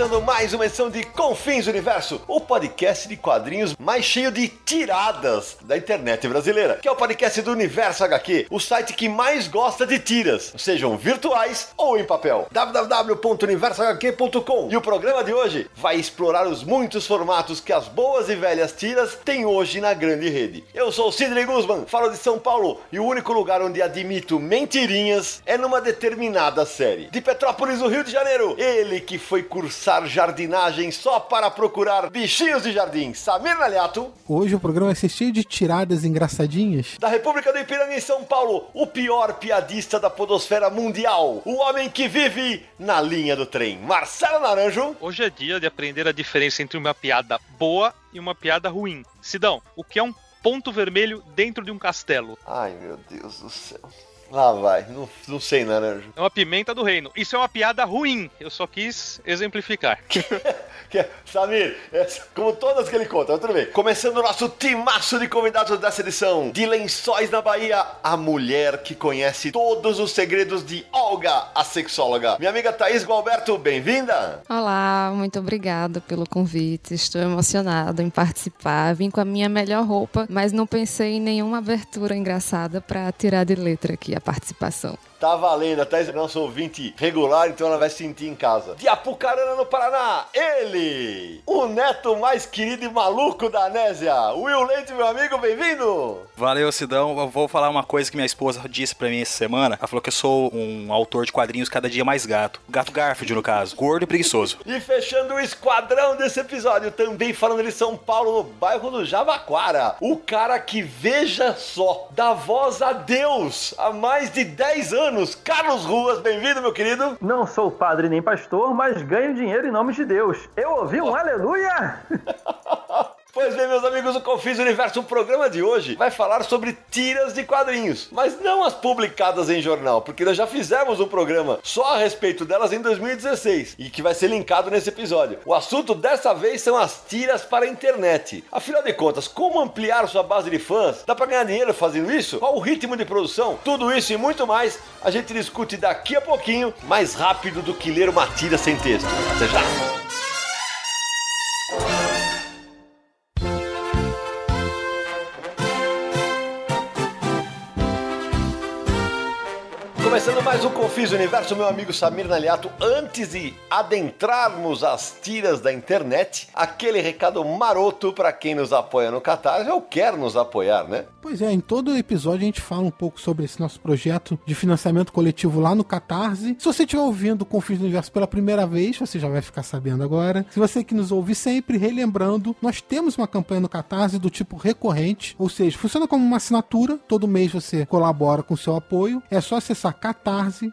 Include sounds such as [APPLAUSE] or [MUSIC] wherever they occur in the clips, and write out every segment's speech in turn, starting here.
Começando mais uma edição de Confins Universo, o podcast de quadrinhos mais cheio de tiradas da internet brasileira, que é o podcast do Universo HQ, o site que mais gosta de tiras, sejam virtuais ou em papel. www.universohq.com E o programa de hoje vai explorar os muitos formatos que as boas e velhas tiras têm hoje na grande rede. Eu sou o Sidney Guzman, falo de São Paulo e o único lugar onde admito mentirinhas é numa determinada série. De Petrópolis, no Rio de Janeiro, ele que foi cursar jardinagem só para procurar bichinhos de jardim, Samir Naliato. Hoje o programa vai ser cheio de tiradas engraçadinhas. Da República do Ipiranga em São Paulo, o pior piadista da podosfera mundial, o homem que vive na linha do trem, Marcelo Naranjo. Hoje é dia de aprender a diferença entre uma piada boa e uma piada ruim. Sidão, o que é um ponto vermelho dentro de um castelo? Ai meu Deus do céu. Lá vai, não, não sei, Naranjo. É uma pimenta do reino. Isso é uma piada ruim. Eu só quis exemplificar. [LAUGHS] Que é- Samir, é como todas que ele conta, mas tudo bem. Começando o nosso timaço de convidados dessa edição. De Lençóis na Bahia, a mulher que conhece todos os segredos de Olga, a sexóloga. Minha amiga Thaís Gualberto, bem-vinda. Olá, muito obrigada pelo convite. Estou emocionada em participar. Vim com a minha melhor roupa, mas não pensei em nenhuma abertura engraçada para tirar de letra aqui a participação. Tá valendo, a Thaís é nosso ouvinte regular, então ela vai se sentir em casa. De Apucarana, no Paraná, ele, o neto mais querido e maluco da Anésia, Will Leite, meu amigo, bem-vindo. Valeu, Sidão. Eu vou falar uma coisa que minha esposa disse pra mim essa semana. Ela falou que eu sou um autor de quadrinhos cada dia mais gato. Gato Garfield, no caso. Gordo e preguiçoso. E fechando o esquadrão desse episódio, também falando de São Paulo, no bairro do Jabaquara. O cara que, veja só, dá voz a Deus há mais de 10 anos. Carlos Ruas, bem-vindo, meu querido. Não sou padre nem pastor, mas ganho dinheiro em nome de Deus. Eu ouvi um aleluia! [LAUGHS] Pois bem, meus amigos do Confis Universo, o programa de hoje vai falar sobre tiras de quadrinhos, mas não as publicadas em jornal, porque nós já fizemos um programa só a respeito delas em 2016 e que vai ser linkado nesse episódio. O assunto dessa vez são as tiras para a internet. Afinal de contas, como ampliar sua base de fãs? Dá para ganhar dinheiro fazendo isso? Qual o ritmo de produção? Tudo isso e muito mais a gente discute daqui a pouquinho, mais rápido do que ler uma tira sem texto. Até já! us mais um Confis Universo, meu amigo Samir Naliato. Antes de adentrarmos as tiras da internet, aquele recado maroto para quem nos apoia no Catarse ou quer nos apoiar, né? Pois é, em todo episódio a gente fala um pouco sobre esse nosso projeto de financiamento coletivo lá no Catarse. Se você estiver ouvindo o Confins do Universo pela primeira vez, você já vai ficar sabendo agora. Se você que nos ouve sempre, relembrando, nós temos uma campanha no Catarse do tipo recorrente, ou seja, funciona como uma assinatura, todo mês você colabora com seu apoio. É só acessar catarse así.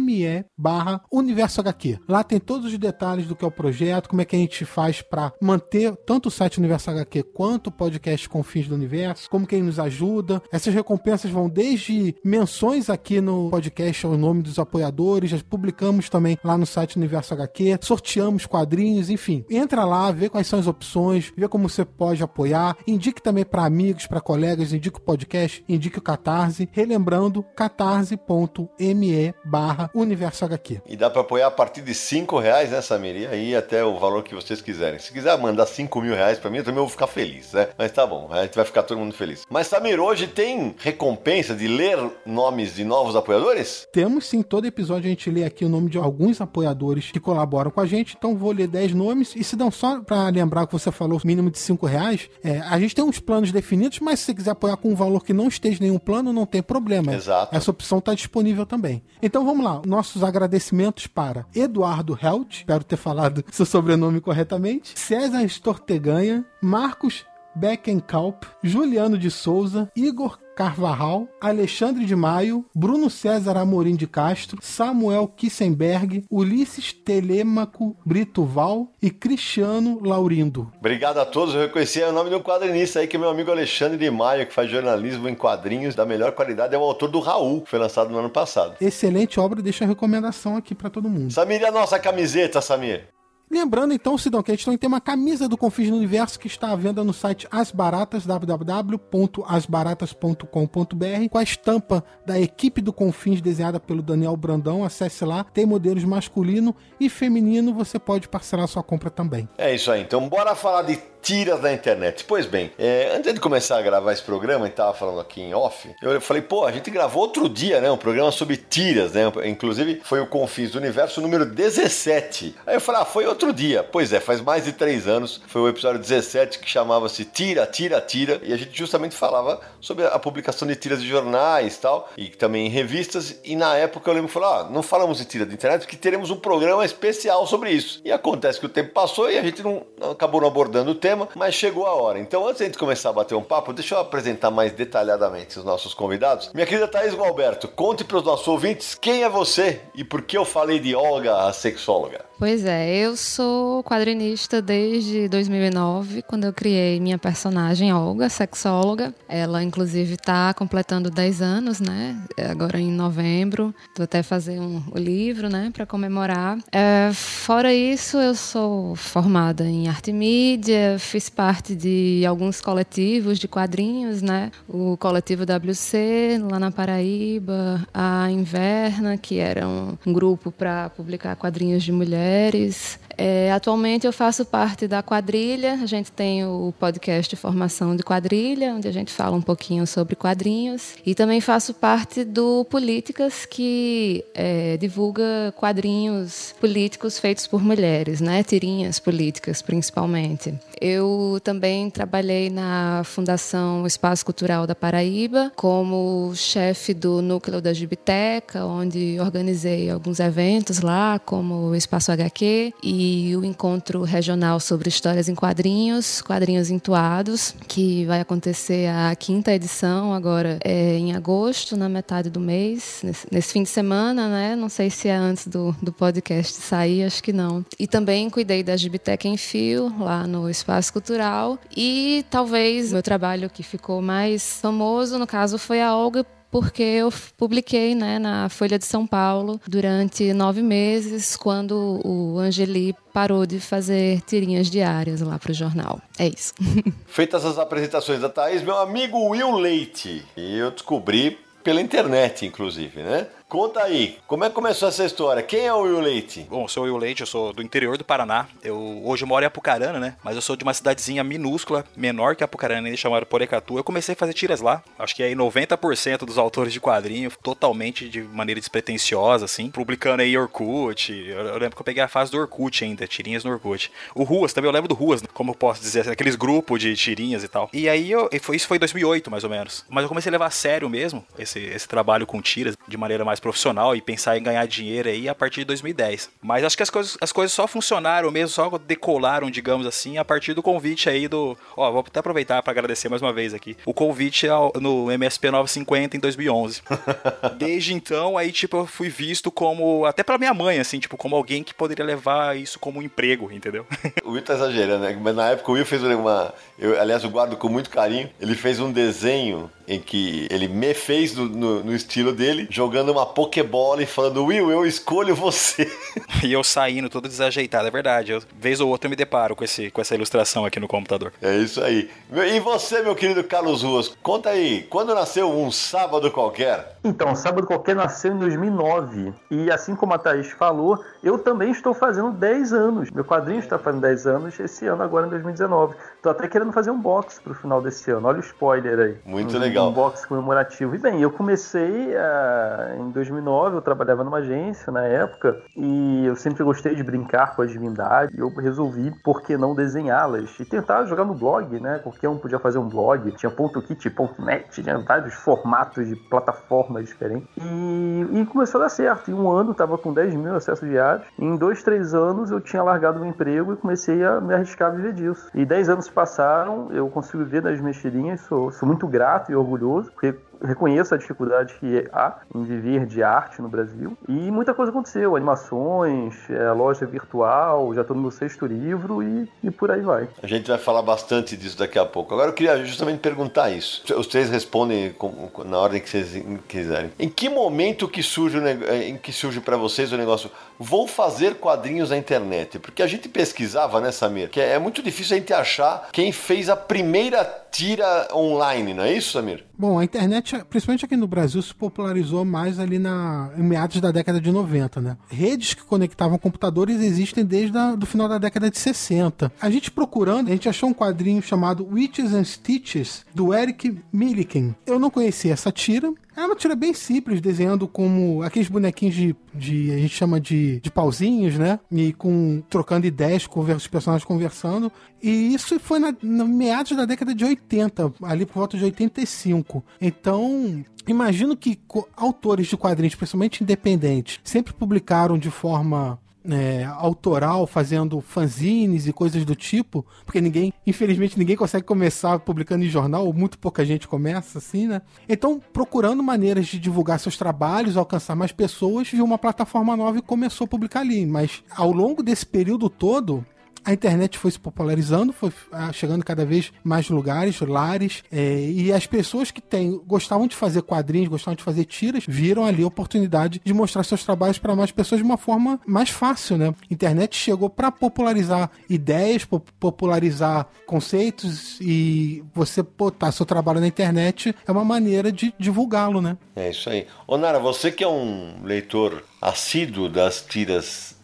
Me barra Universo HQ. Lá tem todos os detalhes do que é o projeto, como é que a gente faz para manter tanto o site Universo HQ quanto o podcast Confins do Universo, como quem nos ajuda. Essas recompensas vão desde menções aqui no podcast ao nome dos apoiadores, já publicamos também lá no site Universo HQ, sorteamos quadrinhos, enfim. Entra lá, vê quais são as opções, vê como você pode apoiar, indique também para amigos, para colegas, indique o podcast, indique o Catarse, relembrando catarse.me barra Universo HQ. E dá para apoiar a partir de 5 reais, né, Samir? E aí até o valor que vocês quiserem. Se quiser mandar 5 mil reais para mim, eu também vou ficar feliz, né? Mas tá bom, a gente vai ficar todo mundo feliz. Mas, Samir, hoje tem recompensa de ler nomes de novos apoiadores? Temos sim, todo episódio a gente lê aqui o nome de alguns apoiadores que colaboram com a gente, então vou ler 10 nomes. E se não, só para lembrar que você falou, mínimo de 5 reais, é, a gente tem uns planos definidos, mas se você quiser apoiar com um valor que não esteja em nenhum plano, não tem problema. Exato. Essa opção está disponível também. Então vamos lá, nossos agradecimentos para Eduardo Helt, espero ter falado seu sobrenome corretamente, César Storteganha, Marcos Beckenkalp, Juliano de Souza, Igor Carvajal, Alexandre de Maio, Bruno César Amorim de Castro, Samuel Kissenberg, Ulisses Telêmaco Brito Val e Cristiano Laurindo. Obrigado a todos. Eu reconheci o nome um quadrinista aí, que é meu amigo Alexandre de Maio, que faz jornalismo em quadrinhos da melhor qualidade. É o autor do Raul, que foi lançado no ano passado. Excelente obra, deixa a recomendação aqui para todo mundo. Samir, e a nossa camiseta, Samir? Lembrando então, Sidão, que a gente tem uma camisa do Confins no Universo que está à venda no site Asbaratas, www.asbaratas.com.br, com a estampa da equipe do Confins desenhada pelo Daniel Brandão. Acesse lá, tem modelos masculino e feminino, você pode parcelar sua compra também. É isso aí, então bora falar de tiras da internet. Pois bem, é, antes de começar a gravar esse programa, a gente tava falando aqui em off, eu falei, pô, a gente gravou outro dia, né, um programa sobre tiras, né, inclusive foi o Confins do Universo número 17. Aí eu falei, ah, foi outro dia. Pois é, faz mais de três anos, foi o episódio 17 que chamava-se Tira, Tira, Tira, e a gente justamente falava sobre a publicação de tiras de jornais e tal, e também em revistas, e na época eu lembro que ah, não falamos de tira da internet porque teremos um programa especial sobre isso. E acontece que o tempo passou e a gente não acabou não abordando o tema, tema, mas chegou a hora. Então, antes de a gente começar a bater um papo, deixa eu apresentar mais detalhadamente os nossos convidados. Minha querida Thaís Gualberto, conte para os nossos ouvintes quem é você e por que eu falei de Olga, a sexóloga. Pois é, eu sou quadrinista desde 2009, quando eu criei minha personagem Olga, sexóloga. Ela, inclusive, está completando 10 anos, né? Agora em novembro. Vou até fazer um, livro, né, para comemorar. É, fora isso, eu sou formada em arte e mídia, fiz parte de alguns coletivos de quadrinhos, né? O coletivo WC, lá na Paraíba, a Inverna, que era um, um grupo para publicar quadrinhos de mulheres mulheres. É, atualmente eu faço parte da quadrilha. A gente tem o podcast formação de quadrilha, onde a gente fala um pouquinho sobre quadrinhos. E também faço parte do Políticas, que é, divulga quadrinhos políticos feitos por mulheres, né? Tirinhas políticas, principalmente. Eu também trabalhei na Fundação Espaço Cultural da Paraíba como chefe do núcleo da Gibiteca, onde organizei alguns eventos lá, como o Espaço HQ e o Encontro Regional sobre Histórias em Quadrinhos, Quadrinhos Entoados, que vai acontecer a quinta edição agora é, em agosto, na metade do mês, nesse, nesse, fim de semana, né? Não sei se é antes do, do podcast sair, acho que não. E também cuidei da Gibiteca em Fio, lá no espaço cultural. E talvez meu trabalho que ficou mais famoso, no caso, foi a Olga porque eu publiquei né, na Folha de São Paulo durante nove meses, quando o Angeli parou de fazer tirinhas diárias lá para o jornal. É isso. [LAUGHS] Feitas as apresentações da Thaís, meu amigo Will Leite. E eu descobri pela internet, inclusive, né? Conta aí, como é que começou essa história? Quem é o Will Leite? Bom, eu sou o Will Leite, eu sou do interior do Paraná. Eu hoje eu moro em Apucarana, né? Mas eu sou de uma cidadezinha minúscula, menor que Apucarana, ainda chamada Porecatu. Eu comecei a fazer tiras lá. Acho que aí 90% dos autores de quadrinho, totalmente de maneira despretensiosa, assim, publicando aí Orkut. Eu, lembro que eu peguei a fase do Orkut ainda, tirinhas no Orkut. O Ruas também, eu lembro do Ruas, como eu posso dizer, aqueles grupos de tirinhas e tal. E aí eu, isso foi em 2008, mais ou menos. Mas eu comecei a levar a sério mesmo esse, esse trabalho com tiras de maneira mais profissional e pensar em ganhar dinheiro aí a partir de 2010. Mas acho que as coisas, as coisas só funcionaram mesmo, só decolaram, digamos assim, a partir do convite aí do. Ó, vou até aproveitar para agradecer mais uma vez aqui. O convite ao, no MSP 950 em 2011. [LAUGHS] Desde então, aí, tipo, eu fui visto como. Até pela minha mãe, assim, tipo, como alguém que poderia levar isso como um emprego, entendeu? [LAUGHS] o Will tá exagerando, né? Mas na época o Will fez uma. Eu, aliás, eu guardo com muito carinho. Ele fez um desenho em que ele me fez no, no, no estilo dele, jogando uma Pokébola e falando, Will, eu escolho você. [LAUGHS] e eu saindo todo desajeitado, é verdade. Eu, vez ou outra eu me deparo com, esse, com essa ilustração aqui no computador. É isso aí. E você, meu querido Carlos Ruas, conta aí, quando nasceu um sábado qualquer? Então, sábado qualquer nasceu em 2009. E assim como a Thaís falou, eu também estou fazendo 10 anos. Meu quadrinho está fazendo 10 anos esse ano, agora em 2019. Tô até querendo fazer um box pro final desse ano. Olha o spoiler aí. Muito legal legal. Um box comemorativo. E bem, eu comecei uh, em 2009, eu trabalhava numa agência na época e eu sempre gostei de brincar com a divindade. Eu resolvi, por que não desenhá-las? E tentar jogar no blog, né? Qualquer um podia fazer um blog. Tinha .kit, .net, tinha vários formatos de plataformas diferentes. E, e começou a dar certo. Em um ano, tava com 10 mil acessos diários. Em dois, três anos, eu tinha largado o emprego e comecei a me arriscar a viver disso. E 10 anos passaram, eu consigo ver das minhas tirinhas, sou, sou muito grato e orgulhoso, porque reconheço a dificuldade que há em viver de arte no Brasil. E muita coisa aconteceu, animações, é, loja virtual, já estou no meu sexto livro e, e por aí vai. A gente vai falar bastante disso daqui a pouco. Agora eu queria justamente perguntar isso. Os três respondem com, na ordem que vocês quiserem. Em que momento que surge, em que surge para vocês o negócio vou fazer quadrinhos na internet? Porque a gente pesquisava, né, Samir? Que é muito difícil a gente achar quem fez a primeira tira online, não é isso, Samir? Bom, a internet, principalmente aqui no Brasil, se popularizou mais ali na, em meados da década de 90, né? Redes que conectavam computadores existem desde o final da década de 60. A gente procurando, a gente achou um quadrinho chamado Witches and Stitches, do Eric Milliken. Eu não conhecia essa tira, é uma tira bem simples, desenhando como aqueles bonequinhos de, de a gente chama de, de pauzinhos, né? E com trocando ideias, conversa, os personagens conversando. E isso foi na, na meados da década de 80, ali por volta de 85. Então, imagino que autores de quadrinhos, principalmente independentes, sempre publicaram de forma é, autoral, fazendo fanzines e coisas do tipo, porque ninguém, infelizmente, ninguém consegue começar publicando em jornal, muito pouca gente começa assim, né? Então, procurando maneiras de divulgar seus trabalhos, alcançar mais pessoas, viu uma plataforma nova e começou a publicar ali. Mas ao longo desse período todo, a internet foi se popularizando, foi ah, chegando cada vez mais lugares, lares, é, e as pessoas que têm, gostavam de fazer quadrinhos, gostavam de fazer tiras, viram ali a oportunidade de mostrar seus trabalhos para mais pessoas de uma forma mais fácil, né? A internet chegou para popularizar ideias, popularizar conceitos e você botar seu trabalho na internet é uma maneira de divulgá-lo, né? É isso aí. Ô Nara, você que é um leitor assíduo das tiras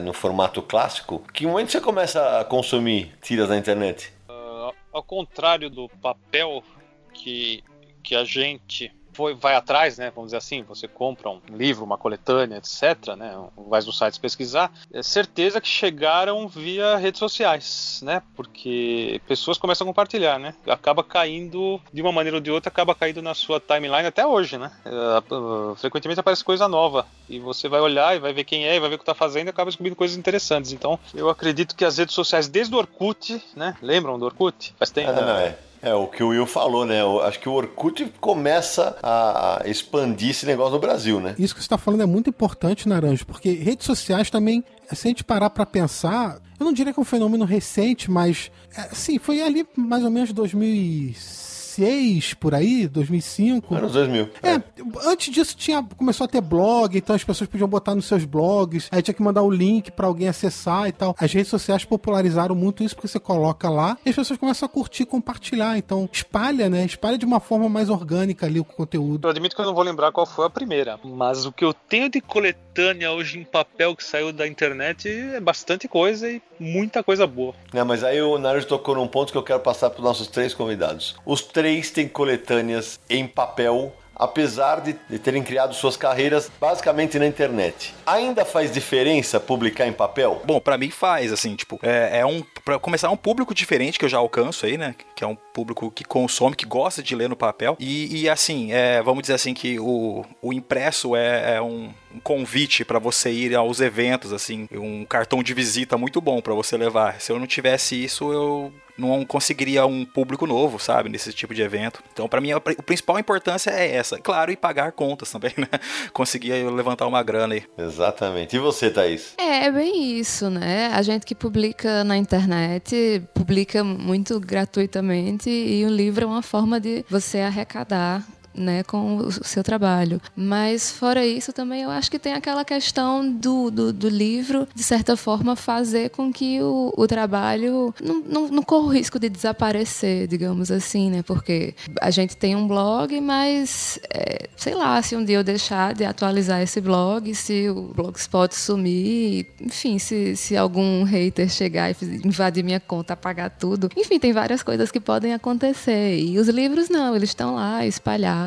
no formato clássico, que momento você começa a consumir tiras na internet? Uh, ao contrário do papel que, que a gente foi, vai atrás, né, vamos dizer assim, você compra um livro, uma coletânea, etc., né, vai nos sites pesquisar, é certeza que chegaram via redes sociais, né, porque pessoas começam a compartilhar, né, acaba caindo, de uma maneira ou de outra, acaba caindo na sua timeline até hoje, né, uh, frequentemente aparece coisa nova, e você vai olhar e vai ver quem é, e vai ver o que está fazendo e acaba descobrindo coisas interessantes, então eu acredito que as redes sociais, desde o Orkut, né, lembram do Orkut? Faz tempo. Ah, não, é. É, o que o Will falou, né? Eu acho que o Orkut começa a expandir esse negócio no Brasil, né? Isso que você está falando é muito importante, Naranjo, porque redes sociais também, se a gente parar para pensar, eu não diria que é um fenômeno recente, mas, é, sim, foi ali mais ou menos 2006 2006, por aí, 2005. Anos 2000. É, é, antes disso tinha, começou a ter blog, então as pessoas podiam botar nos seus blogs, aí tinha que mandar o link para alguém acessar e tal. As redes sociais popularizaram muito isso porque você coloca lá e as pessoas começam a curtir, compartilhar. Então espalha, né? Espalha de uma forma mais orgânica ali o conteúdo. Eu admito que eu não vou lembrar qual foi a primeira, mas o que eu tenho de coletânea hoje em papel que saiu da internet é bastante coisa e muita coisa boa. É, mas aí o Naruto tocou num ponto que eu quero passar para os nossos três convidados. Os três têm coletâneas em papel apesar de, de, terem criado suas carreiras basicamente na internet. Ainda faz diferença publicar em papel? Bom, para mim faz, assim, tipo, é, é um para começar é um público diferente que eu já alcanço aí, né? Que é um público que consome, que gosta de ler no papel. E, e assim, é, vamos dizer assim que o, o impresso é, é um, um convite para você ir aos eventos, assim, um cartão de visita muito bom para você levar. Se eu não tivesse isso, eu não conseguiria um público novo, sabe, nesse tipo de evento. Então, para mim, a, principal importância é essa. Claro, e pagar contas também, [LAUGHS] né? Conseguir levantar uma grana aí. Exatamente. E você, Thaís? É, é bem isso, né? A gente que publica na internet, publica muito gratuitamente e o livro é uma forma de você arrecadar né, com o seu trabalho. Mas fora isso também eu acho que tem aquela questão do, do, do livro, de certa forma, fazer com que o, o trabalho não, não, não corra o risco de desaparecer, digamos assim, né? Porque a gente tem um blog, mas é, sei lá, se um dia eu deixar de atualizar esse blog, se o Blogspot sumir, enfim, se, se algum hater chegar e invadir minha conta, apagar tudo. Enfim, tem várias coisas que podem acontecer. E os livros não, eles estão lá espalhados.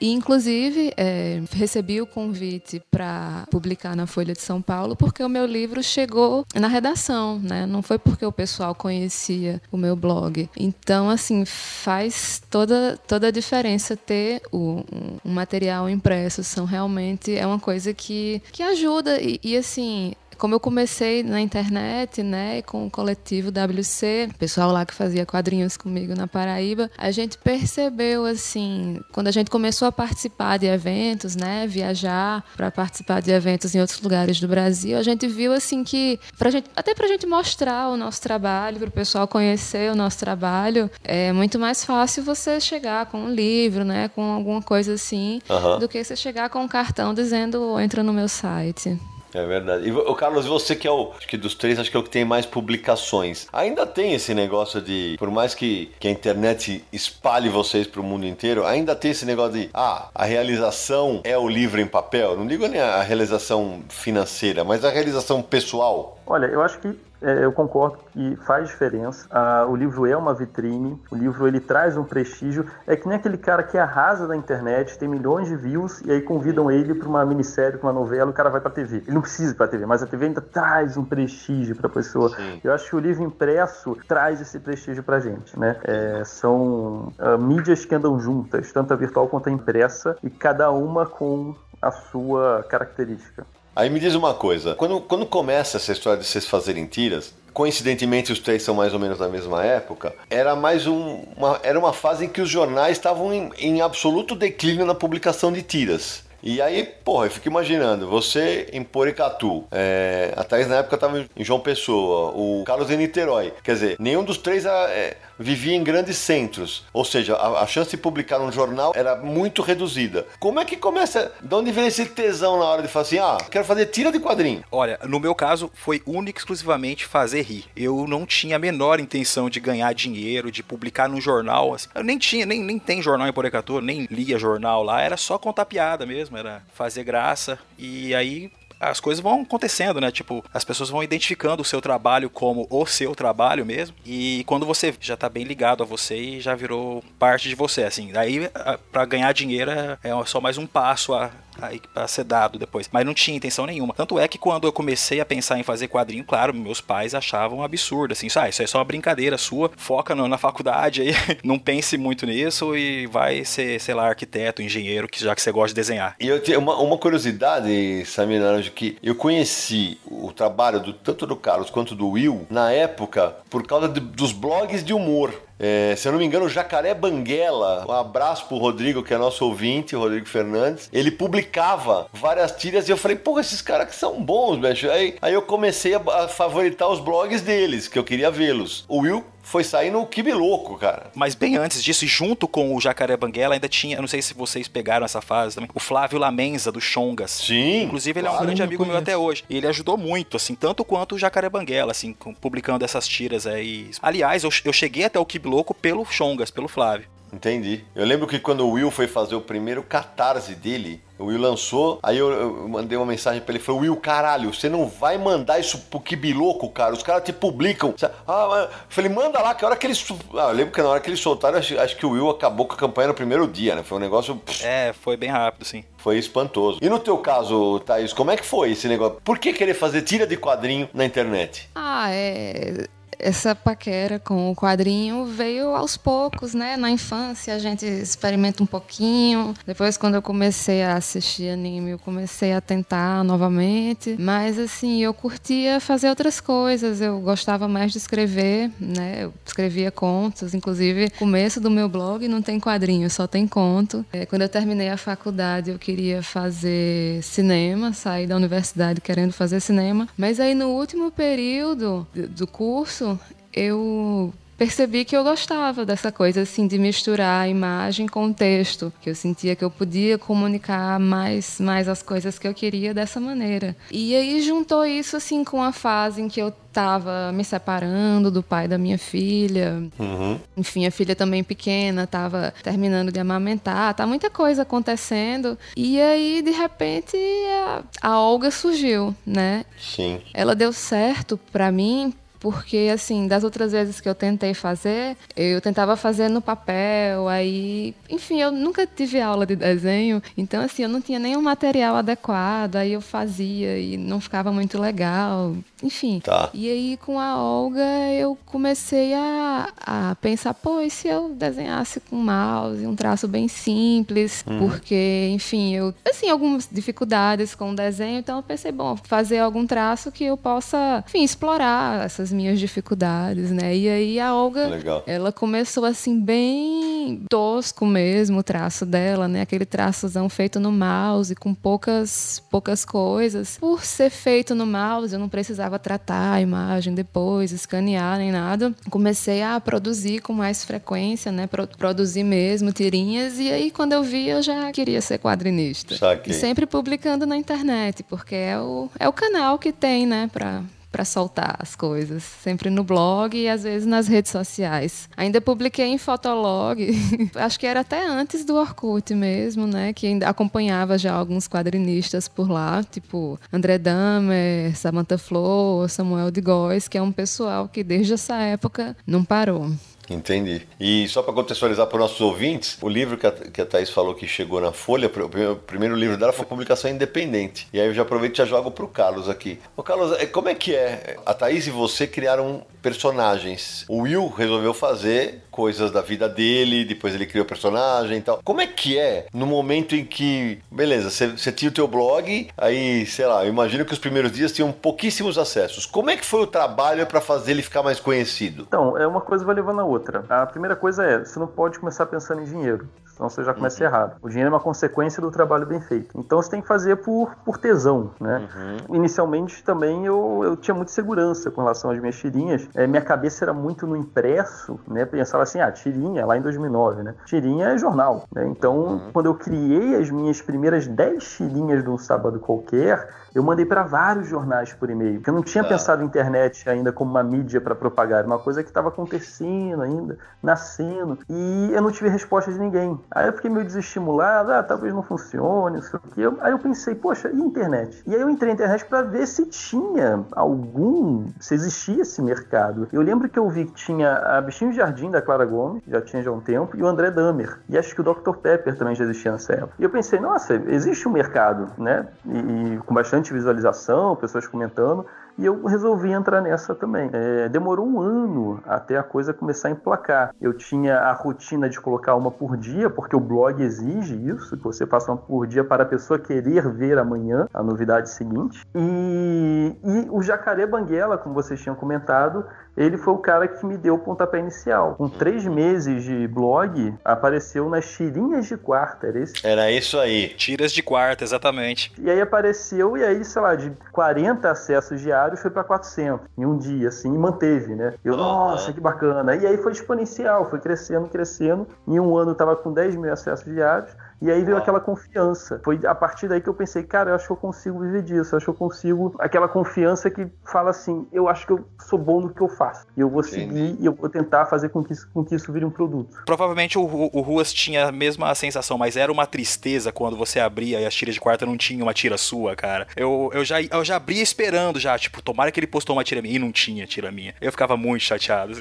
E, inclusive, é, recebi o convite para publicar na Folha de São Paulo porque o meu livro chegou na redação, né? Não foi porque o pessoal conhecia o meu blog. Então, assim, faz toda, toda a diferença ter o, um material impresso. São realmente é uma coisa que, que ajuda e, e assim como eu comecei na internet, né, com o coletivo WC, pessoal lá que fazia quadrinhos comigo na Paraíba, a gente percebeu assim, quando a gente começou a participar de eventos, né, viajar para participar de eventos em outros lugares do Brasil, a gente viu assim que pra gente, até pra gente mostrar o nosso trabalho, para o pessoal conhecer o nosso trabalho, é muito mais fácil você chegar com um livro, né, com alguma coisa assim, uhum. do que você chegar com um cartão dizendo entra no meu site. É verdade. E o Carlos, você que é o, acho que dos três, acho que é o que tem mais publicações. Ainda tem esse negócio de, por mais que, que a internet espalhe vocês para o mundo inteiro, ainda tem esse negócio de, ah, a realização é o livro em papel. Não digo nem a realização financeira, mas a realização pessoal. Olha, eu acho que é, eu concordo que faz diferença. Ah, o livro é uma vitrine, o livro ele traz um prestígio. É que nem aquele cara que arrasa na internet, tem milhões de views e aí convidam ele para uma minissérie, para uma novela, o cara vai para TV. Ele não precisa ir para TV, mas a TV ainda traz um prestígio para a pessoa. Sim. Eu acho que o livro impresso traz esse prestígio para gente, né? É, são uh, mídias que andam juntas, tanto a virtual quanto a impressa, e cada uma com a sua característica. Aí me diz uma coisa, quando, quando começa essa história de vocês fazerem tiras, coincidentemente os três são mais ou menos da mesma época, era mais um, uma, era uma fase em que os jornais estavam em, em absoluto declínio na publicação de tiras. E aí, porra, eu fico imaginando, você em Poricatu, é, a Thaís na época estava em João Pessoa, o Carlos em Niterói. Quer dizer, nenhum dos três é, vivia em grandes centros. Ou seja, a, a, chance de publicar num jornal era muito reduzida. Como é que começa? De onde vem esse tesão na hora de falar assim, ah, quero fazer tira de quadrinho? Olha, no meu caso, foi único exclusivamente fazer rir. Eu não tinha a menor intenção de ganhar dinheiro, de publicar num jornal. Assim. Eu nem tinha, nem, nem tem jornal em Porecatu, nem lia jornal lá. Era só contar piada mesmo, era fazer graça. E aí as coisas vão acontecendo, né? Tipo, as pessoas vão identificando o seu trabalho como o seu trabalho mesmo. E quando você já tá bem ligado a você e já virou parte de você, assim. Daí, para ganhar dinheiro é, é só mais um passo a, aí para ser dado depois. Mas não tinha intenção nenhuma. Tanto é que quando eu comecei a pensar em fazer quadrinho, claro, meus pais achavam absurdo, assim, ah, isso é só uma brincadeira sua, foca no, na faculdade aí, [LAUGHS] não pense muito nisso e vai ser, sei lá, arquiteto, engenheiro, que já que você gosta de desenhar. E eu tenho uma, uma curiosidade, Samir Naranjo, que eu conheci o trabalho do, tanto do Carlos quanto do Will na época por causa de, dos blogs de humor. É, se eu não me engano, o Jacaré Banguela, um abraço pro Rodrigo, que é nosso ouvinte, o Rodrigo Fernandes, ele publicava várias tiras e eu falei, pô, esses caras que são bons, bicho. Aí, aí eu comecei a, a favoritar os blogs deles, que eu queria vê-los. O Will foi sair no Kibe Louco, cara. Mas bem antes disso, e junto com o Jacaré Banguela, ainda tinha, não sei se vocês pegaram essa fase também, o Flávio Lamenza, do Chongas. Sim. Inclusive, ele claro, é um grande amigo meu até hoje. E ele ajudou muito, assim, tanto quanto o Jacaré Banguela, assim, publicando essas tiras aí. Aliás, eu, eu cheguei até o Kibe Louco pelo Chongas, pelo Flávio. Entendi. Eu lembro que quando o Will foi fazer o primeiro catarse dele, o Will lançou, aí eu, eu mandei uma mensagem pra ele, falei, Will, caralho, você não vai mandar isso pro Kibiloco, cara, os caras te publicam. Ah, falei, manda lá, que a hora que eles... Ah, eu lembro que na hora que eles soltaram, acho, acho, que o Will acabou com a campanha no primeiro dia, né? Foi um negócio... É, foi bem rápido, sim. Foi espantoso. E no teu caso, Thaís, como é que foi esse negócio? Por que querer fazer tira de quadrinho na internet? Ah, é essa paquera com o quadrinho veio aos poucos, né? Na infância a gente experimenta um pouquinho. Depois, quando eu comecei a assistir anime, eu comecei a tentar novamente. Mas, assim, eu curtia fazer outras coisas. Eu gostava mais de escrever, né? Eu escrevia contos. Inclusive, começo do meu blog não tem quadrinho, só tem conto. É, quando eu terminei a faculdade, eu queria fazer cinema, sair da universidade querendo fazer cinema. Mas aí, no último período do curso, eu percebi que eu gostava dessa coisa assim de misturar a imagem com o texto, que eu sentia que eu podia comunicar mais mais as coisas que eu queria dessa maneira. E aí juntou isso assim com a fase em que eu estava me separando do pai da minha filha. Uhum. Enfim, a filha também pequena, estava terminando de amamentar, tá muita coisa acontecendo. E aí, de repente, a, a Olga surgiu, né? Sim. Ela deu certo para mim porque assim, das outras vezes que eu tentei fazer, eu tentava fazer no papel, aí, enfim, eu nunca tive aula de desenho, então assim, eu não tinha nenhum material adequado, aí eu fazia e não ficava muito legal, enfim. Tá. E aí com a Olga eu comecei a, a pensar, pô, e se eu desenhasse com mouse, um traço bem simples, uhum. porque, enfim, eu, assim, algumas dificuldades com o desenho, então eu pensei, bom, fazer algum traço que eu possa, enfim, explorar essas as minhas dificuldades, né? E aí a Olga, Legal. ela começou assim bem tosco mesmo o traço dela, né? Aquele traçozão feito no mouse com poucas poucas coisas. Por ser feito no mouse, eu não precisava tratar a imagem depois, escanear nem nada. Comecei a produzir com mais frequência, né? Pro produzir mesmo tirinhas e aí quando eu vi eu já queria ser quadrinista. Saquei. E sempre publicando na internet, porque é o, é o canal que tem, né, para para soltar as coisas, sempre no blog e às vezes nas redes sociais. Ainda publiquei em Fotolog, [LAUGHS] acho que era até antes do Orkut mesmo, né, que ainda acompanhava já alguns quadrinistas por lá, tipo André Damer, Samantha Flor, Samuel de Góes, que é um pessoal que desde essa época não parou. Entendi. E só para contextualizar para os nossos ouvintes, o livro que a, que a Thaís falou que chegou na Folha, o primeiro livro dela foi publicação independente. E aí eu já aproveito e já jogo para o Carlos aqui. Ô Carlos, é, como é que é? A Thaís e você criaram personagens. O Will resolveu fazer coisas da vida dele, depois ele criou o personagem e tal. Como é que é no momento em que, beleza, você tinha o teu blog, aí, sei lá, eu imagino que os primeiros dias tinham pouquíssimos acessos. Como é que foi o trabalho para fazer ele ficar mais conhecido? Então, é uma coisa vai levando a outra outra. A primeira coisa é, você não pode começar pensando em dinheiro. Senão você já começa uhum. errado. O dinheiro é uma consequência do trabalho bem feito. Então você tem que fazer por, por tesão, né? Uhum. Inicialmente também eu, eu tinha muita segurança com relação às minhas tirinhas. É, minha cabeça era muito no impresso, né? Pensava assim, ah, tirinha, lá em 2009, né? Tirinha é jornal, né? Então, uhum. quando eu criei as minhas primeiras 10 tirinhas de um sábado qualquer, eu mandei para vários jornais por e-mail, porque eu não tinha tá. pensado em internet ainda como uma mídia para propagar, uma coisa que estava acontecendo ainda, nascendo, e eu não tive resposta de ninguém. Aí eu fiquei meio desestimulado, ah, talvez não funcione, não sei o quê. Aí eu pensei, poxa, e internet? E aí eu entrei na internet para ver se tinha algum, se existia esse mercado. Eu lembro que eu vi que tinha a Bichinho Jardim da Clara Gomes, já tinha já um tempo, e o André Damer. E acho que o Dr. Pepper também já existia nessa época. E eu pensei, nossa, existe um mercado, né? E, e com bastante visualização, pessoas comentando, e eu resolvi entrar nessa também. É, demorou um ano até a coisa começar a emplacar. Eu tinha a rotina de colocar uma por dia, porque o blog exige isso, que você faça uma por dia para a pessoa querer ver amanhã a novidade seguinte. E, e o Jacaré Banguela, como vocês tinham comentado, ele foi o cara que me deu o pontapé inicial. Com três meses de blog, apareceu nas tirinhas de quarta, era esse? Era isso aí. Tiras de quarta, exatamente. E aí apareceu, e aí, sei lá, de 40 acessos diários foi para 400 em um dia, assim, e manteve, né? Eu, nossa, que bacana. E aí foi exponencial, foi crescendo, crescendo. Em um ano eu tava com 10 mil acessos diários. E aí veio aquela confiança. Foi a partir daí que eu pensei, cara, eu acho que eu consigo viver disso. Eu acho que eu consigo. Aquela confiança que fala assim, eu acho que eu sou bom no que eu faço. E eu vou Sim. seguir e eu vou tentar fazer com que, isso, com que isso vire um produto. Provavelmente o, o Ruas tinha a mesma sensação, mas era uma tristeza quando você abria e as tiras de quarta não tinha uma tira sua, cara. Eu, eu, já, eu já abria esperando já, tipo, tomara que ele postou uma tira minha. E não tinha tira minha. Eu ficava muito chateado.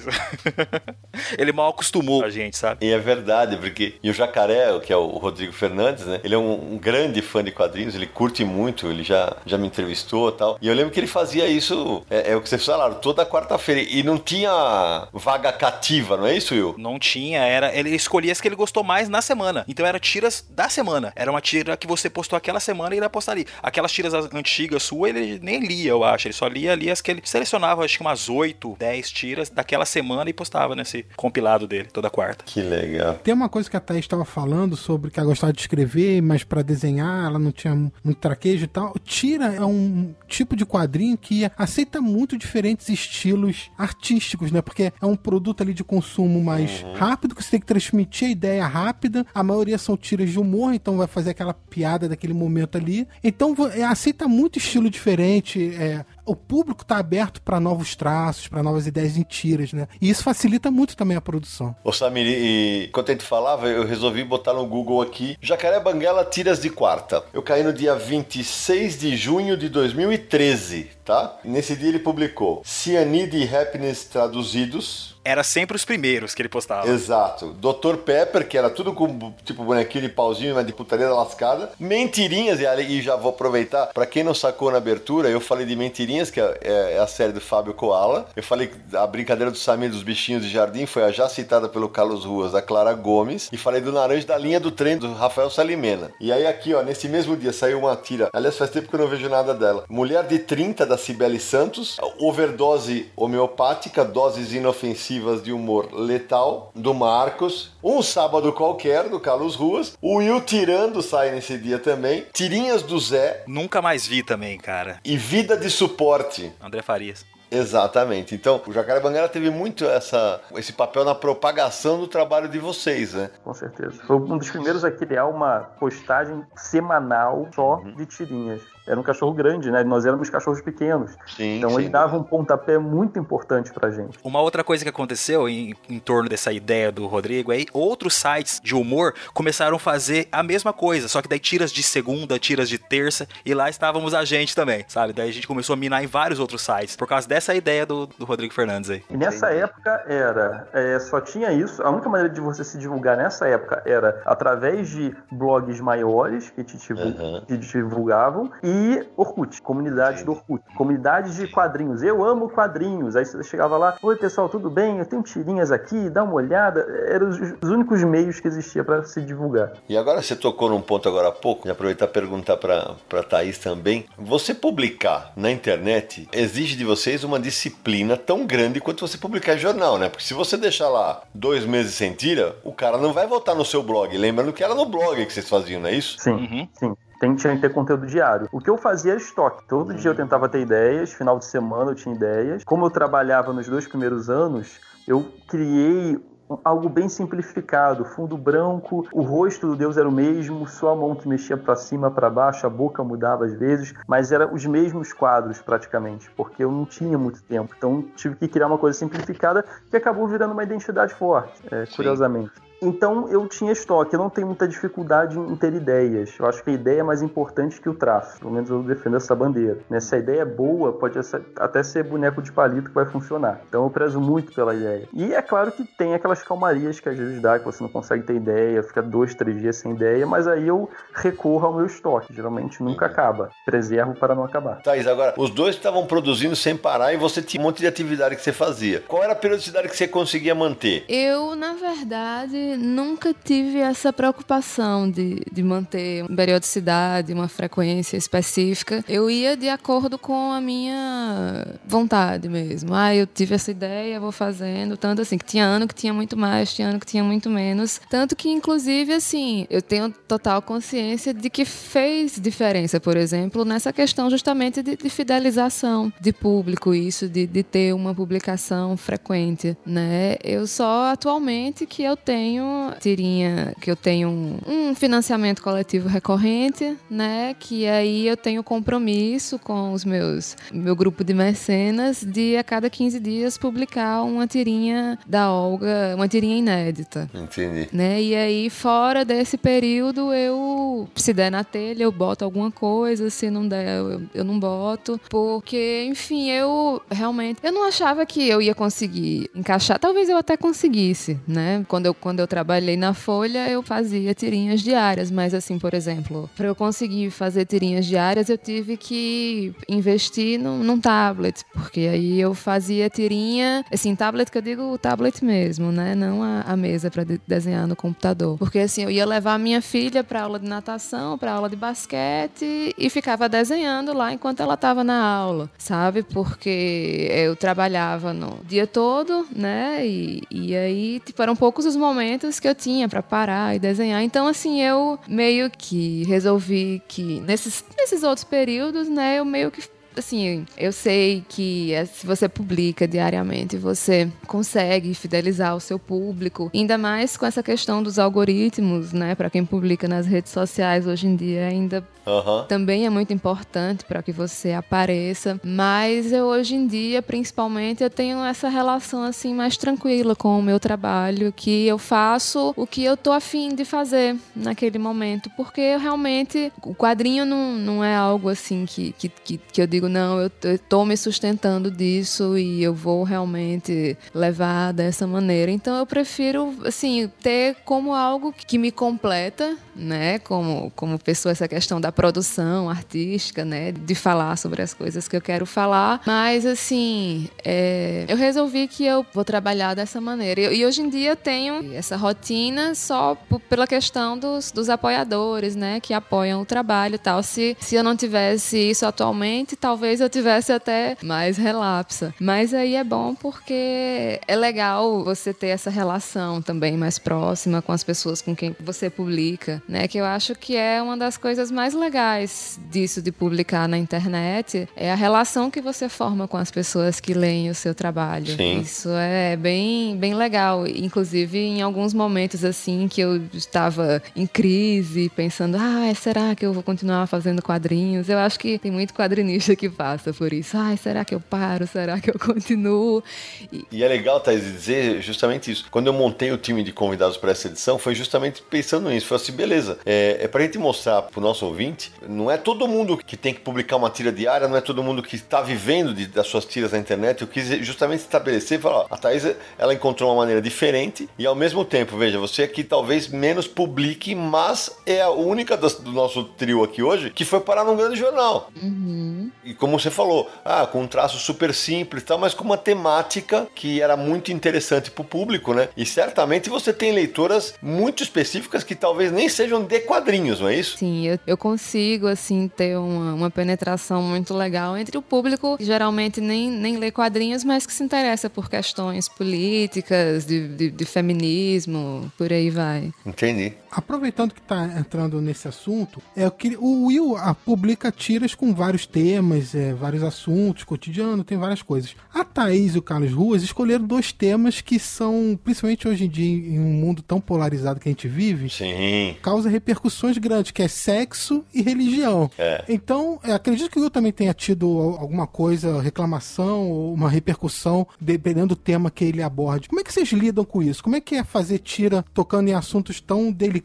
[LAUGHS] ele mal acostumou a gente, sabe? E é verdade, porque. E o jacaré, que é o Rodrigo Fernandes, né? Ele é um, um, grande fã de quadrinhos, ele curte muito, ele já, já me entrevistou e tal. E eu lembro que ele fazia isso, é, é o que vocês falaram, toda quarta-feira. E não tinha vaga cativa, não é isso, Will? Não tinha, era. Ele escolhia as que ele gostou mais na semana. Então era tiras da semana. Era uma tira que você postou aquela semana e ele ia postar ali. Aquelas tiras antigas sua, ele nem lia, eu acho. Ele só lia ali as que ele selecionava, acho que umas 8, 10 tiras daquela semana e postava nesse compilado dele, toda quarta. Que legal. Tem uma coisa que a Thaís estava falando sobre que ela gostava de escrever, mas para desenhar ela não tinha muito traquejo e tal. Tira é um tipo de quadrinho que aceita muito diferentes estilos artísticos, né? Porque é um produto ali de consumo mais uhum. rápido, que você tem que transmitir a ideia rápida. A maioria são tiras de humor, então vai fazer aquela piada daquele momento ali. Então é, aceita muito estilo diferente. É, o público está aberto para novos traços, para novas ideias em tiras, né? E isso facilita muito também a produção. Ô Samir, e enquanto a gente falava, eu resolvi botar no Google aqui Jacaré Banguela Tiras de Quarta. Eu caí no dia 26 de junho de 2013, tá? E nesse dia ele publicou Cyanide e Happiness traduzidos, era sempre os primeiros que ele postava. Exato. Dr. Pepper, que era tudo com tipo bonequinho de pauzinho, mas de putaria lascada. Mentirinhas, e já vou aproveitar, para quem não sacou na abertura, eu falei de Mentirinhas, que é, é, a série do Fábio Koala. Eu falei a brincadeira do Samir dos bichinhos de jardim foi a já citada pelo Carlos Ruas, da Clara Gomes. E falei do Naranja da linha do trem do Rafael Salimena. E aí aqui, ó, nesse mesmo dia saiu uma tira. Aliás, faz tempo que eu não vejo nada dela. Mulher de 30, da Cibele Santos. Overdose homeopática, doses inofensivas de humor letal, do Marcos. Um sábado qualquer, do Carlos Ruas. O Will Tirando sai nesse dia também. Tirinhas do Zé. Nunca mais vi também, cara. E Vida de Suporte. André Farias. Exatamente. Então, o Jacaré Banguela teve muito essa, esse papel na propagação do trabalho de vocês, né? Com certeza. Foi um dos primeiros a criar uma postagem semanal só uhum. de tirinhas era um cachorro grande, né? Nós éramos cachorros pequenos. Sim, então sim. ele dava um pontapé muito importante pra gente. Uma outra coisa que aconteceu em, em torno dessa ideia do Rodrigo é outros sites de humor começaram a fazer a mesma coisa, só que daí tiras de segunda, tiras de terça, e lá estávamos a gente também, sabe? Daí a gente começou a minar em vários outros sites, por causa dessa ideia do, do Rodrigo Fernandes aí. E nessa Entendi. época era, é, só tinha isso, a única maneira de você se divulgar nessa época era através de blogs maiores que te, uhum. que te divulgavam, e e Orkut, comunidades do Orkut, comunidades de quadrinhos. Eu amo quadrinhos. Aí você chegava lá, oi pessoal, tudo bem? Eu tenho tirinhas aqui, dá uma olhada. Eram os, os únicos meios que existia para se divulgar. E agora você tocou num ponto agora há pouco, e aproveitar e perguntar para para Thaís também. Você publicar na internet exige de vocês uma disciplina tão grande quanto você publicar em jornal, né? Porque se você deixar lá dois meses sem tira, o cara não vai voltar no seu blog. Lembrando que era no blog que vocês faziam, não é isso? Sim, uhum. sim que ter conteúdo diário. O que eu fazia era estoque. Todo dia eu tentava ter ideias, final de semana eu tinha ideias. Como eu trabalhava nos dois primeiros anos, eu criei algo bem simplificado, fundo branco, o rosto do Deus era o mesmo, só a mão que mexia para cima, para baixo, a boca mudava às vezes, mas eram os mesmos quadros praticamente, porque eu não tinha muito tempo, então tive que criar uma coisa simplificada que acabou virando uma identidade forte, é, curiosamente. Então eu tinha estoque, eu não tenho muita dificuldade em ter ideias. Eu acho que a ideia é mais importante que o traço. Pelo menos eu defendo essa bandeira. Né? Se a ideia é boa, pode até ser boneco de palito que vai funcionar. Então eu prezo muito pela ideia. E é claro que tem aquelas calmarias que às vezes dá, que você não consegue ter ideia, fica dois, três dias sem ideia, mas aí eu recorro ao meu estoque. Geralmente nunca acaba. Preservo para não acabar. Thaís, agora, os dois estavam produzindo sem parar e você tinha um monte de atividade que você fazia. Qual era a periodicidade que você conseguia manter? Eu, na verdade, nunca tive essa preocupação de, de manter uma periodicidade, uma frequência específica. Eu ia de acordo com a minha vontade mesmo. Ah, eu tive essa ideia, vou fazendo. Tanto assim, que tinha ano que tinha muito mais, tinha ano que tinha muito menos. Tanto que, inclusive, assim, eu tenho total consciência de que fez diferença, por exemplo, nessa questão justamente de, de fidelização de público, isso de, de ter uma publicação frequente, né? Eu só atualmente que eu tenho tirinha que eu tenho um, um, financiamento coletivo recorrente, né? Que aí eu tenho compromisso com os meus meu grupo de mecenas de a cada 15 dias publicar uma tirinha da Olga, uma tirinha inédita. Entendi. Né? E aí fora desse período eu se der na telha eu boto alguma coisa, se não der eu, eu não boto, porque enfim, eu realmente eu não achava que eu ia conseguir encaixar, talvez eu até conseguisse, né? Quando eu quando eu trabalhei na Folha, eu fazia tirinhas diárias, mas assim, por exemplo, para eu conseguir fazer tirinhas diárias, eu tive que investir num, num tablet, porque aí eu fazia tirinha, assim, tablet que eu digo o tablet mesmo, né? Não a, a mesa para de desenhar no computador. Porque assim, eu ia levar a minha filha para aula de natação, para aula de basquete e ficava desenhando lá enquanto ela estava na aula, sabe? Porque eu trabalhava no dia todo, né? E, e aí, tipo, eram poucos os momentos que eu tinha para parar e desenhar. Então, assim, eu meio que resolvi que nesses, nesses outros períodos, né, eu meio que assim, eu sei que eh, se você publica diariamente, você consegue fidelizar o seu público, ainda mais com essa questão dos algoritmos, né? Para quem publica nas redes sociais hoje em dia, ainda Uhum. Também é muito importante para que você apareça. Mas eu hoje em dia, principalmente, eu tenho essa relação assim mais tranquila com o meu trabalho, que eu faço o que eu tô afim de fazer naquele momento. Porque eu realmente. O quadrinho não, não é algo assim que, que, que, que eu digo, não, eu, tô me sustentando disso e eu vou realmente levar dessa maneira. Então eu prefiro, assim, ter como algo que me completa, né? Como, como pessoa, essa questão da produção artística, né? De falar sobre as coisas que eu quero falar. Mas, assim, é, eu resolvi que eu vou trabalhar dessa maneira. E, e hoje em dia eu tenho essa rotina só pela questão dos, dos apoiadores, né? Que apoiam o trabalho e tal. Se, se eu não tivesse isso atualmente, talvez eu tivesse até mais relapsa. Mas aí é bom porque é legal você ter essa relação também mais próxima com as pessoas com quem você publica, né? Que eu acho que é uma das coisas mais legais disso de publicar na internet é a relação que você forma com as pessoas que leem o seu trabalho. Sim. Isso é bem, bem legal. Inclusive, em alguns momentos assim que eu estava em crise, pensando, ah, será que eu vou continuar fazendo quadrinhos? Eu acho que tem muito quadrinista que passa por isso. Ah, será que eu paro? Será que eu continuo? E, e é legal, Thais, dizer justamente isso. Quando eu montei o time de convidados para essa edição, foi justamente pensando nisso. Foi assim, beleza, é, é para a gente mostrar para o nosso ouvinte não é todo mundo que tem que publicar uma tira diária, não é todo mundo que está vivendo de, das suas tiras na internet. Eu quis justamente estabelecer e falar: ó, a Thaís ela encontrou uma maneira diferente e ao mesmo tempo, veja, você aqui talvez menos publique, mas é a única do, do nosso trio aqui hoje que foi parar num grande jornal. Uhum. E como você falou, ah, com um traço super simples e tal, mas com uma temática que era muito interessante para o público, né? E certamente você tem leitoras muito específicas que talvez nem sejam de quadrinhos, não é isso? Sim, eu, eu consigo consigo, assim, ter uma, uma penetração muito legal entre o público que geralmente nem, nem lê quadrinhos, mas que se interessa por questões políticas, de, de, de feminismo, por aí vai. Entendi. Aproveitando que está entrando nesse assunto, é que o Will a, publica tiras com vários temas, é, vários assuntos, cotidiano, tem várias coisas. A Thaís e o Carlos Ruas escolheram dois temas que são, principalmente hoje em dia, em um mundo tão polarizado que a gente vive, Sim. causa repercussões grandes, que é sexo e religião. É. Então, acredito que o Will também tenha tido alguma coisa, reclamação ou uma repercussão, dependendo do tema que ele aborde. Como é que vocês lidam com isso? Como é que é fazer tira tocando em assuntos tão delicados?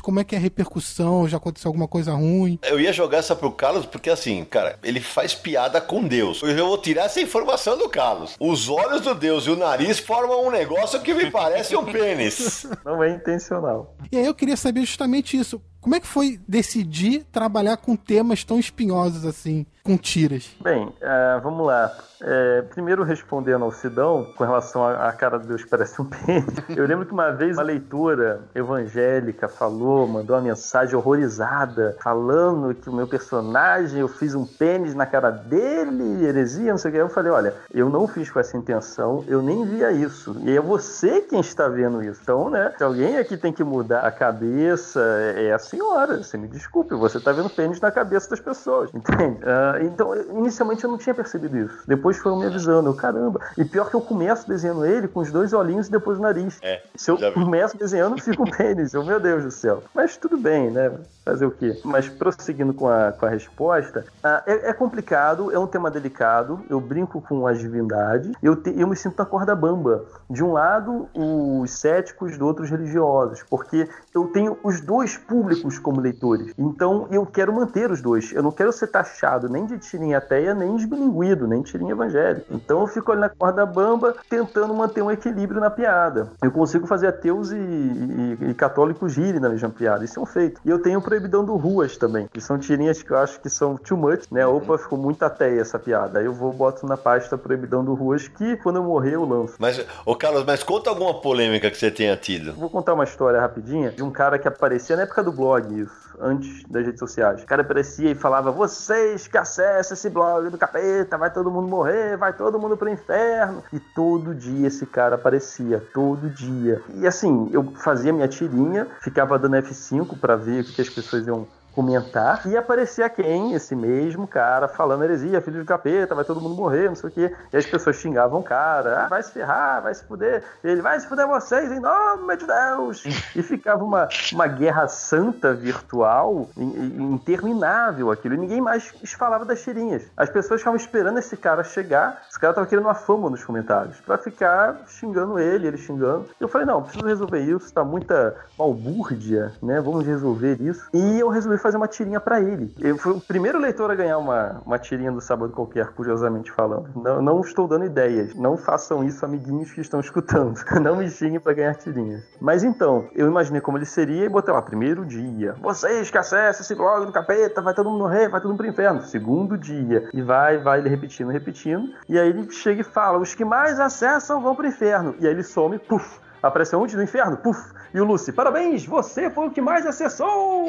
Como é que é a repercussão? Já aconteceu alguma coisa ruim? Eu ia jogar essa pro Carlos porque, assim, cara, ele faz piada com Deus. Eu vou tirar essa informação do Carlos. Os olhos do Deus e o nariz formam um negócio que me parece um pênis. [LAUGHS] Não é intencional. E aí eu queria saber justamente isso. Como é que foi decidir trabalhar com temas tão espinhosos assim, com tiras? Bem, uh, vamos lá. É, primeiro respondendo ao Sidão, com relação à cara de Deus parece um [LAUGHS] pênis. Eu lembro que uma vez uma leitora evangélica falou, mandou uma mensagem horrorizada, falando que o meu personagem, eu fiz um pênis na cara dele, heresia, não sei o que. Eu falei, olha, eu não fiz com essa intenção, eu nem via isso. E é você quem está vendo isso. Então, né, se alguém aqui tem que mudar a cabeça, é a senhora. Você me desculpe, você está vendo pênis na cabeça das pessoas, entende? Uh, [LAUGHS] então, inicialmente eu não tinha percebido isso. Depois depois foram me avisando. Eu, caramba. E pior que eu começo desenhando ele com os dois olhinhos e depois o nariz. É, Se eu começo desenhando, fica um [LAUGHS] pênis. Eu, meu Deus do céu. Mas tudo bem, né? Fazer o quê? Mas prosseguindo com a, com a resposta, uh, é, é, complicado, é um tema delicado. Eu brinco com as divindades. Eu, eu me sinto na corda bamba. De um lado, os céticos, do outro, os religiosos. Porque eu tenho os dois públicos como leitores. Então, eu quero manter os dois. Eu não quero ser taxado nem de tirinha ateia, nem de bilinguido, nem de tirinha evangélico. Então eu fico ali na corda bamba tentando manter um equilíbrio na piada. Eu consigo fazer ateus e, e, e católicos rirem na mesma piada. Isso é um feito. E eu tenho o Proibidão do Ruas também, que são tirinhas que eu acho que são too much, né? Opa, ficou muito ateia essa piada. Aí eu vou boto na pasta Proibidão do Ruas, que quando eu morrer eu lanço. Mas, ô Carlos, mas conta alguma polêmica que você tenha tido. Vou contar uma história rapidinha de um cara que aparecia na época do blog, isso antes das redes sociais. O cara aparecia e falava: vocês que acessam esse blog do capeta, vai todo mundo morrer, vai todo mundo pro inferno. E todo dia esse cara aparecia, todo dia. E assim, eu fazia minha tirinha, ficava dando F5 para ver o que as pessoas iam comentar e aparecia quem? Esse mesmo cara falando heresia, filho de capeta, vai todo mundo morrer, não sei o quê. E as pessoas xingavam o cara, ah, vai se ferrar, vai se fuder. Ele vai se fuder vocês, em nome de Deus. E ficava uma, uma guerra santa virtual interminável aquilo. E ninguém mais falava das tirinhas. As pessoas ficavam esperando esse cara chegar. Esse cara tava querendo uma fama nos comentários para ficar xingando ele, ele xingando. Eu falei, não, preciso resolver isso, tá muita balbúrdia, né? Vamos resolver isso. E eu resolvi fazer uma tirinha para ele. Eu fui o primeiro leitor a ganhar uma, uma tirinha do Sábado Qualquer, curiosamente falando. Não, não estou dando ideias. Não façam isso, amiguinhos que estão escutando. [LAUGHS] Não me xinguem para ganhar tirinhas. Mas então, eu imaginei como ele seria e botei lá, primeiro dia. Vocês que acessam esse blog do capeta, vai todo mundo morrer, vai todo mundo pro inferno. Segundo dia. E vai, vai, ele repetindo, repetindo. E aí ele chega e fala: os que mais acessam vão pro inferno. E aí ele some, puf, apareceu onde? No inferno, puf. E o Lucy, parabéns, você foi o que mais acessou!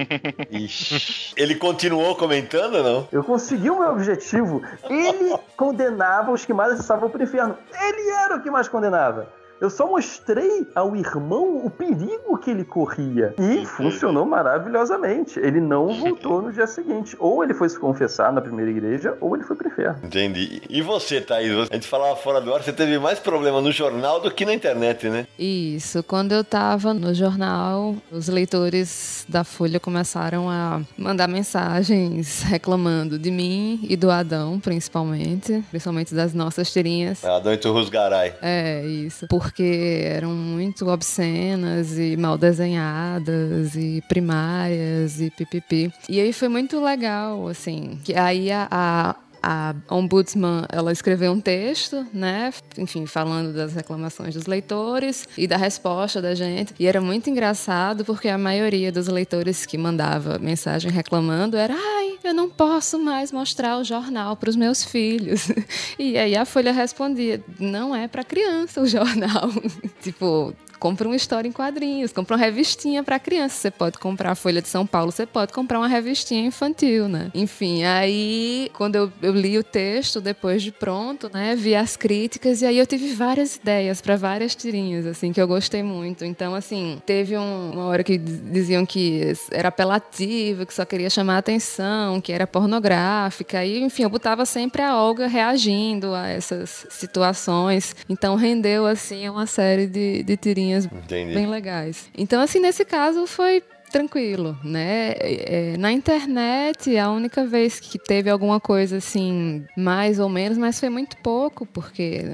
[LAUGHS] Ixi. Ele continuou comentando ou não? Eu consegui o meu objetivo. Ele condenava os que mais acessavam pro inferno. Ele era o que mais condenava. Eu só mostrei ao irmão o perigo que ele corria. E funcionou maravilhosamente. Ele não voltou no dia seguinte. Ou ele foi se confessar na primeira igreja, ou ele foi pro inferno. Entendi. E você, Thaís? A gente falava fora do ar, você teve mais problema no jornal do que na internet, né? Isso. Quando eu tava no jornal, os leitores da Folha começaram a mandar mensagens reclamando de mim e do Adão, principalmente. Principalmente das nossas tirinhas. Adão e Turrusgaray. É, isso. Por porque eram muito obscenas e mal desenhadas e primárias e pipipi. E aí foi muito legal, assim, que aí a, a a ombudsman ela escreveu um texto, né, enfim, falando das reclamações dos leitores e da resposta da gente. E era muito engraçado porque a maioria dos leitores que mandava mensagem reclamando era: "Ai, eu não posso mais mostrar o jornal para os meus filhos". [LAUGHS] E aí a Folha respondia: "Não é para criança o jornal". [LAUGHS] tipo, compra uma história em quadrinhos, compra uma revistinha para criança. Você pode comprar a Folha de São Paulo, você pode comprar uma revistinha infantil, né? Enfim, aí quando eu, eu li o texto depois de pronto, né, vi as críticas e aí eu tive várias ideias para várias tirinhas, assim, que eu gostei muito. Então, assim, teve um, uma hora que diziam que era apelativo, que só queria chamar a atenção, que era pornográfica. E, enfim, eu botava sempre a Olga reagindo a essas situações. Então rendeu assim uma série de, de tirinhas Entendi. bem legais. Então, assim, nesse caso foi tranquilo, né? É, na internet, a única vez que teve alguma coisa assim, mais ou menos, mas foi muito pouco, porque,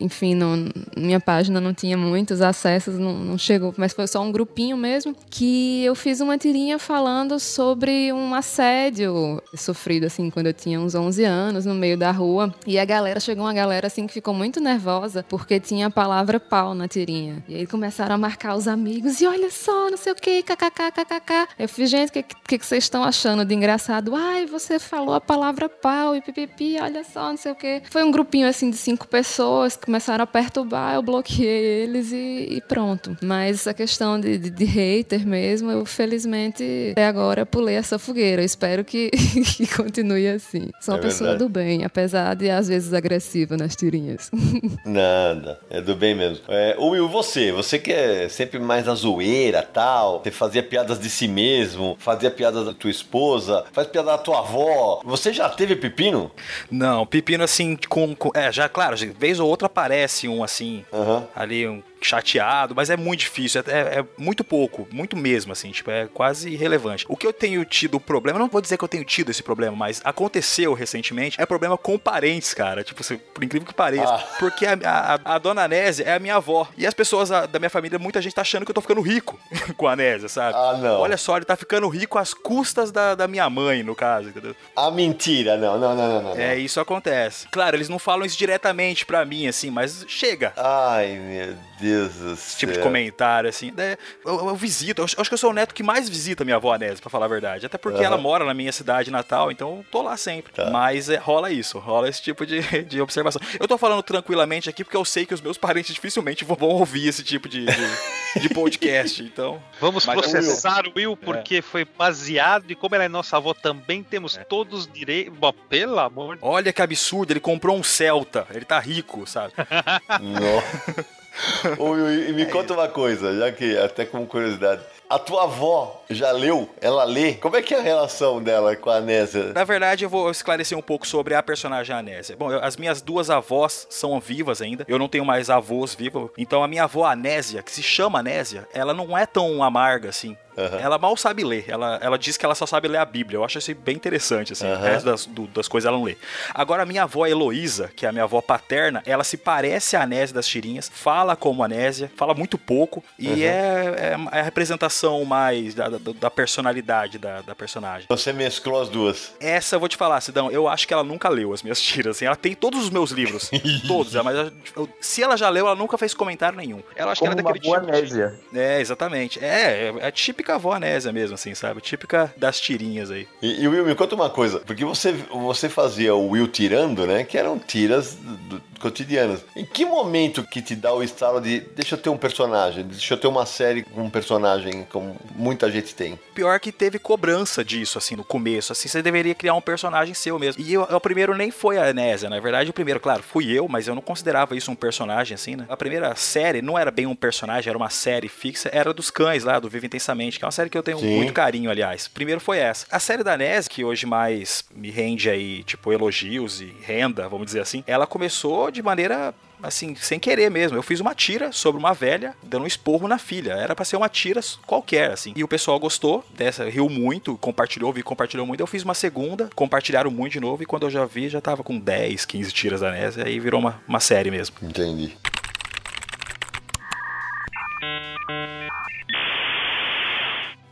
enfim, não, minha página não tinha muitos acessos, não, não, chegou, mas foi só um grupinho mesmo, que eu fiz uma tirinha falando sobre um assédio sofrido, assim, quando eu tinha uns 11 anos, no meio da rua, e a galera, chegou uma galera, assim, que ficou muito nervosa, porque tinha a palavra pau na tirinha. E aí começaram a marcar os amigos, e olha só, não sei o que, kkkkk, kkk. Eu fiz, gente, o que, que, que, vocês estão achando de engraçado? Ai, você falou a palavra pau e pipipi, olha só, não sei o quê. Foi um grupinho assim de cinco pessoas que começaram a perturbar, eu bloqueei eles e, e pronto. Mas essa questão de, de, de, hater mesmo, eu felizmente até agora pulei essa fogueira. Eu espero que, [LAUGHS] que continue assim. Sou uma é pessoa verdade. do bem, apesar de às vezes agressiva nas tirinhas. [LAUGHS] Nada, é do bem mesmo. É, Will, você, você que é sempre mais na zoeira tal, você fazia piadas piadas de si mesmo, fazia piada da tua esposa, faz piada da tua avó. Você já teve pepino? Não, pepino assim, com. com é, já, claro, vez ou outra aparece um assim, uhum. ali, um chateado, mas é muito difícil, é, é, muito pouco, muito mesmo, assim, tipo, é quase irrelevante. O que eu tenho tido problema, não vou dizer que eu tenho tido esse problema, mas aconteceu recentemente, é problema com parentes, cara, tipo, por incrível que pareça, ah. porque a, a, a, dona Nésia é a minha avó, e as pessoas da minha família, muita gente tá achando que eu tô ficando rico [LAUGHS] com a Nésia, sabe? Ah, não. Olha só, ele tá ficando rico às custas da, da minha mãe, no caso, entendeu? Ah, mentira, não, não, não, não, não. É, isso acontece. Claro, eles não falam isso diretamente pra mim, assim, mas chega. Ai, meu Deus. Deus do Esse tipo de comentário, assim. É, eu, eu visito, eu acho que eu sou o neto que mais visita minha avó Anésia, pra falar a verdade. Até porque Aham. ela mora na minha cidade natal, então eu tô lá sempre. Tá. Mas é, rola isso, rola esse tipo de, [LAUGHS] de observação. Eu tô falando tranquilamente aqui porque eu sei que os meus parentes dificilmente vão, ouvir esse tipo de, de, de podcast, [LAUGHS] então. Vamos Mas- processar o Will porque foi baseado e como ela é nossa avó também temos todos os direitos. Bom, pelo amor de Olha que absurdo, ele comprou um Celta, ele tá rico, sabe? [LAUGHS] Não. [LAUGHS] Ô, e me conta uma coisa, já que até como curiosidade. A tua avó já leu? Ela lê? Como é que é a relação dela com a Anésia? Na verdade, eu vou esclarecer um pouco sobre a personagem Anésia. Bom, eu- as minhas duas avós são vivas ainda. Eu não tenho mais avós vivos. Então a minha avó Anésia, que se chama Anésia, ela não é tão amarga assim. Aham. Ela mal sabe ler. Ela, ela diz que ela só sabe ler a Bíblia. Eu acho isso bem interessante, assim. O Aham. resto das, do- das coisas ela não lê. Agora, a minha avó Heloísa, que é a minha avó paterna, ela se parece a Anésia das tirinhas, fala como Anésia, fala muito pouco, e Uhum. é, é a representação mais da, da- da personalidade da, da personagem. Você mesclou as duas. Essa eu vou te falar, Sidão, eu acho que ela nunca leu as minhas tiras. Assim, ela tem todos os meus livros. [LAUGHS] todos, mas eu- eu- se ela já leu, ela nunca fez comentário nenhum. Ela acho Como que ela é uma daquele boa tipo. de- anésia. É, exatamente. É, é a típica avó anésia mesmo, assim, sabe? Típica das tirinhas aí. E, e Will, me conta uma coisa, porque você, você fazia o Will tirando, né? Que eram tiras do- cotidianas. Em que momento que te dá o estalo de deixa eu ter um personagem, deixa eu ter uma série com um personagem como muita gente tem? Pior que teve cobrança disso, assim, no começo. Assim, você deveria criar um personagem seu mesmo. E eu- o primeiro nem foi a Anésia. Na verdade, o primeiro, claro, fui eu, mas eu não considerava isso um personagem, assim, né? A primeira série não era bem um personagem, era uma série fixa. Era dos cães lá, do Viva Intensamente, que é uma série que eu tenho Sim. muito carinho, aliás. Primeiro foi essa. A série da Anésia, que hoje mais me rende aí, tipo, elogios e renda, vamos dizer assim, ela começou de maneira assim, sem querer mesmo. Eu fiz uma tira sobre uma velha dando um esporro na filha. Era pra ser uma tira qualquer, assim. E o pessoal gostou dessa, riu muito, compartilhou, vi, compartilhou muito. Eu fiz uma segunda, compartilharam muito de novo. E quando eu já vi, já tava com 10, 15 tiras da Nésia. Aí virou uma, uma série mesmo. Entendi.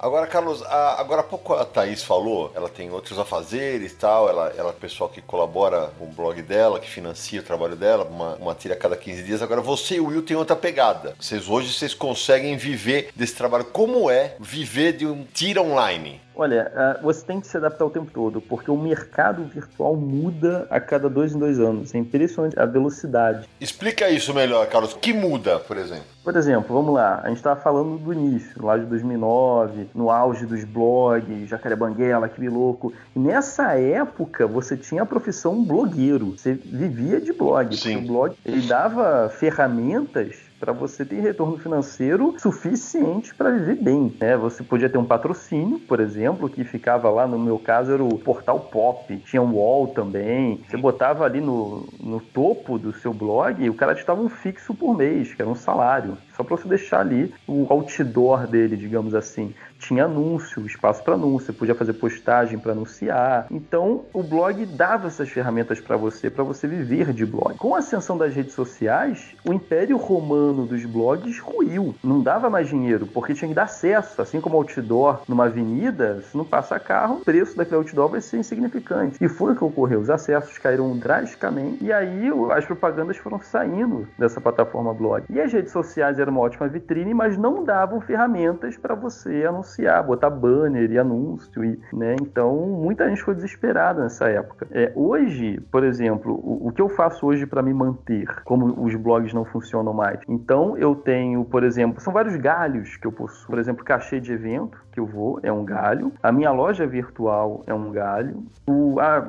Agora, Carlos, a- agora há pouco a Thaís falou, ela tem outros afazeres e tal, ela, ela é pessoal que colabora com o blog dela, que financia o trabalho dela, uma, uma tira a cada 15 dias. Agora, você e o Will tem outra pegada. Vocês hoje vocês conseguem viver desse trabalho. Como é viver de um tira online? Olha, ah, você tem que se adaptar o tempo todo, porque o mercado virtual muda a cada dois em dois anos. É impressionante a velocidade. Explica isso melhor, Carlos. O que muda, por exemplo? Por exemplo, vamos lá, a gente estava falando do início, lá de 2009, no auge dos blogs, Jacaré Banguela, aquele louco. E nessa época, você tinha a profissão blogueiro. Você vivia de blog. Sim. O blog ele dava ferramentas para você ter retorno financeiro suficiente para viver bem. Né? Você podia ter um patrocínio, por exemplo, que ficava lá, no meu caso, era o Portal Pop, tinha um wall também. Você botava ali no, no topo do seu blog e o cara te dava um fixo por mês, que era um salário. Só para você deixar ali o outdoor dele, digamos assim. Tinha anúncio, espaço para anúncio, podia fazer postagem para anunciar. Então, o blog dava essas ferramentas para você, para você viver de blog. Com a ascensão das redes sociais, o império romano dos blogs ruiu. Não dava mais dinheiro, porque tinha que dar acesso. Assim como outdoor numa avenida, se não passa carro, o preço daquele outdoor vai ser insignificante. E foi o que ocorreu. Os acessos caíram drasticamente. E aí as propagandas foram saindo dessa plataforma blog. E as redes sociais eram uma ótima vitrine, mas não davam ferramentas para você anunciar, botar banner e anúncio. E, né? Então, muita gente ficou desesperada nessa época. É, hoje, por exemplo, o, o que eu faço hoje para me manter, como os blogs não funcionam mais? Então, eu tenho, por exemplo, são vários galhos que eu possuo. Por exemplo, cachê de evento que eu vou é um galho. A minha loja virtual é um galho. O, a-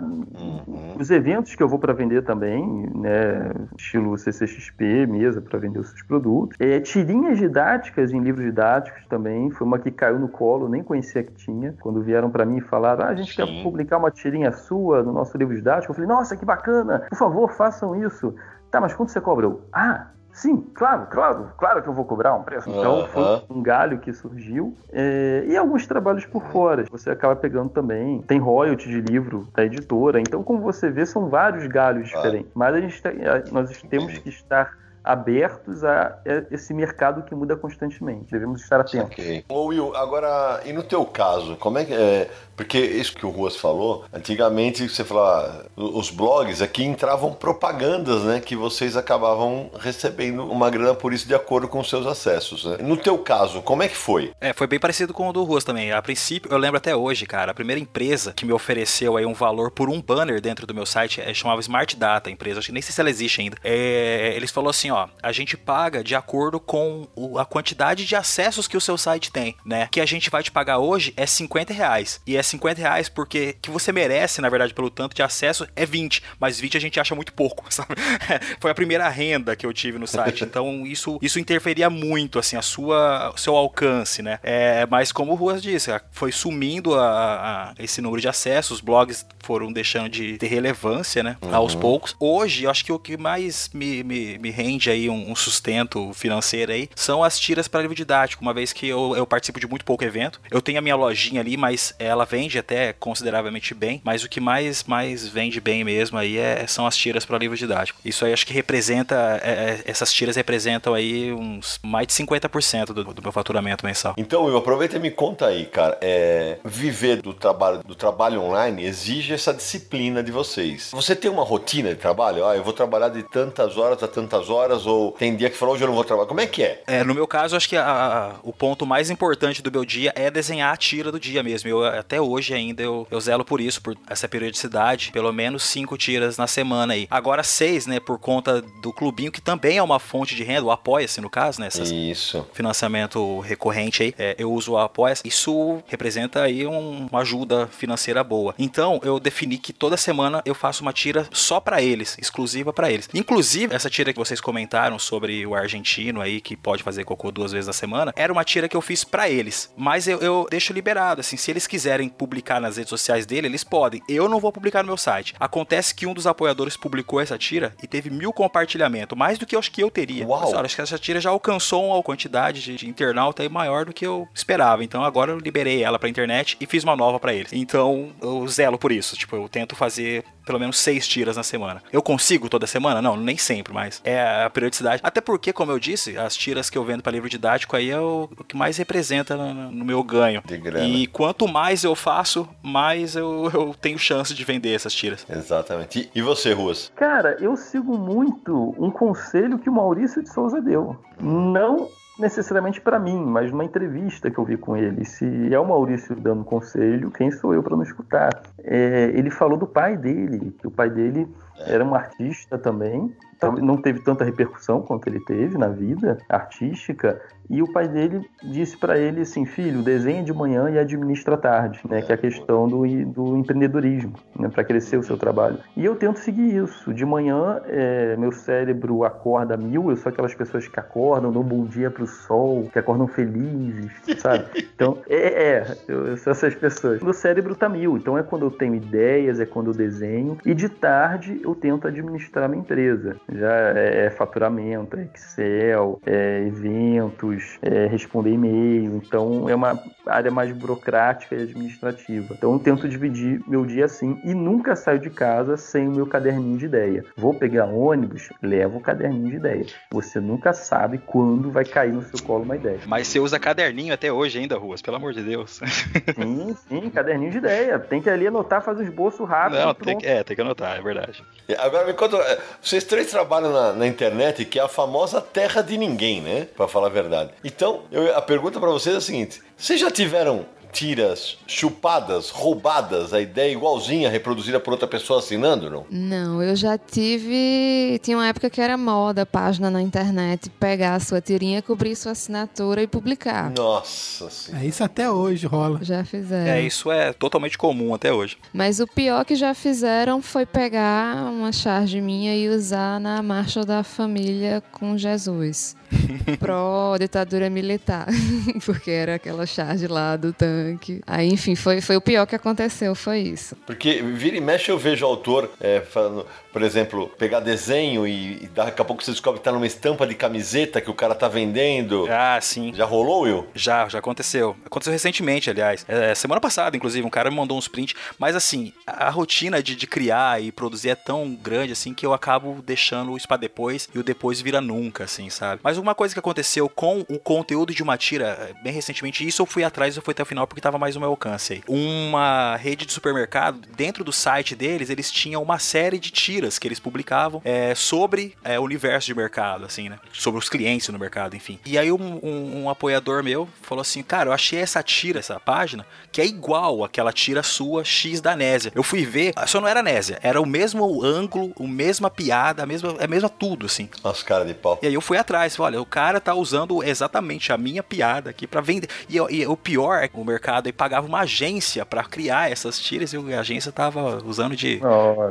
os eventos que eu vou para vender também, né, estilo CCXP, mesa para vender os seus produtos. É, tirinhas didáticas em livros didáticos também, foi uma que caiu no colo, nem conhecia que tinha. Quando vieram para mim e falaram, ah, a gente quer Sim. publicar uma tirinha sua no nosso livro didático. Eu falei, nossa, que bacana, por favor, façam isso. Tá, mas quanto você cobra? Eu, ah, Sim, claro, claro, claro que eu vou cobrar um preço. Então foi um galho que surgiu. É, e alguns trabalhos por fora. Você acaba pegando também. Tem royalty de livro da editora. Então, como você vê, são vários galhos Claro. diferentes. Mas a gente nós temos que estar abertos a esse mercado que muda constantemente. Devemos estar atentos. Ok. Ô Will, agora, e no teu caso, como é que é? Porque isso que o Ruas falou, antigamente você falava, os blogs aqui entravam propagandas, né? Que vocês acabavam recebendo uma grana por isso de acordo com os seus acessos, né? No teu caso, como é que foi? É, foi bem parecido com o do Ruas também. A princípio, eu lembro até hoje, cara, a primeira empresa que me ofereceu aí um valor por um banner dentro do meu site é, chamava Smart Data, a empresa, acho que nem sei se ela existe ainda. É, eles falaram assim, ó, a gente paga de acordo com a quantidade de acessos que o seu site tem, né? Que a gente vai te pagar hoje é 50 reais. E é 50 reais porque que você merece, na verdade, pelo tanto de acesso é 20, mas 20 a gente acha muito pouco, [LAUGHS] sabe? [LAUGHS] Foi a primeira renda que eu tive no site, [LAUGHS] então isso, isso interferia muito, assim, a sua, o seu alcance, né? É, mas como o Ruas disse, foi sumindo a, a, esse número de acessos, os blogs foram deixando de ter relevância, né? Uhum. Aos poucos. Hoje, eu acho que o que mais me, me, me rende aí um, um, sustento financeiro aí são as tiras para livro didático, uma vez que eu, eu participo de muito pouco evento. Eu tenho a minha lojinha ali, mas ela vende até consideravelmente bem, mas o que mais, mais vende bem mesmo aí é, são as tiras para livro didático. Isso aí acho que representa, é, é, essas tiras representam aí uns mais de 50% do, do meu faturamento mensal. Então, eu aproveita e me conta aí, cara, é, viver do trabalho, do trabalho online exige essa disciplina de vocês. Você tem uma rotina de trabalho? Ah, eu vou trabalhar de tantas horas a tantas horas, ou tem dia que falou, hoje eu não vou trabalhar. Como é que é? É, no meu caso, acho que a, a, o ponto mais importante do meu dia é desenhar a tira do dia mesmo. Eu, até hoje ainda eu, eu zelo por isso, por essa periodicidade, pelo menos cinco tiras na semana aí. Agora seis, né, por conta do clubinho, que também é uma fonte de renda, o Apoia-se no caso, né? Essas isso. Financiamento recorrente aí, é, eu uso o Apoia-se. Isso representa aí um, uma ajuda financeira boa. Então, eu defini que toda semana eu faço uma tira só para eles, exclusiva para eles. Inclusive, essa tira que vocês comentaram sobre o argentino aí, que pode fazer cocô duas vezes na semana, era uma tira que eu fiz para eles. Mas eu, eu deixo liberado, assim, se eles quiserem publicar nas redes sociais dele, eles podem. Eu não vou publicar no meu site. Acontece que um dos apoiadores publicou essa tira e teve mil compartilhamentos, mais do que eu acho que eu teria. Uau. Mas, olha, acho que essa tira já alcançou uma quantidade de, de internauta aí maior do que eu esperava. Então agora eu liberei ela pra internet e fiz uma nova para eles. Então eu zelo por isso. Tipo, eu tento fazer pelo menos seis tiras na semana. Eu consigo toda semana? Não, nem sempre, mas é a periodicidade. Até porque, como eu disse, as tiras que eu vendo para livro didático aí é o, o que mais representa no, no, meu ganho. De grana. E quanto mais eu faço, mais eu, eu tenho chance de vender essas tiras. Exatamente. E, e você, Ruas? Cara, eu sigo muito um conselho que o Maurício de Souza deu. Não necessariamente para mim, mas numa entrevista que eu vi com ele. Se é o Maurício dando conselho, quem sou eu para não escutar? É, ele falou do pai dele, que o pai dele era um artista também, não teve tanta repercussão quanto ele teve na vida artística, e o pai dele disse para ele assim, filho, desenha de manhã e administra tarde, né, que é a questão do, do empreendedorismo, né, para crescer o seu trabalho. E eu tento seguir isso. De manhã, é, meu cérebro acorda mil, eu sou aquelas pessoas que acordam, dão um bom dia pro sol, que acordam felizes, sabe? Então, é, é eu sou essas pessoas. Meu cérebro tá mil, então é quando eu tenho ideias, é quando eu desenho, e de tarde eu tento administrar minha empresa. Já é, é faturamento, é Excel, é eventos, é responder e-mail. Então é uma área mais burocrática e administrativa. Então eu tento dividir meu dia assim e nunca saio de casa sem o meu caderninho de ideia. Vou pegar ônibus, levo o caderninho de ideia. Você nunca sabe quando vai cair no seu colo uma ideia. Mas você usa caderninho até hoje ainda, Ruas, pelo amor de Deus. Sim, sim, caderninho de ideia. Tem que ali anotar, fazer um esboço rápido. Não, tem que, é, tem que anotar, é verdade. Agora me conta, é, vocês três trabalham na, na, internet que é a famosa terra de ninguém, né? Para falar a verdade. Então, eu, a pergunta para vocês é a seguinte: vocês já tiveram tiras chupadas, roubadas, a ideia igualzinha reproduzida por outra pessoa assinando, não? Não, eu já tive. Tinha uma época que era moda, página na internet, pegar a sua tirinha, cobrir sua assinatura e publicar. Nossa senhora. É isso até hoje rola. Já fizeram. É, isso é totalmente comum até hoje. Mas o pior que já fizeram foi pegar uma charge minha e usar na Marcha da Família com Jesus. Pró-ditadura militar, [LAUGHS] porque era aquela charge lá do tanque. Aí, enfim, foi, foi o pior que aconteceu, foi isso. Porque vira e mexe eu vejo o autor é, falando, por exemplo, pegar desenho e, e daqui a pouco você descobre que tá numa estampa de camiseta que o cara tá vendendo. Ah, sim. Já rolou, Will? Já, já aconteceu. Aconteceu recentemente, aliás. É, semana passada, inclusive, um cara me mandou uns prints. Mas assim, a, a rotina de, de criar e produzir é tão grande assim que eu acabo deixando isso pra depois e o depois vira nunca, assim, sabe? Mas uma coisa que aconteceu com o conteúdo de uma tira, bem recentemente, isso eu fui atrás, eu fui até o final porque tava mais no meu alcance aí. Uma rede de supermercado, dentro do site deles, eles tinham uma série de tiras que eles publicavam é, sobre é, o universo de mercado, assim, né? Sobre os clientes no mercado, enfim. E aí um, um, um apoiador meu falou assim, cara, eu achei essa tira, essa página, que é igual àquela tira sua X da Nésia. Eu fui ver, só não era Nésia, era o mesmo ângulo, a mesma piada, a mesma, a mesma tudo, assim. Nossa, cara de pau. E aí eu fui atrás, falei, olha, o cara tá usando exatamente a minha piada aqui para vender. E, e, o pior é que o mercado aí pagava uma agência para criar essas tiras e a agência tava usando de,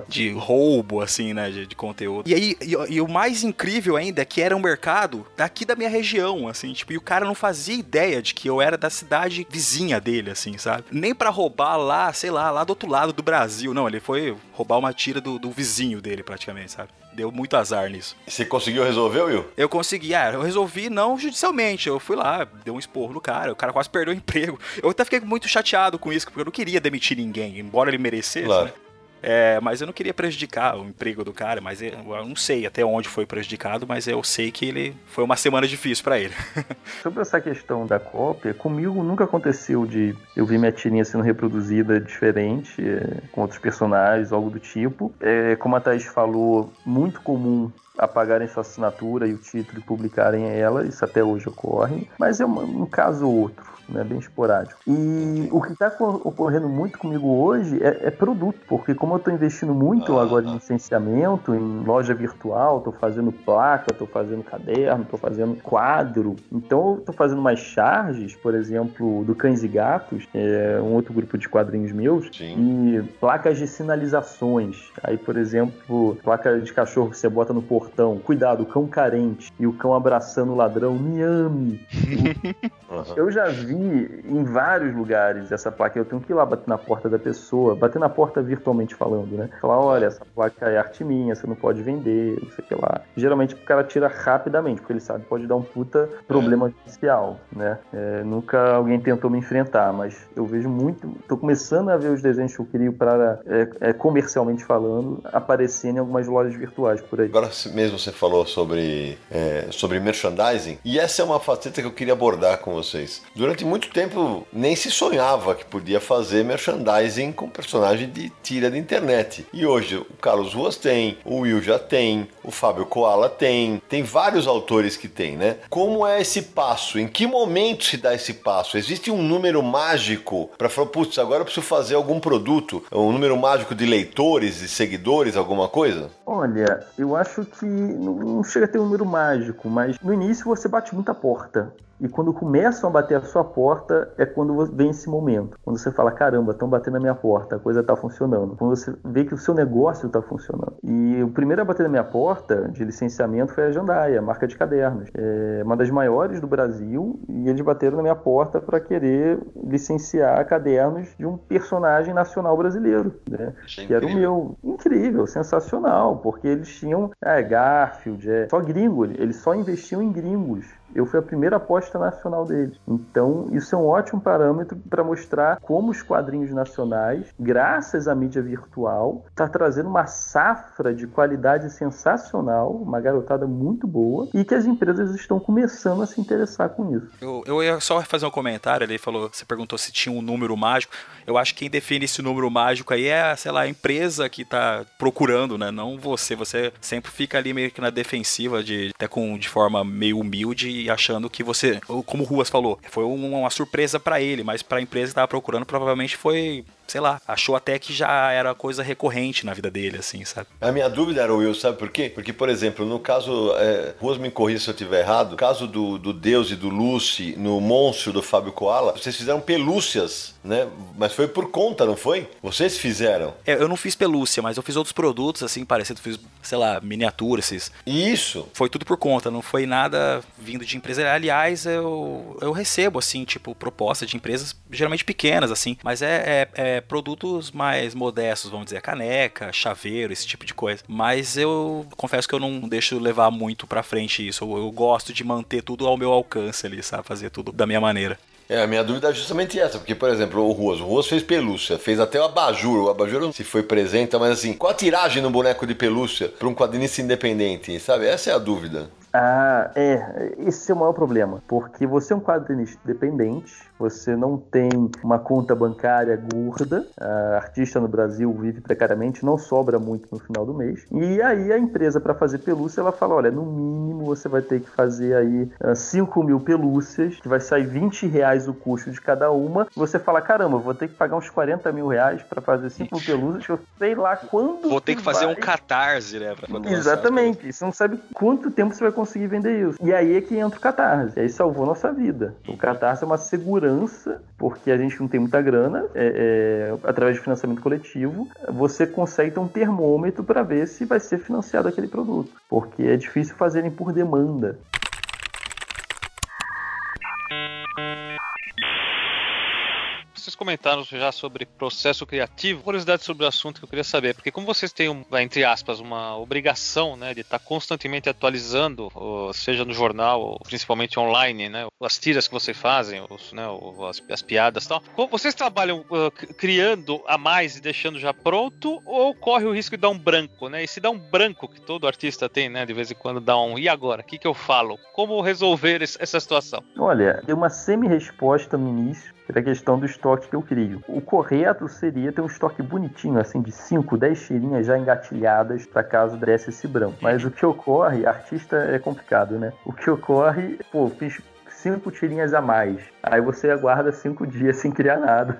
de roubo, assim, né, de, de conteúdo. E aí, e, e, o mais incrível ainda é que era um mercado daqui da minha região, assim, tipo, e o cara não fazia ideia de que eu era da cidade vizinha dele, assim, sabe? Nem para roubar lá, sei lá, lá do outro lado do Brasil. Não, ele foi roubar uma tira do, do vizinho dele, praticamente, sabe? Deu muito azar nisso. E você conseguiu resolver, Will? Eu consegui, ah, eu resolvi não judicialmente. Eu fui lá, dei um esporro no cara, o cara quase perdeu o emprego. Eu até fiquei muito chateado com isso, porque eu não queria demitir ninguém, embora ele merecesse, Claro. né? É, mas eu não queria prejudicar o emprego do cara, mas eu, eu não sei até onde foi prejudicado, mas eu sei que ele foi uma semana difícil pra ele. [LAUGHS] Sobre essa questão da cópia, comigo nunca aconteceu de eu ver minha tirinha sendo reproduzida diferente, é, com outros personagens, algo do tipo. É, como a Thaís falou, muito comum apagarem sua assinatura e o título e publicarem ela, isso até hoje ocorre, mas é um, caso ou outro. Né, bem esporádico. E o que está ocorrendo muito comigo hoje é, é produto, porque como eu estou investindo muito agora em licenciamento, em loja virtual, estou fazendo placa, estou fazendo caderno, estou fazendo quadro, então estou fazendo mais charges, por exemplo, do Cães e Gatos, é um outro grupo de quadrinhos meus, Sim. e placas de sinalizações. Aí, por exemplo, placa de cachorro que você bota no portão, cuidado, cão carente, e o cão abraçando o ladrão, me ame. Eu já vi em vários lugares essa placa. Eu tenho que ir lá bater na porta da pessoa, bater na porta virtualmente falando, né? Falar, olha, essa placa é arte minha, você não pode vender, não sei o que lá. Geralmente o cara tira rapidamente, porque ele sabe que pode dar um puta problema judicial, né? É, nunca alguém tentou me enfrentar, mas eu vejo muito. Tô começando a ver os desenhos que eu crio para, é, é, comercialmente falando, aparecendo em algumas lojas virtuais por aí. Agora mesmo você falou sobre, é, sobre merchandising, e essa é uma faceta que eu queria abordar com vocês. Durante muito tempo nem se sonhava que podia fazer merchandising com personagem de tira de internet. E hoje o Carlos Ruas tem, o Will já tem, o Fábio Koala tem, tem vários autores que tem, né? Como é esse passo? Em que momento se dá esse passo? Existe um número mágico para falar, putz, agora eu preciso fazer algum produto? Um número mágico de leitores e seguidores, alguma coisa? Olha, eu acho que não chega a ter um número mágico, mas no início você bate muita porta. E quando começam a bater a sua porta, é quando vem esse momento. Quando você fala, caramba, estão batendo na minha porta, a coisa está funcionando. Quando você vê que o seu negócio está funcionando. E o primeiro a bater na minha porta de licenciamento foi a Jandaia, marca de cadernos. É uma das maiores do Brasil e eles bateram na minha porta para querer licenciar cadernos de um personagem nacional brasileiro, né? Que era o meu. Incrível, sensacional, porque eles tinham é, Garfield, é, só gringo, eles só investiam em gringos. Eu fui a primeira aposta nacional deles. Então, isso é um ótimo parâmetro para mostrar como os quadrinhos nacionais, graças à mídia virtual, está trazendo uma safra de qualidade sensacional, uma garotada muito boa, e que as empresas estão começando a se interessar com isso. Eu, eu ia só fazer um comentário, ele falou, você perguntou se tinha um número mágico. Eu acho que quem define esse número mágico aí é, sei lá, a empresa que tá procurando, né? Não você. Você sempre fica ali meio que na defensiva, de, até com, de forma meio humilde achando que você, como o Ruas falou, foi um- uma surpresa pra ele, mas pra empresa que tava procurando provavelmente foi sei lá, achou até que já era coisa recorrente na vida dele, assim, sabe? A minha dúvida era, Will, sabe por quê? Porque, por exemplo, no caso, é, Ruas me corrija se eu estiver errado, no caso do, do Deus e do Lucy, no monstro do Fábio Koala, vocês fizeram pelúcias, né? Mas foi por conta, não foi? Vocês fizeram. É, eu não fiz pelúcia, mas eu fiz outros produtos, assim, parecidos, fiz, sei lá, miniaturas, esses. Isso. Foi tudo por conta, não foi nada vindo de empresa. Aliás, eu, eu recebo, assim, tipo, proposta de empresas geralmente pequenas, assim, mas é, é, é produtos mais modestos, vamos dizer, caneca, chaveiro, esse tipo de coisa. Mas eu confesso que eu não deixo levar muito pra frente isso. Eu, eu gosto de manter tudo ao meu alcance ali, sabe? Fazer tudo da minha maneira. É, a minha dúvida é justamente essa, porque, por exemplo, o Ruas, o Ruas fez pelúcia, fez até o abajur, o abajur se foi presente, mas assim, qual a tiragem no boneco de pelúcia para um quadrinista independente, sabe? Essa é a dúvida. Ah, é. Esse é o maior problema. Porque você é um quadrinista independente, você não tem uma conta bancária gorda, a artista no Brasil vive precariamente, não sobra muito no final do mês. E aí a empresa, para fazer pelúcia, ela fala: olha, no mínimo você vai ter que fazer aí 5 mil pelúcias, que vai sair 20 reais o custo de cada uma. Você fala: caramba, vou ter que pagar uns 40 mil reais para fazer 5 mil pelúcias, que eu sei lá quando. Vou ter que fazer vai... um catarse, né? Exatamente. Você não sabe quanto tempo você vai conseguir vender isso. E aí é que entra o catarse. E aí salvou nossa vida. O catarse é uma segurança segurança, porque a gente não tem muita grana, é, é, através de financiamento coletivo, você consegue ter um termômetro para ver se vai ser financiado aquele produto, porque é difícil fazerem por demanda. Vocês comentaram já sobre processo criativo, curiosidade sobre o assunto que eu queria saber, porque como vocês têm, entre aspas, uma obrigação, né, de estar constantemente atualizando, seja no jornal, ou principalmente online, né, as tiras que vocês fazem, os, né, as, as piadas e tal, vocês trabalham uh, criando a mais e deixando já pronto, ou corre o risco de dar um branco, né, e se dá um branco que todo artista tem, né, de vez em quando dá um, e agora, o que que eu falo? Como resolver essa situação? Olha, deu uma semi-resposta no início, que é a questão do estoque que eu crio. O correto seria ter um estoque bonitinho, assim, de 5, 10 tirinhas já engatilhadas para caso desse esse branco. Mas o que ocorre, artista é complicado, né? O que ocorre, pô, fiz cinco tirinhas a mais. Aí você aguarda cinco dias sem criar nada.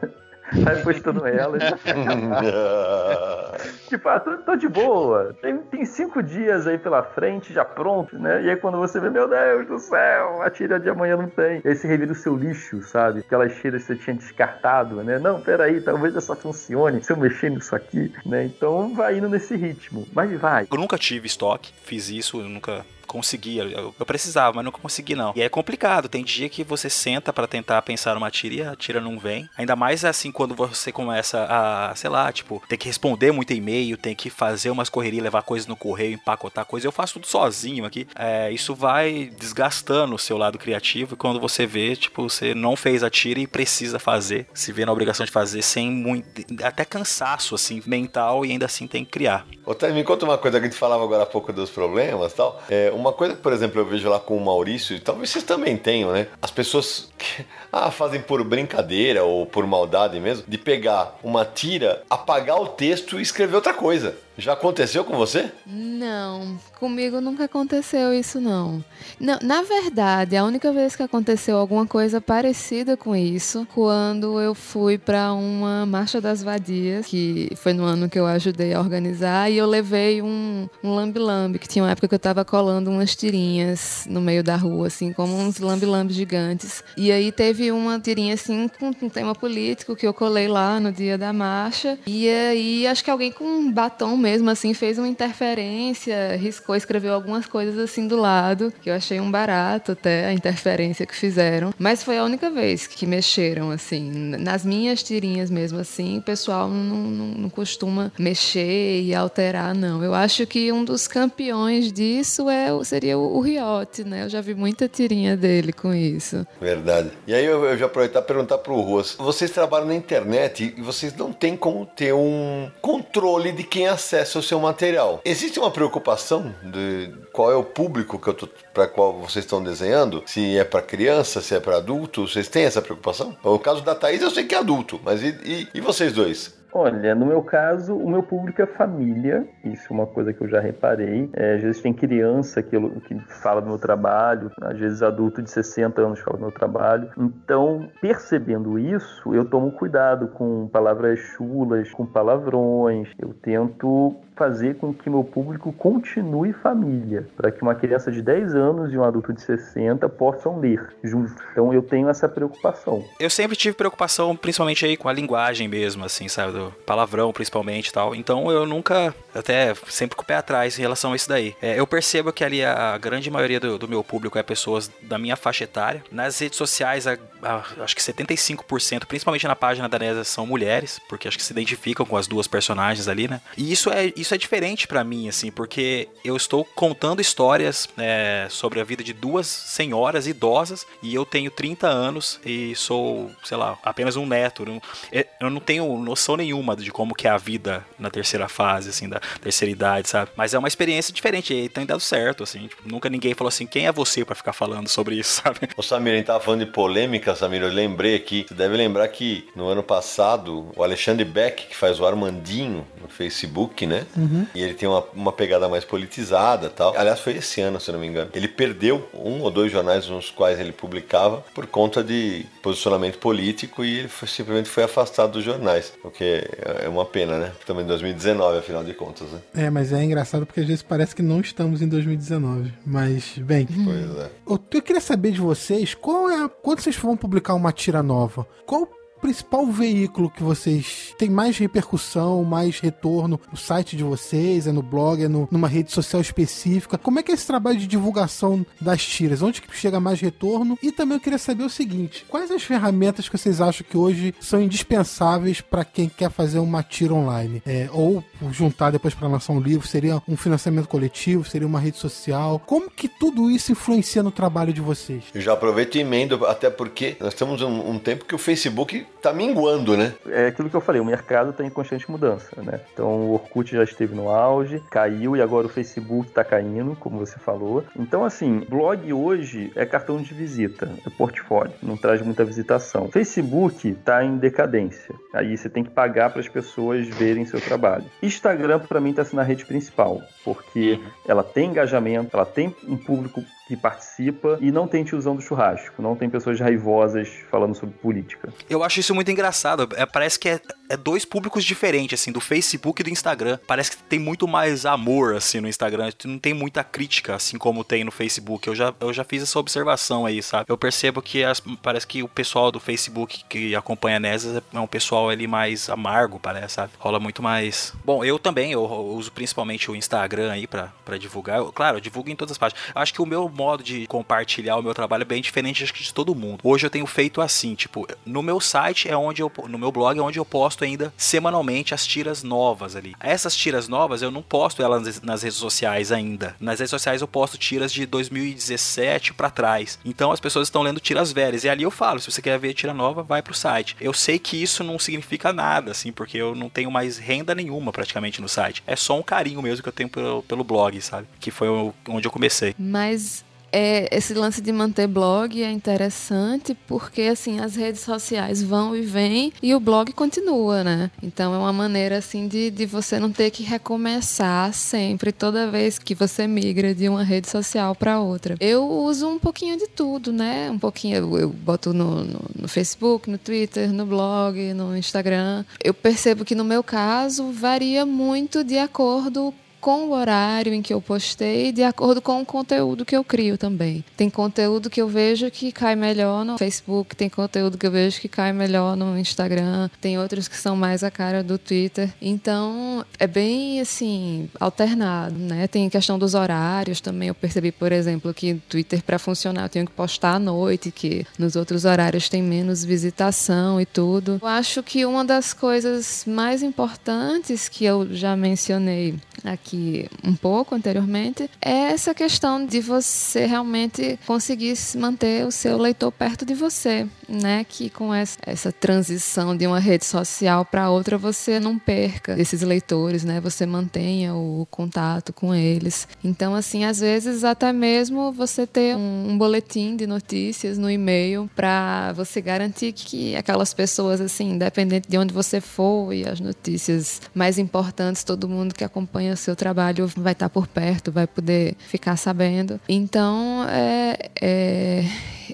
Aí postando elas. [LAUGHS] tipo, ah, tô, tô, de boa. Tem, tem cinco dias aí pela frente, já pronto, né? E aí quando você vê, meu Deus do céu, a tira de amanhã não tem. Aí você revira o seu lixo, sabe? Aquelas tiras que você tinha descartado, né? Não, peraí, talvez essa funcione se eu mexer nisso aqui, né? Então vai indo nesse ritmo. Mas vai. Eu nunca tive estoque, fiz isso, eu nunca conseguia. Eu, eu, precisava, mas nunca consegui, não. E é complicado. Tem dia que você senta para tentar pensar uma tira e a tira não vem. Ainda mais assim quando você começa a, sei lá, tipo, ter que responder muito e-mail, tem que fazer umas correrias, levar coisas no correio, empacotar coisas. Eu faço tudo sozinho aqui. É, isso vai desgastando o seu lado criativo. E quando você vê, tipo, você não fez a tira e precisa fazer, se vê na obrigação de fazer sem muito. até cansaço, assim, mental e ainda assim tem que criar. Otávio, me conta uma coisa que a gente falava agora há pouco dos problemas tal. É, uma coisa que, por exemplo, eu vejo lá com o Maurício, e talvez vocês também tenham, né? As pessoas que, [LAUGHS] ah, fazem por brincadeira ou por maldade mesmo, de pegar uma tira, apagar o texto e escrever outra coisa. Já aconteceu com você? Não, comigo nunca aconteceu isso não. não. Na verdade, a única vez que aconteceu alguma coisa parecida com isso, quando eu fui para uma marcha das vadias, que foi no ano que eu ajudei a organizar, e eu levei um, lambe-lambe, que tinha uma época que eu estava colando umas tirinhas no meio da rua, assim, como uns lambe-lambe gigantes. E aí teve uma tirinha assim com um tema político que eu colei lá no dia da marcha. E aí acho que alguém com um batom mesmo, assim, fez uma interferência, riscou, escreveu algumas coisas assim do lado, que eu achei um barato até a interferência que fizeram. Mas foi a única vez que mexeram, assim. Nas minhas tirinhas mesmo, assim, o pessoal não, não, não costuma mexer e alterar, não. Eu acho que um dos campeões disso é, seria o, Riot, né? Eu já vi muita tirinha dele com isso. Verdade. E aí eu, eu já aproveitar e perguntar pro Ruas. Vocês trabalham na internet e vocês não têm como ter um controle de quem acessa acesso ao seu material. Existe uma preocupação de qual é o público que eu tô para qual vocês estão desenhando? Se é para criança, se é para adulto? Vocês têm essa preocupação? O caso da Thaís eu sei que é adulto, mas e, e, e vocês dois? Olha, no meu caso, o meu público é família. Isso é uma coisa que eu já reparei. É, às vezes tem criança que, eu, que fala do meu trabalho, às vezes adulto de 60 anos fala do meu trabalho. Então, percebendo isso, eu tomo cuidado com palavras chulas, com palavrões. Eu tento fazer com que meu público continue família, para que uma criança de 10 anos e um adulto de 60 possam ler juntos. Então eu tenho essa preocupação. Eu sempre tive preocupação, principalmente aí com a linguagem mesmo, assim, sabe, do palavrão principalmente e tal. Então eu nunca, até sempre com o pé atrás em relação a isso daí. É, eu percebo que ali a grande maioria do, do, meu público é pessoas da minha faixa etária. Nas redes sociais, a, a, acho que 75%, principalmente na página da Nesa, são mulheres, porque acho que se identificam com as duas personagens ali, né? E isso é isso é diferente para mim, assim, porque eu estou contando histórias é, sobre a vida de duas senhoras idosas e eu tenho 30 anos e sou, sei lá, apenas um neto. É, eu não tenho noção nenhuma de como que é a vida na terceira fase, assim, da terceira idade, sabe? Mas é uma experiência diferente e tem dado certo, assim. Tipo, nunca ninguém falou assim, quem é você para ficar falando sobre isso, [LAUGHS] sabe? Ô Samir, a gente tava falando de polêmica, Samir, eu lembrei aqui, você deve lembrar que no ano passado, o Alexandre Beck, que faz o Armandinho no Facebook, né? Uhum. E ele tem uma, uma pegada mais politizada tal. Aliás, foi esse ano, se eu não me engano. Ele perdeu um ou dois jornais nos quais ele publicava por conta de posicionamento político e ele foi, simplesmente foi afastado dos jornais. O que é uma pena, né? Também em 2019, afinal de contas, né? É, mas é engraçado porque às vezes parece que não estamos em 2019. Mas, bem. Pois é. Eu, eu queria saber de vocês qual é. Quando vocês vão publicar uma tira nova, qual principal veículo que vocês têm mais repercussão, mais retorno no site de vocês, é no blog, é no, numa rede social específica? Como é que é esse trabalho de divulgação das tiras? Onde que chega mais retorno? E também eu queria saber o seguinte: quais as ferramentas que vocês acham que hoje são indispensáveis para quem quer fazer uma tira online? É, ou juntar depois para lançar um livro? Seria um financiamento coletivo? Seria uma rede social? Como que tudo isso influencia no trabalho de vocês? Eu já aproveito e emendo, até porque nós temos um, um tempo que o Facebook tá minguando, né? É aquilo que eu falei, o mercado está em constante mudança, né? Então o Orkut já esteve no auge, caiu e agora o Facebook está caindo, como você falou. Então assim, blog hoje é cartão de visita, é portfólio, não traz muita visitação. Facebook está em decadência. Aí você tem que pagar para as pessoas verem seu trabalho. Instagram para mim está sendo a rede principal, porque ela tem engajamento, ela tem um público que participa e não tem tiozão do churrasco, não tem pessoas raivosas falando sobre política. Eu acho isso muito engraçado. É, parece que é, é, dois públicos diferentes, assim, do Facebook e do Instagram. Parece que tem muito mais amor, assim, no Instagram. Não tem muita crítica, assim como tem no Facebook. Eu já, eu já fiz essa observação aí, sabe? Eu percebo que as, parece que o pessoal do Facebook que acompanha Nesas é um pessoal ali mais amargo, parece, sabe? Rola muito mais. Bom, eu também, eu uso principalmente o Instagram aí para divulgar. Eu, claro, eu divulgo em todas as páginas. Eu acho que o meu modo de compartilhar o meu trabalho é bem diferente acho que de todo mundo. Hoje eu tenho feito assim, tipo, no meu site é onde eu no meu blog é onde eu posto ainda semanalmente as tiras novas ali. Essas tiras novas eu não posto elas nas redes sociais ainda. Nas redes sociais eu posto tiras de 2017 para trás. Então as pessoas estão lendo tiras velhas e ali eu falo, se você quer ver tira nova, vai pro site. Eu sei que isso não significa nada assim, porque eu não tenho mais renda nenhuma praticamente no site. É só um carinho mesmo que eu tenho pelo, pelo blog, sabe? Que foi onde eu comecei. Mas é, esse lance de manter blog é interessante porque assim as redes sociais vão e vêm e o blog continua, né? Então é uma maneira assim de, de você não ter que recomeçar sempre toda vez que você migra de uma rede social para outra. Eu uso um pouquinho de tudo, né? Um pouquinho eu, eu boto no, no, no Facebook, no Twitter, no blog, no Instagram. Eu percebo que no meu caso varia muito de acordo com o horário em que eu postei, de acordo com o conteúdo que eu crio também. Tem conteúdo que eu vejo que cai melhor no Facebook, tem conteúdo que eu vejo que cai melhor no Instagram, tem outros que são mais a cara do Twitter. Então, é bem assim, alternado, né? Tem questão dos horários também. Eu percebi, por exemplo, que Twitter para funcionar eu tenho que postar à noite, que nos outros horários tem menos visitação e tudo. Eu acho que uma das coisas mais importantes que eu já mencionei aqui um pouco anteriormente, é essa questão de você realmente conseguir manter o seu leitor perto de você, né? Que com essa, essa transição de uma rede social para outra você não perca esses leitores, né? Você mantenha o contato com eles. Então, assim, às vezes até mesmo você ter um, um boletim de notícias no e-mail para você garantir que aquelas pessoas, assim, independente de onde você for e as notícias mais importantes, todo mundo que acompanha o seu trabalho vai estar por perto, vai poder ficar sabendo. Então, é, é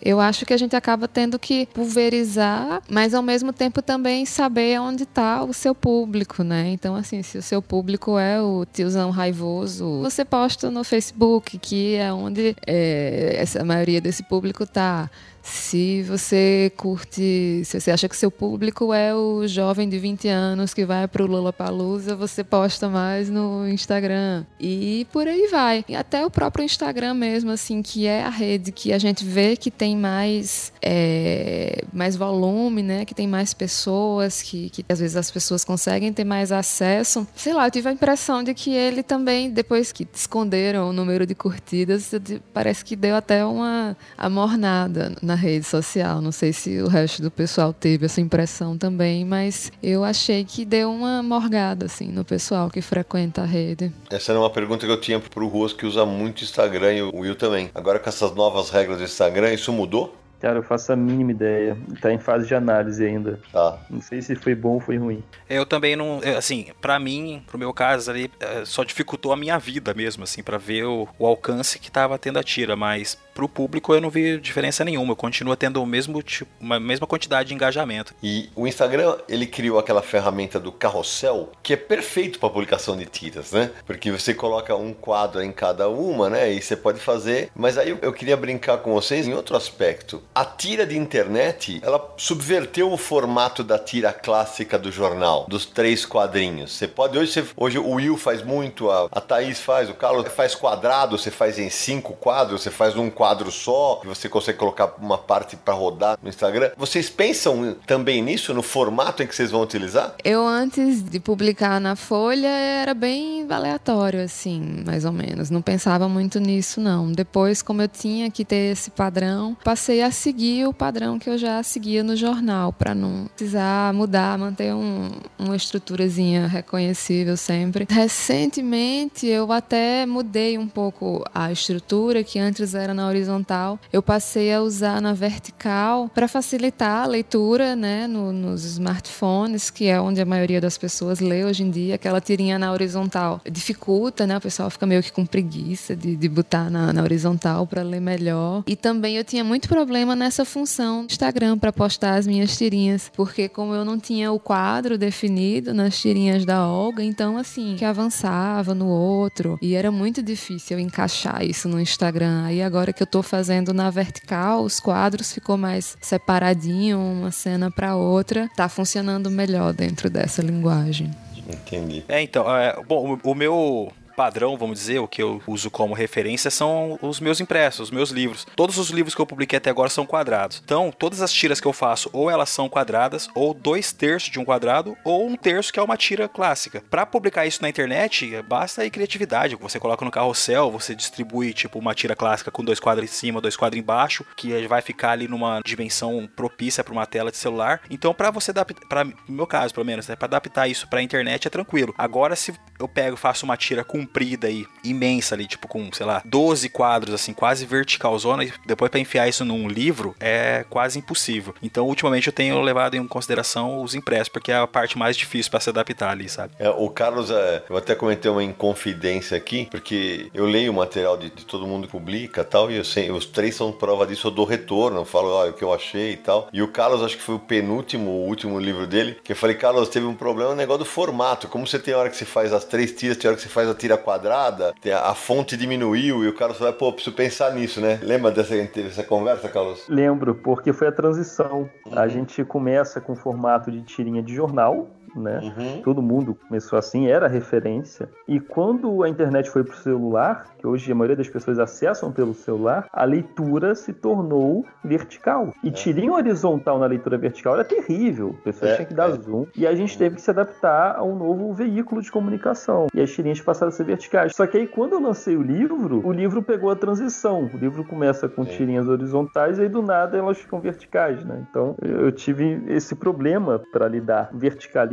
eu acho que a gente acaba tendo que pulverizar, mas ao mesmo tempo também saber onde está o seu público, né? Então, assim, se o seu público é o tiozão raivoso, você posta no Facebook, que é onde é, essa, maioria desse público está. Se você curte, se você acha que seu público é o jovem de 20 anos que vai pro Lollapalooza, você posta mais no Instagram. E por aí vai. E até o próprio Instagram mesmo, assim, que é a rede que a gente vê que tem mais, é, mais volume, né? Que tem mais pessoas, que, que às vezes as pessoas conseguem ter mais acesso. Sei lá, eu tive a impressão de que ele também, depois que esconderam o número de curtidas, parece que deu até uma amornada na rede social. Não sei se o resto do pessoal teve essa impressão também, mas eu achei que deu uma morgada assim no pessoal que frequenta a rede. Essa era uma pergunta que eu tinha pro Ruas que usa muito Instagram e o Will também. Agora com essas novas regras do Instagram, isso mudou? Cara, eu faço a mínima ideia. Tá em fase de análise ainda. Tá. Não sei se foi bom ou foi ruim. Eu também não. Assim, para mim, pro meu caso ali, é, só dificultou a minha vida mesmo, assim, para ver o, o, alcance que tava tendo a tira. Mas pro público eu não vi diferença nenhuma. Eu continuo tendo o mesmo tipo, uma mesma quantidade de engajamento. E o Instagram, ele criou aquela ferramenta do carrossel, que é perfeito para publicação de tiras, né? Porque você coloca um quadro em cada uma, né? E você pode fazer. Mas aí eu queria brincar com vocês em outro aspecto a tira de internet, ela subverteu o formato da tira clássica do jornal, dos três quadrinhos. Você pode, hoje, você, hoje o Will faz muito, a, a Thaís faz, o Carlos faz quadrado, você faz em cinco quadros, você faz um quadro só, você consegue colocar uma parte para rodar no Instagram. Vocês pensam também nisso, no formato em que vocês vão utilizar? Eu, antes de publicar na Folha, era bem aleatório, assim, mais ou menos. Não pensava muito nisso, não. Depois, como eu tinha que ter esse padrão, passei a seguir o padrão que eu já seguia no jornal, para não precisar mudar, manter um, uma estruturazinha reconhecível sempre. Recentemente eu até mudei um pouco a estrutura, que antes era na horizontal, eu passei a usar na vertical para facilitar a leitura né, no, nos smartphones, que é onde a maioria das pessoas lê hoje em dia. Aquela tirinha na horizontal dificulta, né? O pessoal fica meio que com preguiça de, de botar na, na horizontal para ler melhor. E também eu tinha muito problema nessa função do Instagram para postar as minhas tirinhas, porque como eu não tinha o quadro definido nas tirinhas da Olga, então assim, que avançava no outro e era muito difícil encaixar isso no Instagram. Aí agora que eu tô fazendo na vertical, os quadros ficou mais separadinho, uma cena para outra, tá funcionando melhor dentro dessa linguagem. Entendi. É, então, é, bom, o, o meu padrão, vamos dizer, o que eu uso como referência são os meus impressos, os meus livros. Todos os livros que eu publiquei até agora são quadrados. Então, todas as tiras que eu faço, ou elas são quadradas, ou dois terços de um quadrado, ou um terço que é uma tira clássica. Para publicar isso na internet, basta aí criatividade. Você coloca no carrossel, você distribui tipo uma tira clássica com dois quadros em cima, dois quadros embaixo, que vai ficar ali numa dimensão propícia para uma tela de celular. Então, para você adaptar, para meu caso, pelo menos, né, para adaptar isso para internet é tranquilo. Agora, se eu pego, faço uma tira com comprida aí, imensa ali, tipo com, sei lá, 12 quadros, assim, quase verticalzona, e depois para enfiar isso num livro é quase impossível. Então, ultimamente eu tenho levado em consideração os impressos, porque é a parte mais difícil para se adaptar ali, sabe? É, o Carlos, é, eu até comentei uma inconfidência aqui, porque eu leio o material de, de todo mundo que publica tal, e eu sei, os três são prova disso, eu dou retorno, eu falo olha, o que eu achei e tal. E o Carlos, acho que foi o penúltimo, o último livro dele, que eu falei, Carlos, teve um problema no negócio do formato. Como você tem hora que você faz as três tiras, tem hora que você faz a tira quadrada, a fonte diminuiu e o cara falou, pô, preciso pensar nisso, né? Lembra dessa, dessa conversa, Carlos? Lembro, porque foi a transição. A gente começa com o formato de tirinha de jornal, né? Uhum. Todo mundo começou assim, era referência. E quando a internet foi pro celular, que hoje a maioria das pessoas acessam pelo celular, a leitura se tornou vertical. E é. tirinha horizontal na leitura vertical era terrível. A pessoa é, tinha que dar é. zoom. E a gente teve que se adaptar a um novo veículo de comunicação. E as tirinhas passaram a ser verticais. Só que aí, quando eu lancei o livro, o livro pegou a transição. O livro começa com tirinhas horizontais e aí do nada elas ficam verticais, né? Então eu tive esse problema para lidar.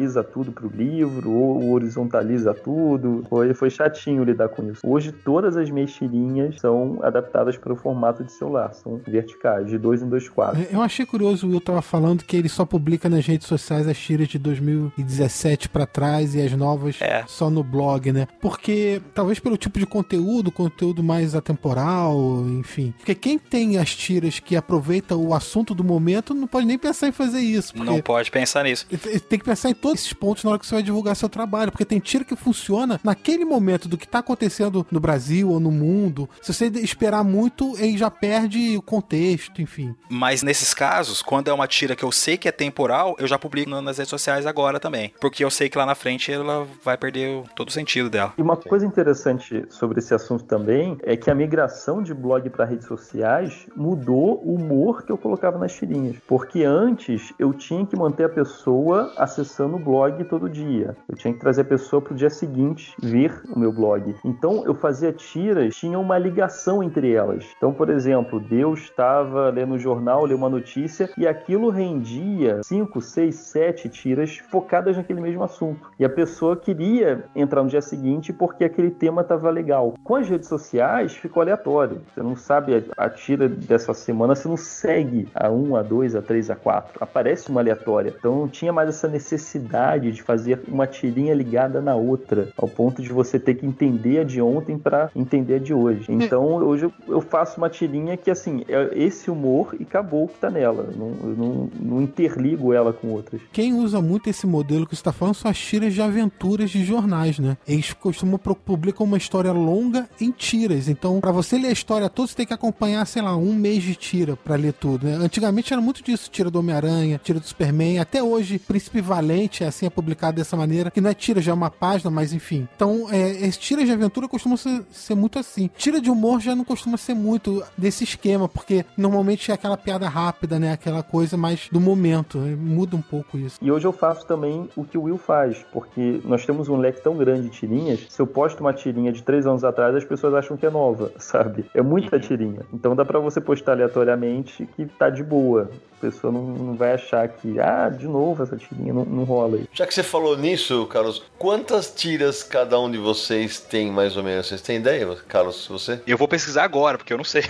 Verticaliza tudo pro livro ou horizontaliza tudo. Foi, foi chatinho lidar com isso. Hoje todas as minhas tirinhas são adaptadas para o formato de celular, são verticais, de dois em dois quadros. Eu achei curioso o Will tava falando que ele só publica nas redes sociais as tiras de 2017 para trás e as novas é. só no blog, né? Porque talvez pelo tipo de conteúdo, conteúdo mais atemporal, enfim. Porque quem tem as tiras que aproveita o assunto do momento não pode nem pensar em fazer isso. Não pode pensar nisso. Tem que pensar em todos esses pontos na hora que você vai divulgar seu trabalho, porque tem tira que funciona naquele momento do que está acontecendo no Brasil ou no mundo. Se você esperar muito, ele já perde o contexto, enfim. Mas nesses casos, quando é uma tira que eu sei que é temporal, eu já publico nas redes sociais agora também. Porque eu sei que lá na frente ela vai perder todo o sentido dela. E uma coisa interessante sobre esse assunto também é que a migração de blog para redes sociais mudou o humor que eu colocava nas tirinhas. Porque antes eu tinha que manter a pessoa acessando o blog todo dia. Eu tinha que trazer a pessoa para o dia seguinte ver o meu blog. Então eu fazia tiras, tinha uma ligação entre elas. Então, por exemplo, Deus estava lendo o jornal, leu uma notícia e aquilo rendia 5, 6, 7 tiras focadas naquele mesmo assunto. E a pessoa queria entrar no dia seguinte porque aquele tema estava legal. Com as redes sociais ficou aleatório. Você não sabe a tira dessa semana, você não segue a 1, a 2, a 3, a 4. Aparece uma aleatória. Então não tinha mais essa necessidade de fazer uma tirinha ligada na outra, ao ponto de você ter que entender a de ontem para entender a de hoje. Então hoje eu faço uma tirinha que assim, é esse humor e acabou o que tá nela. Eu não, eu não, não interligo ela com outras. Quem usa muito esse modelo que você está falando são as tiras de aventuras de jornais, né? Eles costumam publicar uma história longa em tiras. Então, para você ler a história toda, você tem que acompanhar, sei lá, um mês de tira para ler tudo. Né? Antigamente era muito disso, tira do Homem-Aranha, tira do Superman. Até hoje, Príncipe Valente é assim, é publicado dessa maneira, que não é tira, já é uma página, mas enfim. Então, é, as tiras de aventura costumam ser, ser muito assim. Tira de humor já não costuma ser muito desse esquema, porque normalmente é aquela piada rápida, né? Aquela coisa mais do momento. Né? Muda um pouco isso. E hoje eu faço também o que o Will faz, porque nós temos um leque tão grande de tirinhas. Se eu posto uma tirinha de três anos atrás, as pessoas acham que é nova, [LAUGHS] sabe? É muita uhum. tirinha. Então dá para você postar aleatoriamente que tá de boa. A pessoa não, não, vai achar que, ah, de novo essa tirinha, não, não rola aí. Já que você falou nisso, Carlos, quantas tiras cada um de vocês tem mais ou menos? Vocês têm ideia, Carlos, você? Eu vou pesquisar agora, porque eu não sei.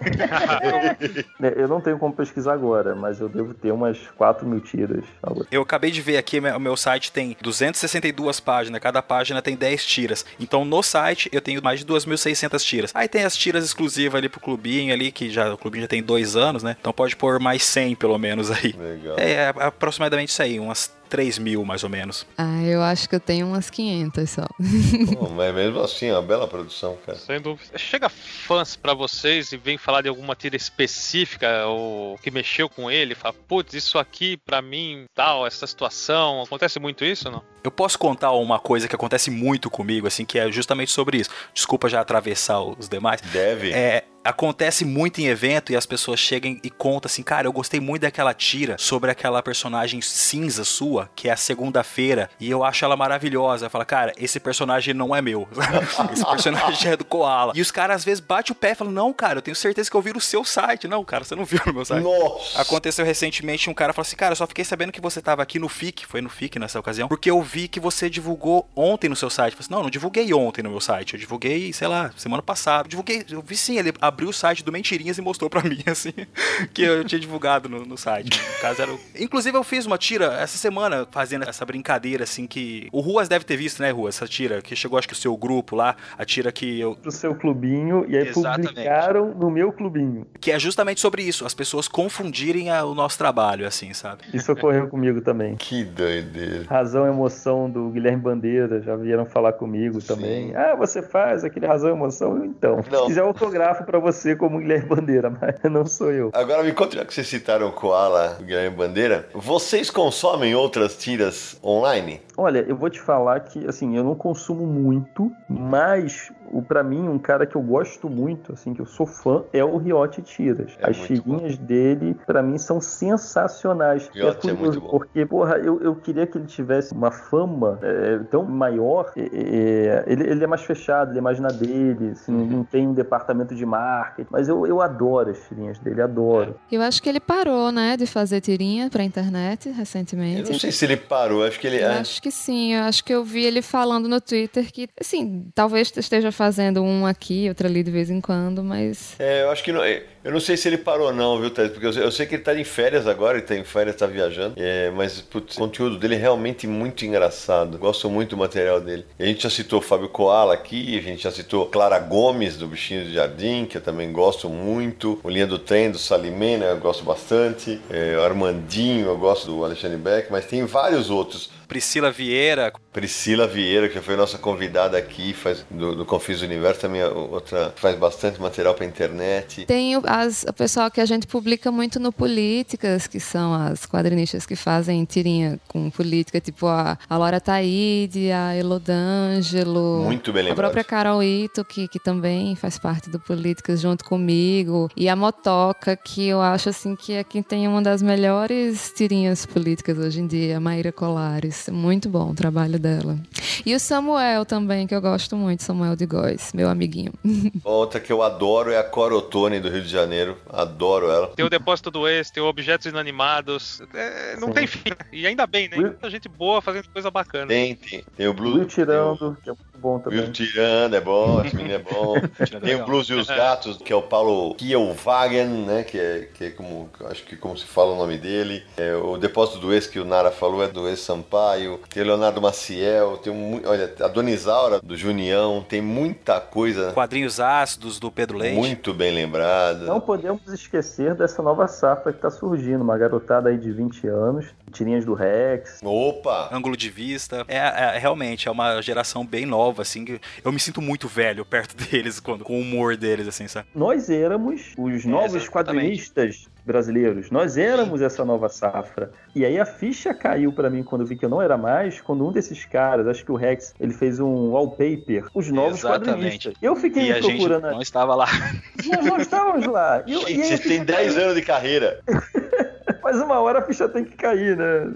[LAUGHS] eu não tenho como pesquisar agora, mas eu devo ter umas 4 mil tiras. Eu acabei de ver aqui, o meu site tem 262 páginas, cada página tem 10 tiras. Então no site eu tenho mais de 2.600 tiras. Aí tem as tiras exclusivas ali pro clubinho ali, que já o clubinho já tem dois anos, né? Então pode pôr mais 100 pelo menos aí. Legal. É, é aproximadamente isso aí, umas 3 mil, mais ou menos. Ah, eu acho que eu tenho umas 500 só. Pô, mas mesmo assim, é uma bela produção, cara. Sem dúvida. Chega fãs para vocês e vem falar de alguma tira específica ou que mexeu com ele, fala, putz, isso aqui para mim, tal, essa situação. Acontece muito isso ou não? Eu posso contar uma coisa que acontece muito comigo, assim, que é justamente sobre isso. Desculpa já atravessar os demais. Deve. É, acontece muito em evento e as pessoas chegam e contam assim, cara, eu gostei muito daquela tira sobre aquela personagem cinza sua, que é a segunda-feira, e eu acho ela maravilhosa. Fala, cara, esse personagem não é meu. [LAUGHS] esse personagem é do Koala. E os caras às vezes batem o pé e falam, não, cara, eu tenho certeza que eu vi no seu site. Não, cara, você não viu no meu site. Nossa. Aconteceu recentemente um cara falou assim, cara, eu só fiquei sabendo que você tava aqui no FIC, foi no FIC nessa ocasião, porque eu vi que você divulgou ontem no seu site. Eu falei assim, não, não divulguei ontem no meu site, eu divulguei, sei lá, semana passada. Eu divulguei, eu vi sim, ele abriu o site do Mentirinhas e mostrou para [LAUGHS] mim, assim, que eu tinha divulgado no, no site. No caso era o... Inclusive, eu fiz uma tira essa semana fazendo essa brincadeira, assim, que. O Ruas deve ter visto, né, Ruas, essa tira, que chegou, acho que o seu grupo lá, a tira que eu. Pro seu clubinho, e aí Exatamente. publicaram no meu clubinho. Que é justamente sobre isso, as pessoas confundirem a, o nosso trabalho, assim, sabe? Isso ocorreu comigo também. Que doideira. Razão e emoção do Guilherme Bandeira, já vieram falar comigo Sim. também. Ah, você faz aquele razão e emoção? Então, Não. se quiser autografo para você como Guilherme Bandeira, mas [LAUGHS] não sou eu. Agora me conta, já que vocês citaram o Koala, o Guilherme Bandeira, vocês consomem outras tiras online? Olha, eu vou te falar que, assim, eu não consumo muito, mas o para mim um cara que eu gosto muito, assim, que eu sou fã, é o Riote Tiras. É As tirinhas dele, para mim, são sensacionais. Riote é curioso, muito bom. Porque, porra, eu, eu queria que ele tivesse uma fama é, tão maior. é, é, ele, ele é mais fechado, ele é mais na dele, assim, Uhum. não tem um departamento de marketing. Mas eu, eu adoro as tirinhas dele, adoro. Eu acho que ele parou, né, de fazer tirinha pra internet Eu recentemente. não sei se ele parou, acho que ele. Eu é. acho que sim, eu acho que eu vi ele falando no Twitter que, assim, talvez esteja fazendo um aqui, outro ali de vez em quando, mas É, eu acho que não. Eu não sei se ele parou, não, viu, Thaís? Porque eu, eu sei que ele tá em férias agora, ele tá em férias, tá viajando. É, mas putz, o conteúdo dele é realmente muito engraçado. Gosto muito do material dele. A gente já citou Fábio Koala aqui, a gente já citou Clara Gomes, do Bichinho do Jardim, que eu também gosto muito. O Linha do Trem, do Salimena, eu gosto bastante. É, o Armandinho, eu gosto do Alexandre Beck, mas tem vários outros. Priscila Vieira, Priscila Vieira, que já foi nossa convidada aqui, faz do, do Confis Universo, também é outra faz bastante material pra internet. tem o, as, o pessoal que a gente publica muito no Políticas, que são as quadrinistas que fazem tirinha com política, tipo a, a Laura Taide, a Elodângelo, Muito bem a lembrado. própria Carol Ito, que, que também faz parte do Políticas junto comigo, e a Motoca, que eu acho assim que é quem tem uma das melhores tirinhas políticas hoje em dia, a Maíra Colares. Muito bom o trabalho dela. E o Samuel também, que eu gosto muito, Samuel de Góes, meu amiguinho. [LAUGHS] Outra que eu adoro é a Corotone do Rio de Janeiro. Adoro ela. Tem o Depósito do Ex, tem o Objetos Inanimados. É, não Sim. tem fim. E ainda bem, né? Muita gente boa fazendo coisa bacana. Tem, tem, tem o Blues. Will Tirando, que é muito bom o Will também. Tirando, é bom, esse menino é bom. [LAUGHS] Tem o Blues e os Gatos, que é o Paulo Kielwagen, né? Que é, que é como, acho que como se fala o nome dele. É, o Depósito do Ex, que o Nara falou, é do Ex Sampaio. Tem o Leonardo Maciel, tem um, olha, a Dona Isaura, do Junião. Tem muita coisa quadrinhos ácidos do Pedro Leite. muito bem lembrada. Não podemos esquecer dessa nova safra que está surgindo, uma garotada aí de 20 anos, tirinhas do Rex. Opa! ângulo de vista. É, é- realmente é uma geração bem nova, assim. que Eu me sinto muito velho [LAUGHS] perto deles, quando, com o humor deles, assim, sabe? Nós éramos os novos exatamente. quadrinistas brasileiros. Nós éramos essa nova safra. E aí a ficha caiu pra mim quando eu vi que eu não era mais, quando um desses caras, acho que o Rex, ele fez um wallpaper, os novos Exatamente. quadrinistas. Eu fiquei E a gente procurando. não estava lá. Nós não estávamos lá. E, eu- e aí a Vocês têm ficha 10 caiu. anos de carreira. [LAUGHS] Mas uma hora a ficha tem que cair, né?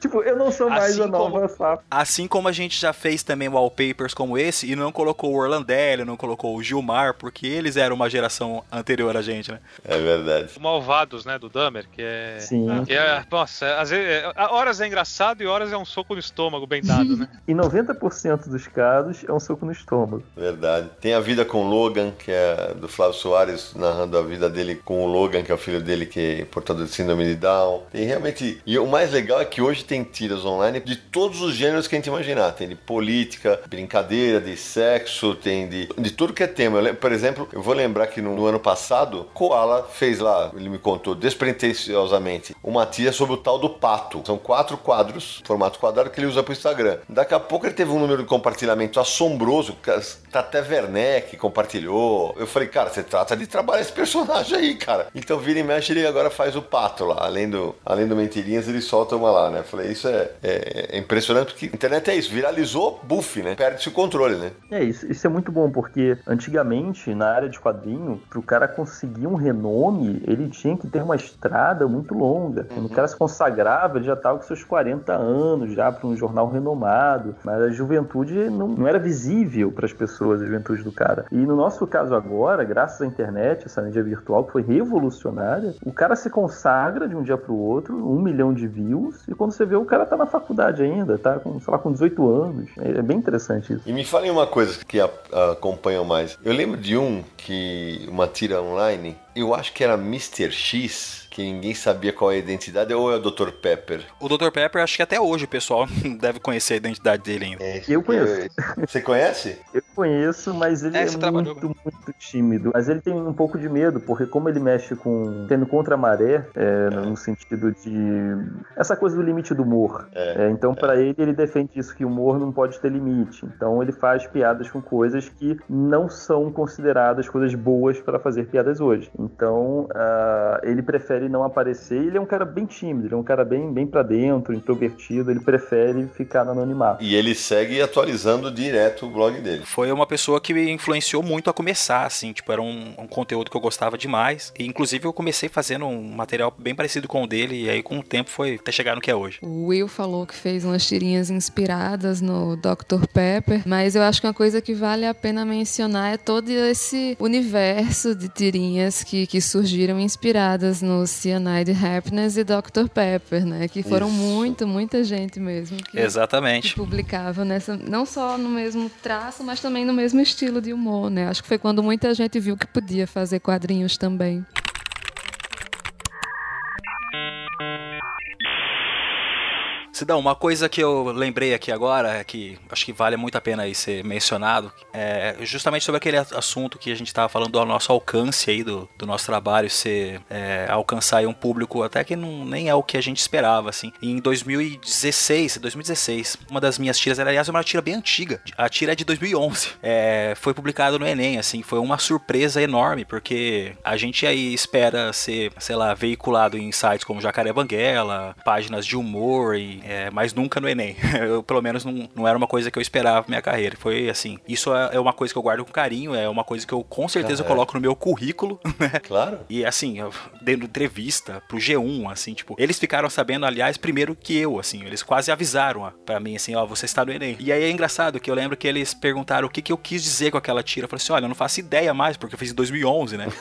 Tipo, eu não sou mais Assim a nova como- safra. Assim como a gente já fez também wallpapers como esse e não colocou o Orlandelli, não colocou o Gilmar, porque eles eram uma geração anterior a gente, né? É verdade. O Malvados, né, do Dahmer, que é... Sim. Que é, nossa, às vezes, é- horas é engraçado e horas é um soco no estômago bem dado, né? [LAUGHS] Em 90% dos casos é um soco no estômago. Verdade. Tem a vida com o Logan, que é do Flávio Soares, narrando a vida dele com o Logan, que é o filho dele que é portador de síndrome de Down. Tem realmente. E o mais legal é que hoje tem tiras online de todos os gêneros que a gente imaginar. Tem de política, brincadeira, de sexo, tem de, de tudo que é tema. Eu por exemplo, eu vou lembrar que no, no ano passado, Koala fez lá, ele me contou despretensiosamente, uma tira sobre o tal do pato. São quatro quadros, formato quadrado, que ele usa pro Instagram. Daqui a pouco ele teve um número de compartilhamento assombroso. cara, Tata Werneck compartilhou. Eu falei, cara, você trata de trabalhar esse personagem aí, cara. Então vira e mexe, ele agora faz o pato lá. Além do, além do Mentirinhas, ele solta uma lá, né? Eu falei, isso é, é, é impressionante, porque a internet é isso. Viralizou, buff, né? Perde-se o controle, né? É, isso, isso é muito bom, porque antigamente, na área de quadrinho, pro cara conseguir um renome, ele tinha que ter uma estrada muito longa. Quando o cara se consagrava, ele já estava com seus 40 anos, já para um jornal renomado. Mas a juventude não, não era visível para as pessoas, a juventude do cara. E no nosso caso agora, graças à internet, essa mídia virtual que foi revolucionária, o cara se consagra de um dia pro outro, um milhão de views, e quando você vê, o cara tá na faculdade ainda, tá com, sei lá, com 18 anos. É, é bem interessante isso. E me falem uma coisa que acompanham mais. Eu lembro de um que, uma tira online, Eu acho que era Mr. X, que ninguém sabia qual é a identidade, ou é o Dr. Pepper? O Dr. Pepper, acho que até hoje o pessoal [LAUGHS] deve conhecer a identidade dele ainda. É, Eu conheço. Você conhece? Eu conheço, mas ele É, é, trabalhou muito, muito tímido. Mas ele tem um pouco de medo, porque como ele mexe com. tendo contra a maré, é, no sentido de. essa coisa do limite do humor. É, então, pra ele, ele defende isso, que o humor não pode ter limite. Então, ele faz piadas com coisas que não são consideradas coisas boas para fazer piadas hoje. Então, ah, ele prefere não aparecer. Ele é um cara bem tímido, ele é um cara bem, bem pra dentro, introvertido. Ele prefere ficar no anonimato. E ele segue atualizando direto o blog dele. Foi uma pessoa que me influenciou muito a começar, assim, tipo, era um, um conteúdo que eu gostava demais. E inclusive eu comecei fazendo um material bem parecido com o dele, e aí com o tempo foi até chegar no que é hoje. O Will falou que fez umas tirinhas inspiradas no Dr. Pepper, mas eu acho que uma coisa que vale a pena mencionar é todo esse universo de tirinhas que, que surgiram inspiradas no Cyanide Happiness e Dr. Pepper, né? Que foram Isso. muito, muita gente mesmo que, que Exatamente. publicava nessa, não só no mesmo traço, mas também no mesmo estilo de humor, né? Acho que foi quando muita gente viu que podia fazer quadrinhos também. Sidão, uma coisa que eu lembrei aqui agora, é que acho que vale muito a pena aí ser mencionado, é justamente sobre aquele assunto que a gente estava falando do nosso alcance aí, do, do nosso trabalho ser é, alcançar um público até que não, nem é o que a gente esperava, assim. Em 2016, 2016, uma das minhas tiras, era, aliás, uma tira bem antiga, a tira é de 2011, é, foi publicado no Enem, assim, foi uma surpresa enorme, porque a gente aí espera ser, sei lá, veiculado em sites como Jacaré Banguela, páginas de humor e é, mas nunca no Enem. [LAUGHS] Eu, pelo menos, não, não era uma coisa que eu esperava minha carreira. Foi assim. Isso é, é uma coisa que eu guardo com carinho, é uma coisa que eu com certeza Ah, é. coloco no meu currículo, [LAUGHS] né? Claro. E assim, eu dando entrevista pro G1, assim, tipo, eles ficaram sabendo, aliás, primeiro que eu, assim, eles quase avisaram ó, pra mim, assim, ó, você está no Enem. E aí é engraçado que eu lembro que eles perguntaram o que, que eu quis dizer com aquela tira. Eu falei assim, olha, eu não faço ideia mais, porque eu fiz em 2011, né? [LAUGHS]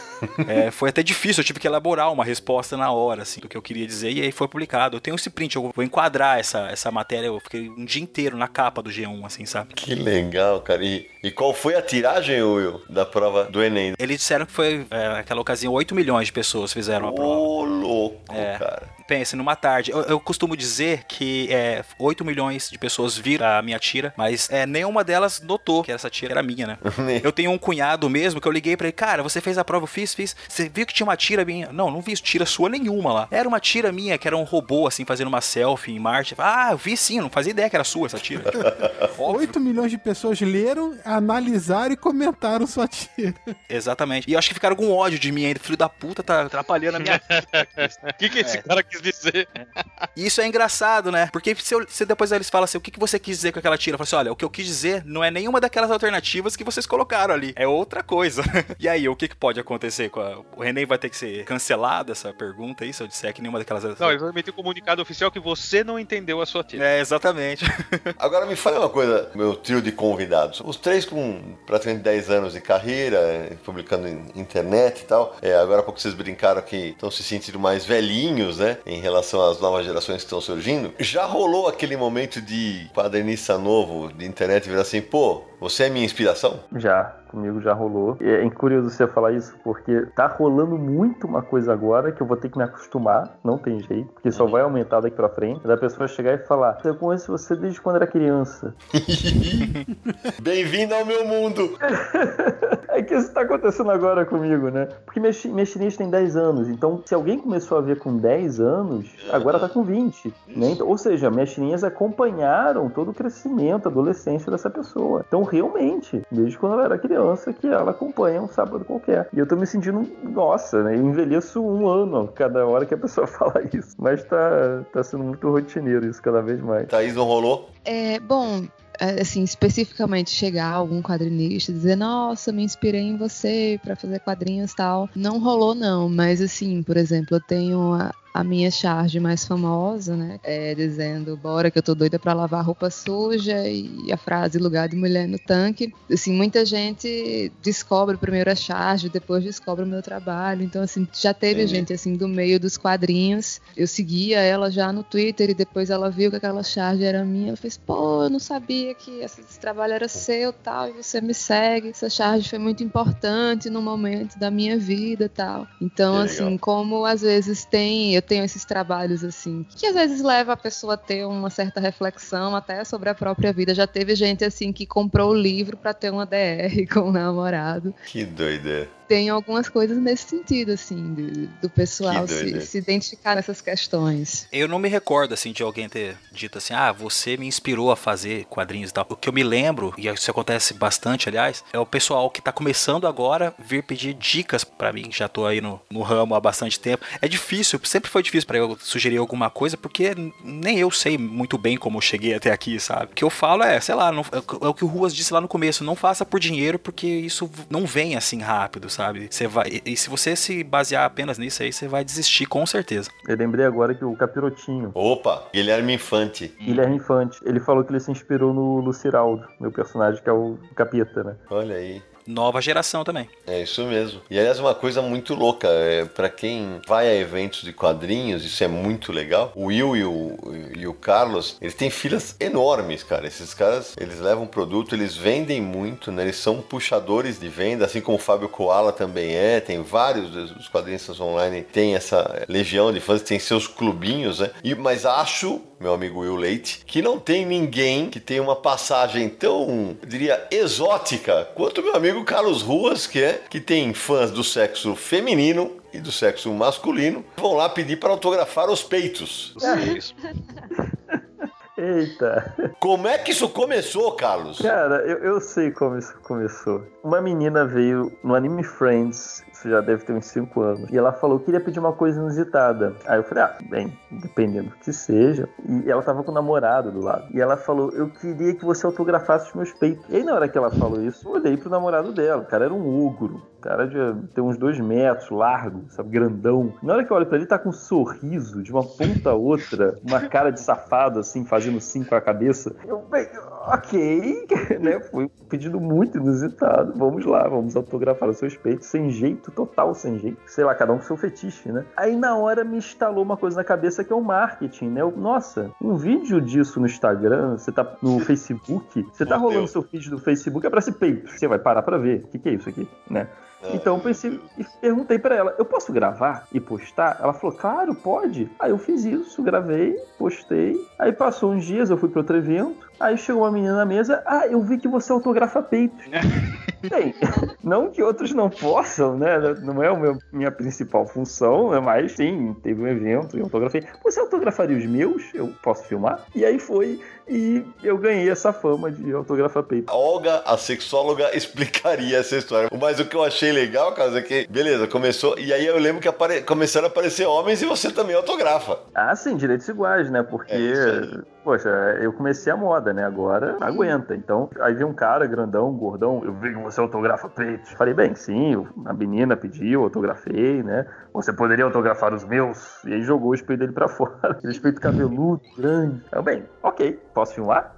É, foi até difícil, eu tive que elaborar uma resposta na hora, assim, do que eu queria dizer, e aí foi publicado. Eu tenho esse print, eu vou enquadrar essa, essa matéria, eu fiquei um dia inteiro na capa do G1, assim, sabe? Que legal, cara. E, e qual foi a tiragem, Will, da prova do Enem? Eles disseram que foi, é, naquela ocasião, 8 milhões de pessoas fizeram a prova. Ô, louco, É. cara. Pense, numa tarde. Eu, eu costumo dizer que é, 8 milhões de pessoas viram a minha tira, mas é, nenhuma delas notou que essa tira era minha, né? [LAUGHS] Eu tenho um cunhado mesmo que eu liguei pra ele, cara, você fez a prova, eu fiz, fiz. Você viu que tinha uma tira minha? Não, não vi tira sua nenhuma lá. Era uma tira minha, que era um robô, assim, fazendo uma selfie em Marte. Ah, eu vi sim, não fazia ideia que era sua essa tira. [LAUGHS] Óbvio. 8 milhões de pessoas leram, analisaram e comentaram sua tira. Exatamente. E eu acho que ficaram com ódio de mim ainda. Filho da puta, tá atrapalhando a minha. [LAUGHS] O que, que esse cara quis dizer? E isso é engraçado, né? Porque se, eu- se depois eles falam assim, o que, que você quis dizer com aquela tira? Eu falo assim, olha, o que eu quis dizer não é nenhuma daquelas alternativas que vocês colocaram ali. É outra coisa. [LAUGHS] e aí, o que, que pode acontecer? com a- O René vai ter que ser cancelado essa pergunta aí, se eu disser que nenhuma daquelas... Não, eles vão emitir um comunicado oficial que você não entendeu a sua tira. É, exatamente. [LAUGHS] Agora me fala uma coisa, meu trio de convidados. Os três com praticamente 10 anos de carreira, eh, publicando em internet e tal. É, agora há pouco vocês brincaram que estão se sentindo mais velhinhos, né? Em relação às novas gerações que estão surgindo. Já rolou aquele momento de quadrinista novo de internet virar assim, pô, você é minha inspiração? Já, comigo já rolou. E É curioso você falar isso, porque tá rolando muito uma coisa agora que eu vou ter que me acostumar, não tem jeito, porque só vai aumentar daqui pra frente. Da pessoa chegar e falar: Eu conheço você desde quando era criança. [LAUGHS] Bem-vindo ao meu mundo! [LAUGHS] É que isso tá acontecendo agora comigo, né? Porque minha chinês tem 10 anos, então se alguém começou a ver com 10 anos, agora tá com 20. Né? Ou seja, minhas chininhas acompanharam todo o crescimento, a adolescência dessa pessoa. Então, realmente, desde quando ela era criança, que ela acompanha um sábado qualquer. E eu tô me sentindo, nossa, né? Eu envelheço um ano cada hora que a pessoa [LAUGHS] fala isso. Mas tá, tá sendo muito rotineiro isso cada vez mais. Thaís não rolou? É, bom, é, assim, especificamente chegar algum quadrinista e dizer, nossa, me inspirei em você pra fazer quadrinhos e tal. Não rolou, não, mas assim, por exemplo, eu tenho a- a minha charge mais famosa, né? É dizendo, bora que eu tô doida pra lavar roupa suja e a frase lugar de mulher no tanque. Assim, muita gente descobre primeiro a charge, depois descobre o meu trabalho. Então, assim, já teve gente, assim, do meio dos quadrinhos. Eu seguia ela já no Twitter e depois ela viu que aquela charge era minha. Ela fez, pô, eu não sabia que esse trabalho era seu tal, e você me segue. Essa charge foi muito importante no momento da minha vida tal. Então, Que assim, legal. como às vezes tem, eu tenho esses trabalhos assim, que às vezes leva a pessoa a ter uma certa reflexão até sobre a própria vida. Já teve gente assim que comprou o livro para ter uma DR [LAUGHS] com o namorado. Que doideira. Tem algumas coisas nesse sentido, assim, de- do pessoal se, se identificar nessas questões. Eu não me recordo, assim, de alguém ter dito assim, ah, você me inspirou a fazer quadrinhos e tal. O que eu me lembro, e isso acontece bastante, aliás, é o pessoal que tá começando agora vir pedir dicas pra mim, que já tô aí no, no ramo há bastante tempo. É difícil, sempre foi difícil pra eu sugerir alguma coisa, porque nem eu sei muito bem como eu cheguei até aqui, sabe? O que eu falo é, sei lá, não- é o- é o que o Ruas disse lá no começo, não faça por dinheiro, porque isso não vem assim rápido, sabe? Você vai, e, e se você se basear apenas nisso aí, você vai desistir com certeza. Eu lembrei agora que o Capirotinho, Opa, Guilherme Infante. Guilherme Infante, ele falou que ele se inspirou no Luciraldo, meu personagem que é o Capeta, né? Olha aí. Nova geração também. É isso mesmo. E aliás, uma coisa muito louca, é, para quem vai a eventos de quadrinhos, isso é muito legal. O Will e o, e o Carlos, eles têm filas enormes, cara. Esses caras, eles levam produto, eles vendem muito, né? Eles são puxadores de venda, assim como o Fábio Koala também é. Tem vários dos quadrinistas online, tem essa legião de fãs, tem seus clubinhos, né? E, mas acho, meu amigo Will Leite, que não tem ninguém que tenha uma passagem tão, eu diria, exótica quanto meu amigo Carlos Ruas, que é que tem fãs do sexo feminino e do sexo masculino, vão lá pedir para autografar os peitos. Isso. [LAUGHS] Eita! Como é que isso começou, Carlos? Cara, eu, eu sei como isso começou. Uma menina veio no Anime Friends, já deve ter uns 5 anos, e ela falou que queria pedir uma coisa inusitada. Aí eu falei, ah, bem, dependendo do que seja. E ela tava com o namorado do lado. E ela falou, eu queria que você autografasse os meus peitos. E aí na hora que ela falou isso, eu olhei pro namorado dela. O cara era um ogro. O cara de ter uns dois metros, largo, sabe, grandão. Na hora que eu olho pra ele, tá com um sorriso de uma ponta a outra, uma cara de safado, assim, fazendo sim com a cabeça. Eu, bem, ok, [LAUGHS] né? Foi um pedido muito inusitado. Vamos lá, vamos autografar os seus peitos, sem jeito, total sem jeito. Sei lá, cada um com seu fetiche, né? Aí na hora me instalou uma coisa na cabeça que é o marketing, né? Eu, Nossa, um vídeo disso no Instagram, você tá no Facebook, você tá Meu rolando Deus. seu feed do Facebook, aparece peito. Você vai parar pra ver. O que, que é isso aqui, né? Então eu pensei e perguntei pra ela: eu posso gravar e postar? Ela falou: claro, pode. Aí eu fiz isso, gravei, postei. Aí passou uns dias, eu fui pra outro evento. Aí chegou uma menina na mesa: ah, eu vi que você autografa peitos. [LAUGHS] Bem, não que outros não possam, né? Não é a minha principal função, né? mas sim, teve um evento e eu autografei. Você autografaria os meus? Eu posso filmar? E aí foi, e eu ganhei essa fama de autografar peito. A Olga, a sexóloga, [LAUGHS] explicaria essa história. Mas o que eu achei legal, Carlos, é que, beleza, começou. E aí eu lembro que apare... começaram a aparecer homens e você também autografa. Ah, sim, direitos iguais, né? Porque, É poxa, eu comecei a moda, né? Agora aguenta. Então, aí veio um cara grandão, gordão, eu vi que você autografa peitos. Falei, bem, sim, a menina pediu, autografei, né? Você poderia autografar os meus? E aí jogou o espelho dele pra [LAUGHS] fora. Aquele espelho cabeludo, grande. Eu, bem, ok, posso filmar?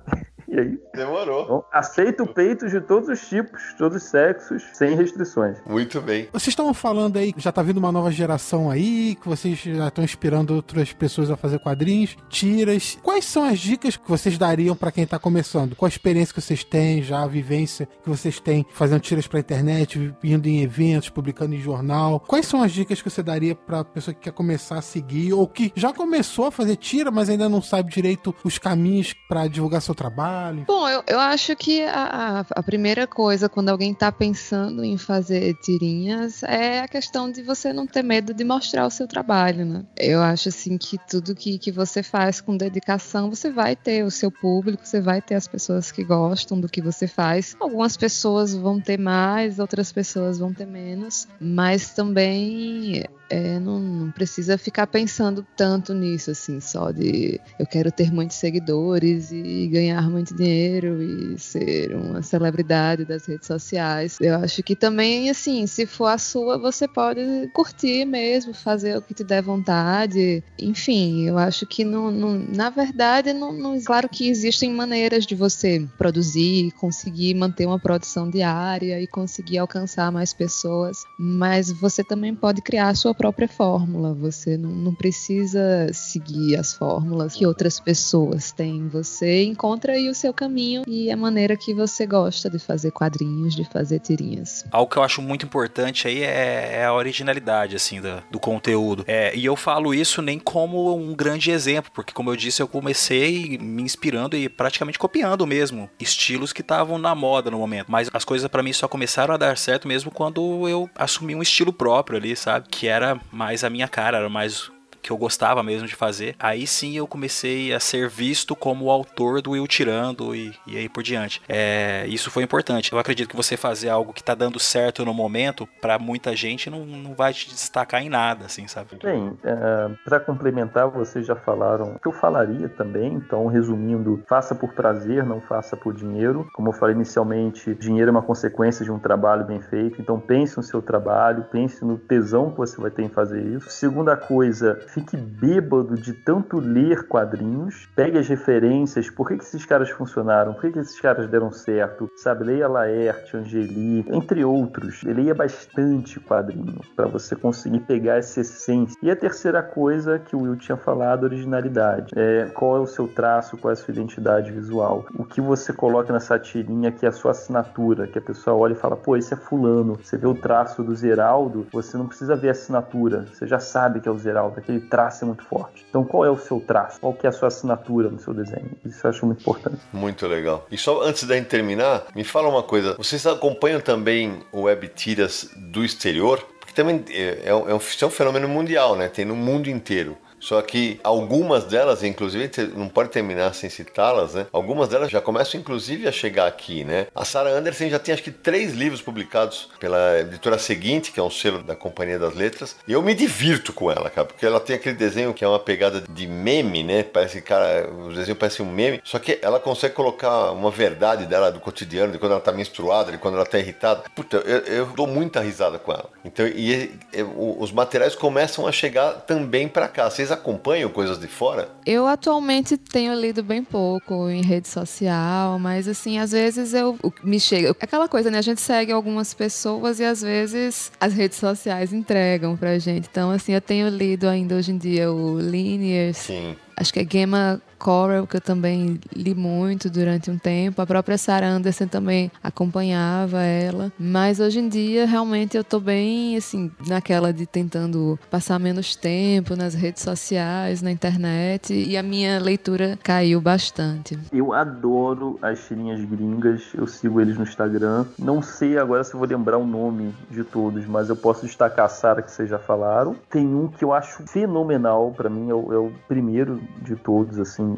E aí, Demorou. então, aceito peitos de todos os tipos, todos os sexos, sem restrições. Muito bem. Vocês estavam falando aí que já tá vindo uma nova geração aí, que vocês já estão inspirando outras pessoas a fazer quadrinhos, tiras. Quais são as dicas que vocês dariam pra quem tá começando? Qual a experiência que vocês têm, já a vivência que vocês têm fazendo tiras pra internet, indo em eventos, publicando em jornal? Quais são as dicas que você daria pra pessoa que quer começar a seguir ou que já começou a fazer tira, mas ainda não sabe direito os caminhos pra divulgar seu trabalho? Bom, eu, eu acho que a, a- a primeira coisa quando alguém está pensando em fazer tirinhas é a questão de você não ter medo de mostrar o seu trabalho, né? Eu acho assim que tudo que, que você faz com dedicação, você vai ter o seu público, você vai ter as pessoas que gostam do que você faz. Algumas pessoas vão ter mais, outras pessoas vão ter menos, mas também é, não, não, precisa ficar pensando tanto nisso, assim, só de eu quero ter muitos seguidores e ganhar muito dinheiro e ser uma celebridade das redes sociais. Eu acho que também, assim, se for a sua, você pode curtir mesmo, fazer o que te der vontade. Enfim, eu acho que não, não na verdade, não, não, claro que existem maneiras de você produzir, conseguir manter uma produção diária e conseguir alcançar mais pessoas, mas você também pode criar a sua própria fórmula. Você não, não precisa seguir as fórmulas que outras pessoas têm. Você encontra aí o seu caminho e a maneira que você gosta de fazer quadrinhos, de fazer tirinhas. Algo que eu acho muito importante aí é, é a originalidade, assim, do, do conteúdo. É, e eu falo isso nem como um grande exemplo, porque como eu disse, eu comecei me inspirando e praticamente copiando mesmo estilos que estavam na moda no momento. Mas as coisas para mim só começaram a dar certo mesmo quando eu assumi um estilo próprio ali, sabe? Que era mais a minha cara, era mais que eu gostava mesmo de fazer, aí sim eu comecei a ser visto como o autor do Will Tirando e, e aí por diante. É, isso foi importante. Eu acredito que você fazer algo que tá dando certo no momento, para muita gente, não, não vai te destacar em nada, assim, sabe? Bem, é, para complementar, vocês já falaram o que eu falaria também, então resumindo, faça por prazer, não faça por dinheiro. Como eu falei inicialmente, dinheiro é uma consequência de um trabalho bem feito, então pense no seu trabalho, pense no tesão que você vai ter em fazer isso. Segunda coisa, fique bêbado de tanto ler quadrinhos, pegue as referências, por que, que esses caras funcionaram, por que, que esses caras deram certo, sabe? Leia Laerte, Angeli, entre outros. Leia bastante quadrinho para você conseguir pegar essa essência. E a terceira coisa que o Will tinha falado, originalidade. É, qual é o seu traço, qual é a sua identidade visual? O que você coloca nessa tirinha que é a sua assinatura, que a pessoa olha e fala, pô, esse é fulano. Você vê o traço do Zeraldo, você não precisa ver a assinatura, você já sabe que é o Zeraldo, aquele traço é muito forte. Então, qual é o seu traço? Qual que é a sua assinatura no seu desenho? Isso eu acho muito importante. Muito legal. E só antes da gente terminar, me fala uma coisa. Vocês acompanham também o Web Tiras do exterior? Porque também é, é, um, é um fenômeno mundial, né? Tem no mundo inteiro. Só que algumas delas, inclusive, não pode terminar sem citá-las, né? Algumas delas já começam, inclusive, a chegar aqui, né? A Sarah Anderson já tem acho que três livros publicados pela editora seguinte, que é um selo da Companhia das Letras. E eu me divirto com ela, cara, porque ela tem aquele desenho que é uma pegada de meme, né? Parece cara, o desenho parece um meme. Só que ela consegue colocar uma verdade dela do cotidiano, de quando ela tá menstruada, de quando ela tá irritada. Puta, eu, eu dou muita risada com ela. Então, e, e os materiais começam a chegar também para cá. Vocês acompanham coisas de fora? Eu atualmente tenho lido bem pouco em rede social, mas assim, às vezes eu me chega. Aquela coisa, né? A gente segue algumas pessoas e às vezes as redes sociais entregam pra gente. Então, assim, eu tenho lido ainda hoje em dia o Linears. Sim. Acho que é Gemma Corel, que eu também li muito durante um tempo. A própria Sarah Anderson também acompanhava ela. Mas hoje em dia, realmente, eu tô bem, assim, naquela de tentando passar menos tempo nas redes sociais, na internet. E a minha leitura caiu bastante. Eu adoro as tirinhas gringas. Eu sigo eles no Instagram. Não sei agora se vou lembrar o nome de todos, mas eu posso destacar a Sarah, que vocês já falaram. Tem um que eu acho fenomenal, para mim, é o, é o primeiro de todos, assim,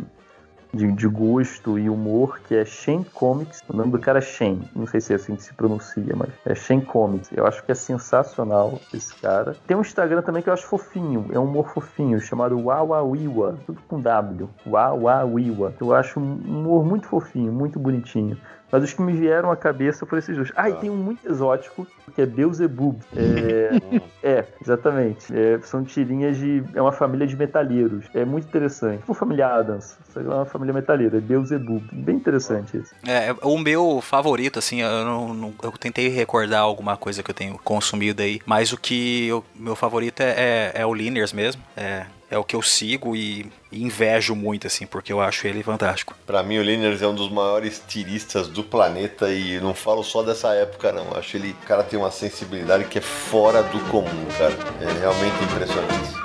de, de, gosto e humor, que é Shen Comics. O nome do cara é Shen, não sei se é assim que se pronuncia, mas é Shen Comics. Eu acho que é sensacional esse cara. Tem um Instagram também que eu acho fofinho, é um humor fofinho, chamado Wawawiwa, tudo com W, Wawawiwa. Eu acho um humor muito fofinho, muito bonitinho. Mas os que me vieram à cabeça foram esses dois. Ah, e tem um muito exótico, que é Beelzebub. É, [LAUGHS] é exatamente. É, são tirinhas de. É uma família de metalheiros. É muito interessante. Tipo família Adams. É uma família metalheira. É Beelzebub. Bem interessante isso. É, o meu favorito, assim, eu, não, não, eu tentei recordar alguma coisa que eu tenho consumido aí, mas o que o meu favorito é, é, é o Linears mesmo. É, é o que eu sigo e, invejo muito, assim, porque eu acho ele fantástico. Para mim, o Liners é um dos maiores tiristas do planeta e não falo só dessa época, não. Eu acho ele, cara tem uma sensibilidade que é fora do comum, cara. É realmente impressionante.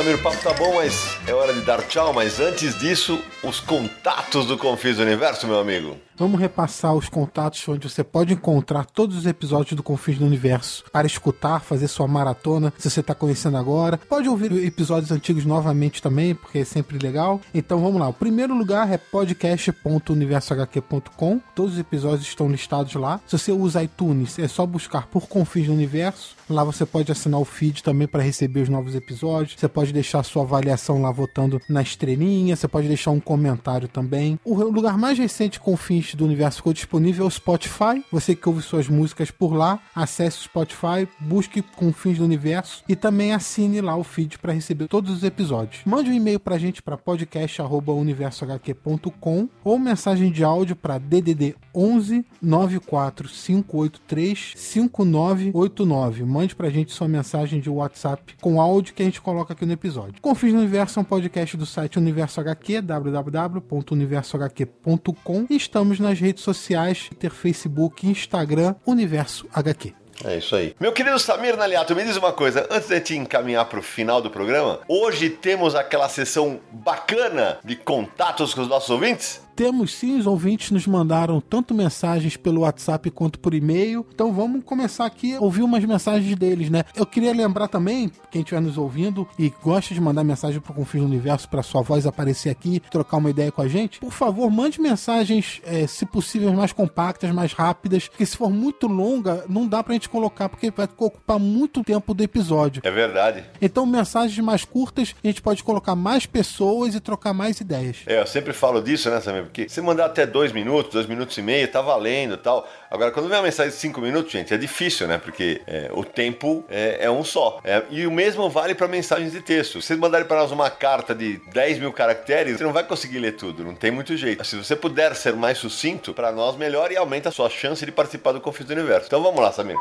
Samir, o papo tá bom, mas é hora de dar tchau. Mas antes disso, os contatos do Confis Universo, meu amigo. Vamos repassar os contatos onde você pode encontrar todos os episódios do Confins do Universo para escutar, fazer sua maratona, se você está conhecendo agora. Pode ouvir episódios antigos novamente também, porque é sempre legal. Então vamos lá. O primeiro lugar é podcast.universohq.com. Todos os episódios estão listados lá. Se você usa iTunes, é só buscar por Confins do Universo. Lá você pode assinar o feed também para receber os novos episódios. Você pode deixar sua avaliação lá votando na estrelinha. Você pode deixar um comentário também. O lugar mais recente com fins do universo ficou disponível é o Spotify. Você que ouve suas músicas por lá, acesse o Spotify, busque com fins do universo e também assine lá o feed para receber todos os episódios. Mande um e-mail para a gente para podcast@universohq.com ou mensagem de áudio para DDD 11 94583 5989. Mande pra gente sua mensagem de WhatsApp com áudio que a gente coloca aqui no episódio. Confins no Universo é um podcast do site Universo HQ, www.universohq.com e estamos nas redes sociais, Twitter, Facebook, Instagram, Universo HQ. É isso aí. Meu querido Samir Naliato, me diz uma coisa, antes de te encaminhar para o final do programa, hoje temos aquela sessão bacana de contatos com os nossos ouvintes? Temos sim, os ouvintes nos mandaram tanto mensagens pelo WhatsApp quanto por e-mail. Então vamos começar aqui a ouvir umas mensagens deles, né? Eu queria lembrar também, quem estiver nos ouvindo e gosta de mandar mensagem pro Confins do Universo para sua voz aparecer aqui, trocar uma ideia com a gente, por favor, mande mensagens, é, se possível, mais compactas, mais rápidas, porque se for muito longa, não dá pra gente colocar, porque vai ocupar muito tempo do episódio. É verdade. Então, mensagens mais curtas, a gente pode colocar mais pessoas e trocar mais ideias. É, eu sempre falo disso, né, Samir? Porque se mandar até dois minutos, dois minutos e meio, tá valendo tal. Agora, quando vem uma mensagem de cinco minutos, gente, é difícil, né? Porque é, o tempo é, é um só. É, e o mesmo vale para mensagens de texto. Se vocês mandarem para nós uma carta de 10 mil caracteres, você não vai conseguir ler tudo, não tem muito jeito. Se você puder ser mais sucinto, para nós melhor e aumenta a sua chance de participar do Confins do Universo. Então vamos lá, Samir.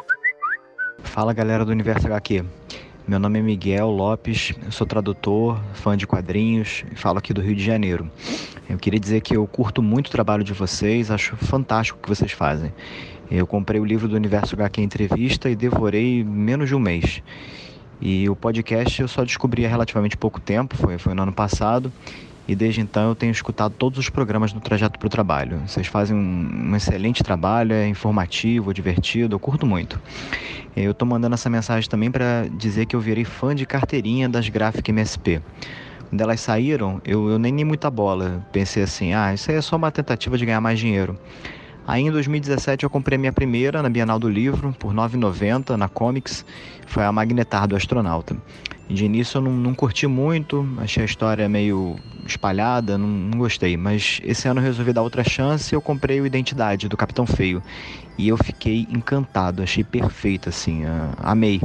Fala galera do Universo HQ. Meu nome é Miguel Lopes, sou tradutor, fã de quadrinhos falo aqui do Rio de Janeiro. Eu queria dizer que eu curto muito o trabalho de vocês, acho fantástico o que vocês fazem. Eu comprei o livro do Universo HQ Entrevista e devorei menos de um mês. E o podcast eu só descobri há relativamente pouco tempo, foi, foi no ano passado, e desde então eu tenho escutado todos os programas do Trajeto para o Trabalho. Vocês fazem um, um, excelente trabalho, é informativo, divertido, eu curto muito. Eu estou mandando essa mensagem também para dizer que eu virei fã de carteirinha das Graphic MSP. Quando elas saíram, eu, eu nem dei muita bola. Pensei assim, ah, isso aí é só uma tentativa de ganhar mais dinheiro. Aí em 2017 eu comprei minha primeira na Bienal do Livro, por R$ 9,90 na Comics. Foi a Magnetar do Astronauta. De início eu não, não curti muito, achei a história meio espalhada, não, não, gostei. Mas esse ano eu resolvi dar outra chance e eu comprei o Identidade do Capitão Feio. E eu fiquei encantado, achei perfeito, assim, uh, amei.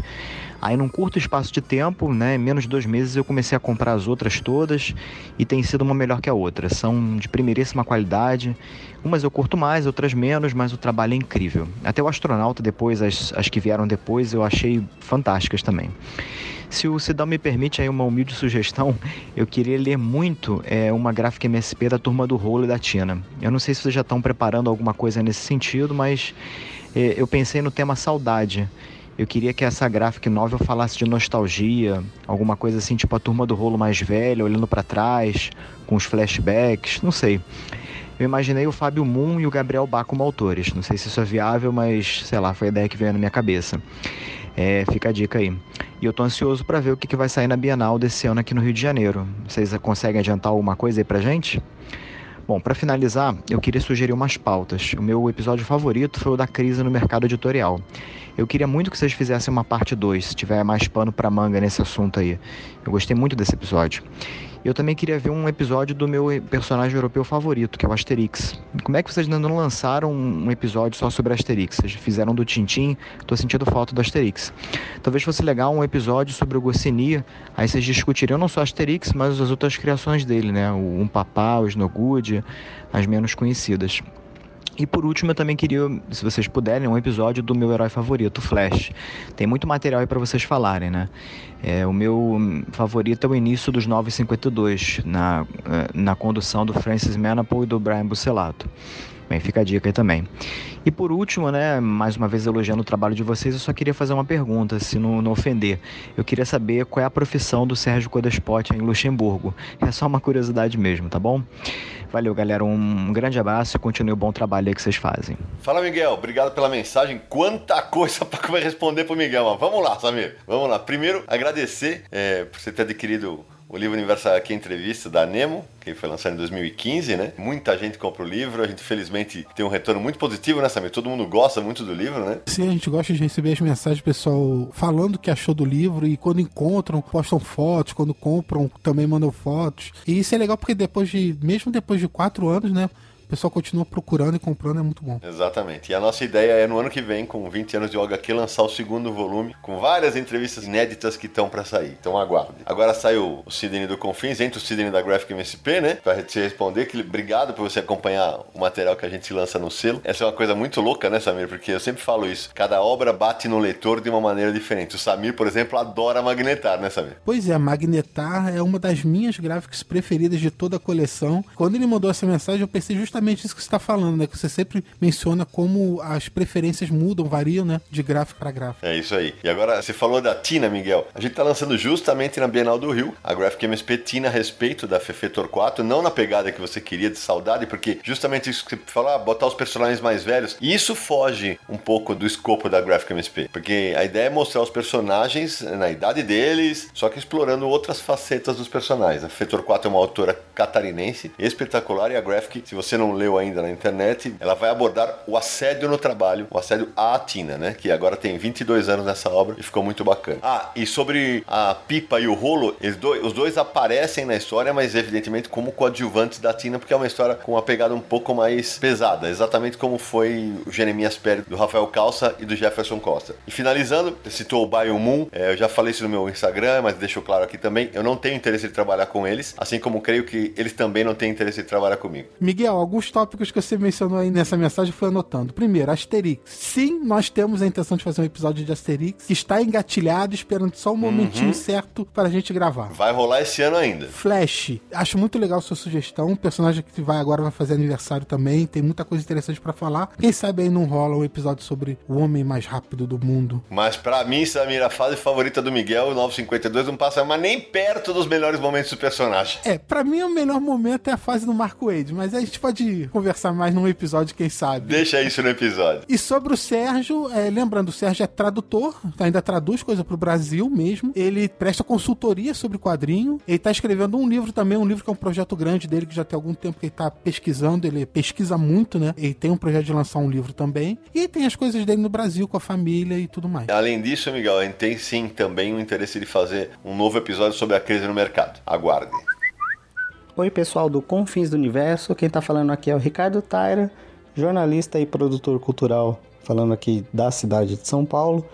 Aí, num curto espaço de tempo, né, menos de dois meses, eu comecei a comprar as outras todas e tem sido uma melhor que a outra. São de primeiríssima qualidade. Umas eu curto mais, outras menos, mas o trabalho é incrível. Até o Astronauta, depois, as, as que vieram depois, eu achei fantásticas também. Se o Cidão me permite aí uma humilde sugestão, eu queria ler muito é, uma gráfica MSP da turma do Rolo e da Tina. Eu não sei se vocês já estão preparando alguma coisa nesse sentido, mas é, eu pensei no tema saudade. Eu queria que essa graphic novel falasse de nostalgia, alguma coisa assim, tipo a turma do rolo mais velha, olhando para trás, com os flashbacks, não sei. Eu imaginei o Fábio Moon e o Gabriel Bá como autores. Não sei se isso é viável, mas sei lá, foi a ideia que veio na minha cabeça. É, fica a dica aí. E eu tô ansioso para ver o que, que vai sair na Bienal desse ano aqui no Rio de Janeiro. Vocês conseguem adiantar alguma coisa aí pra gente? Bom, para finalizar, eu queria sugerir umas pautas. O meu episódio favorito foi o da crise no mercado editorial. Eu queria muito que vocês fizessem uma parte 2, se tiver mais pano para manga nesse assunto aí. Eu gostei muito desse episódio. Eu também queria ver um episódio do meu personagem europeu favorito, que é o Asterix. Como é que vocês ainda não lançaram um episódio só sobre Asterix? Vocês fizeram do Tintim, tô sentindo falta do Asterix. Talvez fosse legal um episódio sobre o Goscinny, aí vocês discutiriam não só Asterix, mas as outras criações dele, né? O Um Papá, o Snowgood, as menos conhecidas. E por último, eu também queria, se vocês puderem, um episódio do meu herói favorito, Flash. Tem muito material aí para vocês falarem, né? É, o meu favorito é o início dos 952, na, é, na condução do Francis Manapul e do Brian Bucelato. Bem, fica a dica aí também. E por último, né, mais uma vez elogiando o trabalho de vocês, eu só queria fazer uma pergunta, se não, não ofender. Eu queria saber qual é a profissão do Sérgio Codespot em Luxemburgo. É só uma curiosidade mesmo, tá bom? Valeu, galera. Um grande abraço e continue o bom trabalho aí que vocês fazem. Fala, Miguel. Obrigado pela mensagem. Quanta coisa [LAUGHS] para responder pro Miguel. Vamos lá, Samir. Vamos lá. Primeiro, agradecer é, por você ter adquirido o livro Universal aqui Entrevista da Nemo, que foi lançado em 2015, né? Muita gente compra o livro, a gente felizmente tem um retorno muito positivo, né, Samir? Todo mundo gosta muito do livro, né? Sim, a gente gosta de receber as mensagens do pessoal falando o que achou do livro e quando encontram, postam fotos, quando compram, também mandam fotos. E isso é legal porque depois de, mesmo depois de quatro anos, né? Pessoal continua procurando e comprando, é muito bom. Exatamente. E a nossa ideia é no ano que vem, com 20 anos de HQ, lançar o segundo volume, com várias entrevistas inéditas que estão para sair. Então aguarde. Agora saiu o Sidney do Confins, entra o Sidney da Graphic MSP, né? Pra te responder. Que, obrigado por você acompanhar o material que a gente lança no selo. Essa é uma coisa muito louca, né, Samir? Porque eu sempre falo isso. Cada obra bate no leitor de uma maneira diferente. O Samir, por exemplo, adora magnetar, né, Samir? Pois é, magnetar é uma das minhas gráficas preferidas de toda a coleção. Quando ele mandou essa mensagem, eu pensei justamente justamente isso que você está falando, né? Que você sempre menciona como as preferências mudam, variam, né? De gráfico para gráfico. É isso aí. E agora, você falou da Tina, Miguel. A gente está lançando justamente na Bienal do Rio a Graphic MSP Tina a respeito da Fefe Torquato, não na pegada que você queria de saudade, porque justamente isso que você falou, ah, botar os personagens mais velhos, isso foge um pouco do escopo da Graphic MSP. Porque a ideia é mostrar os personagens na idade deles, só que explorando outras facetas dos personagens. A Fefe Torquato é uma autora catarinense, espetacular, e a Graphic, se você não leu ainda na internet, ela vai abordar o assédio no trabalho, o assédio à Tina, né? Que agora tem 22 anos nessa obra e ficou muito bacana. Ah, e sobre a Pipa e o Rolo, dois, os dois aparecem na história, mas evidentemente como coadjuvantes da Tina, porque é uma história com uma pegada um pouco mais pesada, exatamente como foi o Jeremias Pérez do Rafael Calça e do Jefferson Costa. E finalizando, citou o Bio Moon, é, eu já falei isso no meu Instagram, mas deixo claro aqui também, eu não tenho interesse de trabalhar com eles, assim como creio que eles também não têm interesse de trabalhar comigo. Miguel, alguns alguns tópicos que você mencionou aí nessa mensagem, fui anotando. Primeiro, Asterix. Sim, nós temos a intenção de fazer um episódio de Asterix, que está engatilhado, esperando só o um momentinho uhum. certo para a gente gravar. Vai rolar esse ano ainda. Flash. Acho muito legal a sua sugestão. Um personagem que vai agora vai fazer aniversário também. Tem muita coisa interessante para falar. Quem sabe aí não rola um episódio sobre o homem mais rápido do mundo. Mas para mim, Samir, a fase favorita do Miguel, o 952, não passa mais nem perto dos melhores momentos do personagem. É, para mim o melhor momento é a fase do Marco Wade, mas a gente pode conversar mais num episódio, quem sabe. Deixa isso no episódio. E sobre o Sérgio, é, lembrando, o Sérgio é tradutor, ainda traduz coisa pro Brasil mesmo. Ele presta consultoria sobre quadrinho. Ele tá escrevendo um livro também, um livro que é um projeto grande dele, que já tem algum tempo que ele tá pesquisando. Ele pesquisa muito, né? Ele tem um projeto de lançar um livro também. E tem as coisas dele no Brasil, com a família e tudo mais. Além disso, Miguel, a gente tem sim também o interesse de fazer um novo episódio sobre a crise no mercado. Aguarde. Oi, pessoal do Confins do Universo. Quem está falando aqui é o Ricardo Taira, jornalista e produtor cultural, falando aqui da cidade de São Paulo.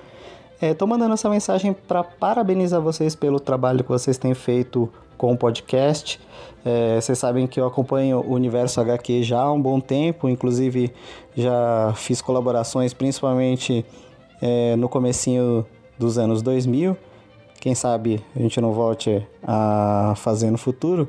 Estou é, mandando essa mensagem para parabenizar vocês pelo trabalho que vocês têm feito com o podcast. É, vocês sabem que eu acompanho o Universo HQ já há um bom tempo, inclusive já fiz colaborações, principalmente é, no comecinho dos anos 2000. Quem sabe a gente não volte a fazer no futuro.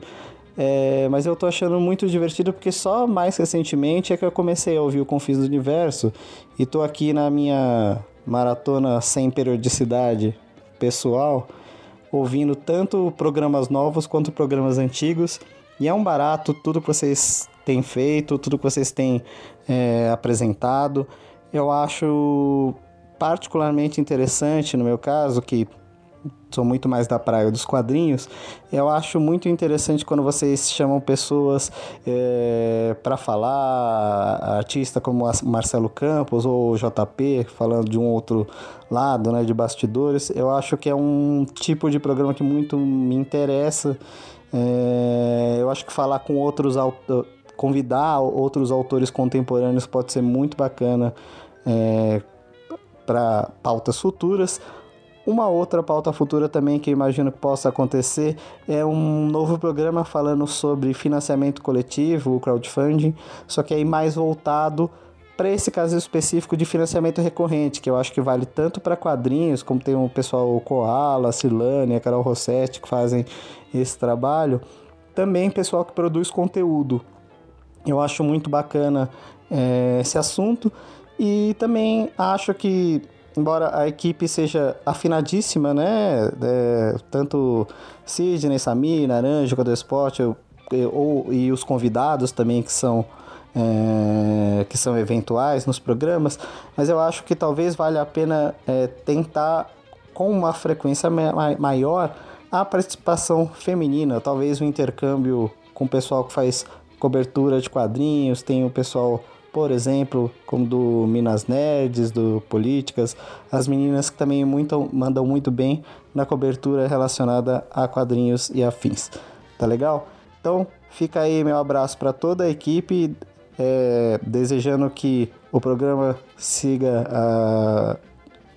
É, mas eu tô achando muito divertido porque só mais recentemente é que eu comecei a ouvir o Confins do Universo e tô aqui na minha maratona sem periodicidade pessoal, ouvindo tanto programas novos quanto programas antigos. E é um barato tudo que vocês têm feito, tudo que vocês têm é, apresentado. Eu acho particularmente interessante, no meu caso, que sou muito mais da praia dos quadrinhos, eu acho muito interessante quando vocês chamam pessoas é, para falar, artista como Marcelo Campos ou JP, falando de um outro lado, né, de bastidores. Eu acho que é um tipo de programa que muito me interessa. É, eu acho que falar com outros convidar outros autores contemporâneos pode ser muito bacana é, para pautas futuras. Uma outra pauta futura também que imagino que possa acontecer é um novo programa falando sobre financiamento coletivo, o crowdfunding, só que aí mais voltado para esse caso específico de financiamento recorrente, que eu acho que vale tanto para quadrinhos, como tem o pessoal Koala, Silane, a Carol Rossetti que fazem esse trabalho, também pessoal que produz conteúdo. Eu acho muito bacana é, esse assunto e também acho que, embora a equipe seja afinadíssima, né? É, tanto Sidney, Samir, Naranja, Codor Esporte, eu, eu, e os convidados também que são é, que são eventuais nos programas, mas eu acho que talvez valha a pena é, tentar com uma frequência ma maior a participação feminina, talvez um intercâmbio com o pessoal que faz cobertura de quadrinhos, tem o pessoal, por exemplo, como do Minas Nerds, do Políticas, as meninas que também muito, mandam muito bem na cobertura relacionada a quadrinhos e afins. Tá legal? Então, fica aí meu abraço para toda a equipe, é, desejando que o programa siga a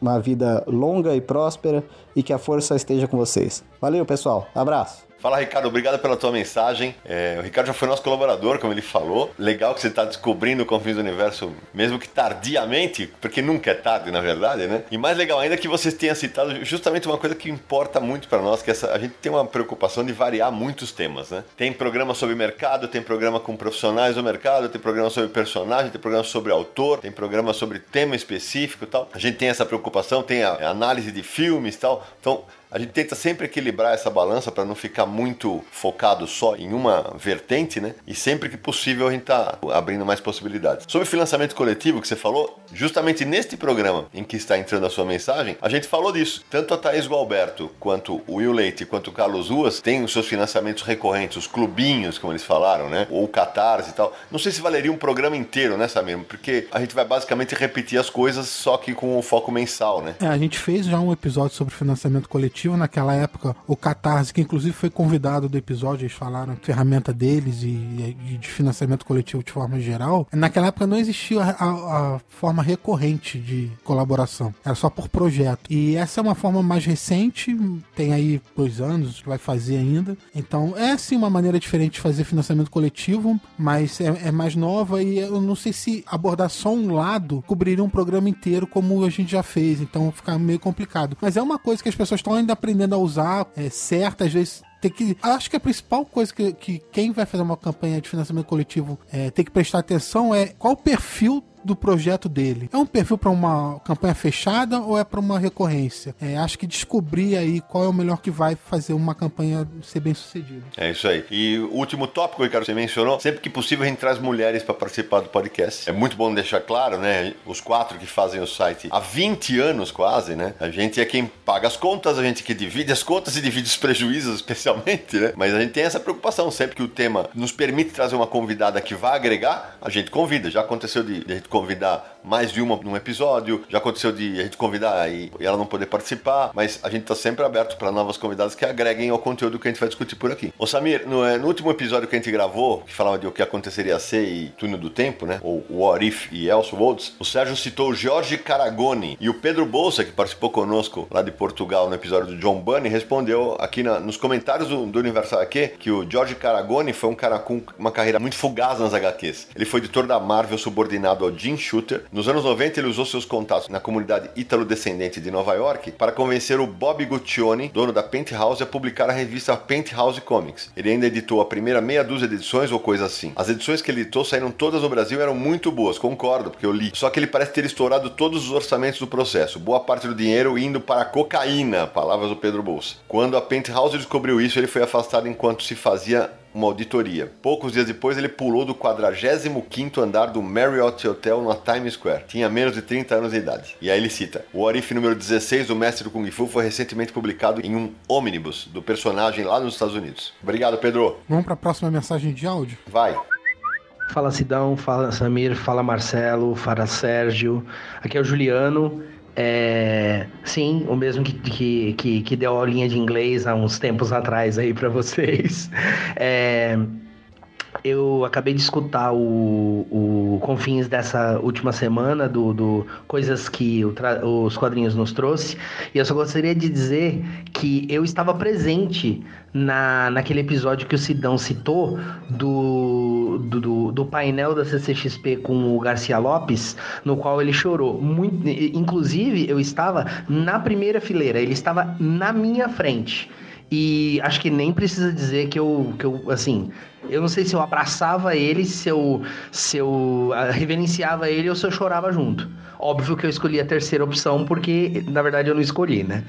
uma vida longa e próspera e que a força esteja com vocês. Valeu, pessoal. Abraço. Fala, Ricardo, obrigado pela tua mensagem. É, o Ricardo já foi nosso colaborador, como ele falou. Legal que você está descobrindo o Confins do Universo, mesmo que tardiamente, porque nunca é tarde, na verdade, né? E mais legal ainda que você tenha citado justamente uma coisa que importa muito para nós, que essa, a gente tem uma preocupação de variar muitos temas, né? Tem programa sobre mercado, tem programa com profissionais do mercado, tem programa sobre personagem, tem programa sobre autor, tem programa sobre tema específico tal. A gente tem essa preocupação, tem a, análise de filmes tal. Então, a gente tenta sempre equilibrar essa balança para não ficar muito focado só em uma vertente, né? E sempre que possível a gente tá abrindo mais possibilidades. Sobre financiamento coletivo que você falou, justamente neste programa em que está entrando a sua mensagem, a gente falou disso. Tanto a Thaís Gualberto, quanto o Will Leite, quanto o Carlos Ruas têm os seus financiamentos recorrentes, os clubinhos, como eles falaram, né? Ou o Catarse e tal. Não sei se valeria um programa inteiro, né, Samir? Porque a gente vai basicamente repetir as coisas, só que com o foco mensal, né? É, a gente fez já um episódio sobre financiamento coletivo naquela época, o Catarse, que inclusive foi convidado do episódio, eles falaram ferramenta deles e, e, de financiamento coletivo de forma geral. Naquela época não existia a, a, a, forma recorrente de colaboração, era só por projeto. E essa é uma forma mais recente, tem aí dois anos, vai fazer ainda. Então é sim uma maneira diferente de fazer financiamento coletivo, mas é, é mais nova e eu não sei se abordar só um lado cobriria um programa inteiro como a gente já fez, então fica meio complicado. Mas é uma coisa que as pessoas estão ainda aprendendo a usar é, às vezes tem que. Acho que a principal coisa que, que quem vai fazer uma campanha de financiamento coletivo é, tem que prestar atenção é qual o perfil do projeto dele. É um perfil para uma campanha fechada ou é para uma recorrência? É, acho que descobrir aí qual é o melhor que vai fazer uma campanha ser bem sucedida. É isso aí. E o último tópico, Ricardo, você mencionou, sempre que possível a gente traz mulheres para participar do podcast. É muito bom deixar claro, né? Os quatro que fazem o site há 20 anos quase, né? A gente é quem paga as contas, a gente que divide as contas e divide os prejuízos, [LAUGHS] especialmente, né? Mas a gente tem essa preocupação. Sempre que o tema nos permite trazer uma convidada que vai agregar, a gente convida. Já aconteceu de, de a gente convidar mais de uma num episódio, já aconteceu de a gente convidar e, e ela não poder participar, mas a gente tá sempre aberto para novas convidadas que agreguem ao conteúdo que a gente vai discutir por aqui. Ô Samir, no, é, no último episódio que a gente gravou, que falava de o que aconteceria ser e túnel do tempo, né? Ou What If e Elseworlds, o Sérgio citou o Jorge Caragoni e o Pedro Bolsa, que participou conosco lá de Portugal no episódio do John Bunny, respondeu aqui na, nos comentários do, do Universal aqui que o Jorge Caragoni foi um cara com uma carreira muito fugaz nas HQs. Ele foi editor da Marvel subordinado ao Jim Shooter. Nos anos 90, ele usou seus contatos na comunidade ítalo-descendente de Nova York para convencer o Bob Guccione, dono da Penthouse, a publicar a revista Penthouse Comics. Ele ainda editou a primeira meia dúzia de edições ou coisa assim. As edições que ele editou saíram todas no Brasil eram muito boas, concordo, porque eu li. Só que ele parece ter estourado todos os orçamentos do processo, boa parte do dinheiro indo para cocaína, palavras do Pedro Bolsa. Quando a Penthouse descobriu isso, ele foi afastado enquanto se fazia uma auditoria. Poucos dias depois, ele pulou do 45º andar do Marriott Hotel na Times Square. Tinha menos de 30 anos de idade. E aí ele cita: O Arif número 16 do Mestre do Kung Fu foi recentemente publicado em um ônibus do personagem lá nos Estados Unidos. Obrigado, Pedro. Vamos para a próxima mensagem de áudio? Vai. Fala Sidão, fala Samir, fala Marcelo, fala Sérgio. Aqui é o Juliano. É, sim, o mesmo que, que, que, que deu aulinha de inglês há uns tempos atrás aí para vocês. [LAUGHS] É, eu acabei de escutar o, o Confins dessa última semana, do, do coisas que os quadrinhos nos trouxe, e eu só gostaria de dizer que eu estava presente na, naquele episódio que o Sidão citou do, do, do, do painel da CCXP com o Garcia Lopes, no qual ele chorou. Muito, inclusive, eu estava na primeira fileira, ele estava na minha frente. E acho que nem precisa dizer que eu, que eu assim, eu não sei se eu abraçava ele, se eu, se eu ah, reverenciava ele ou se eu chorava junto. Óbvio que eu escolhi a terceira opção porque, na verdade, eu não escolhi, né?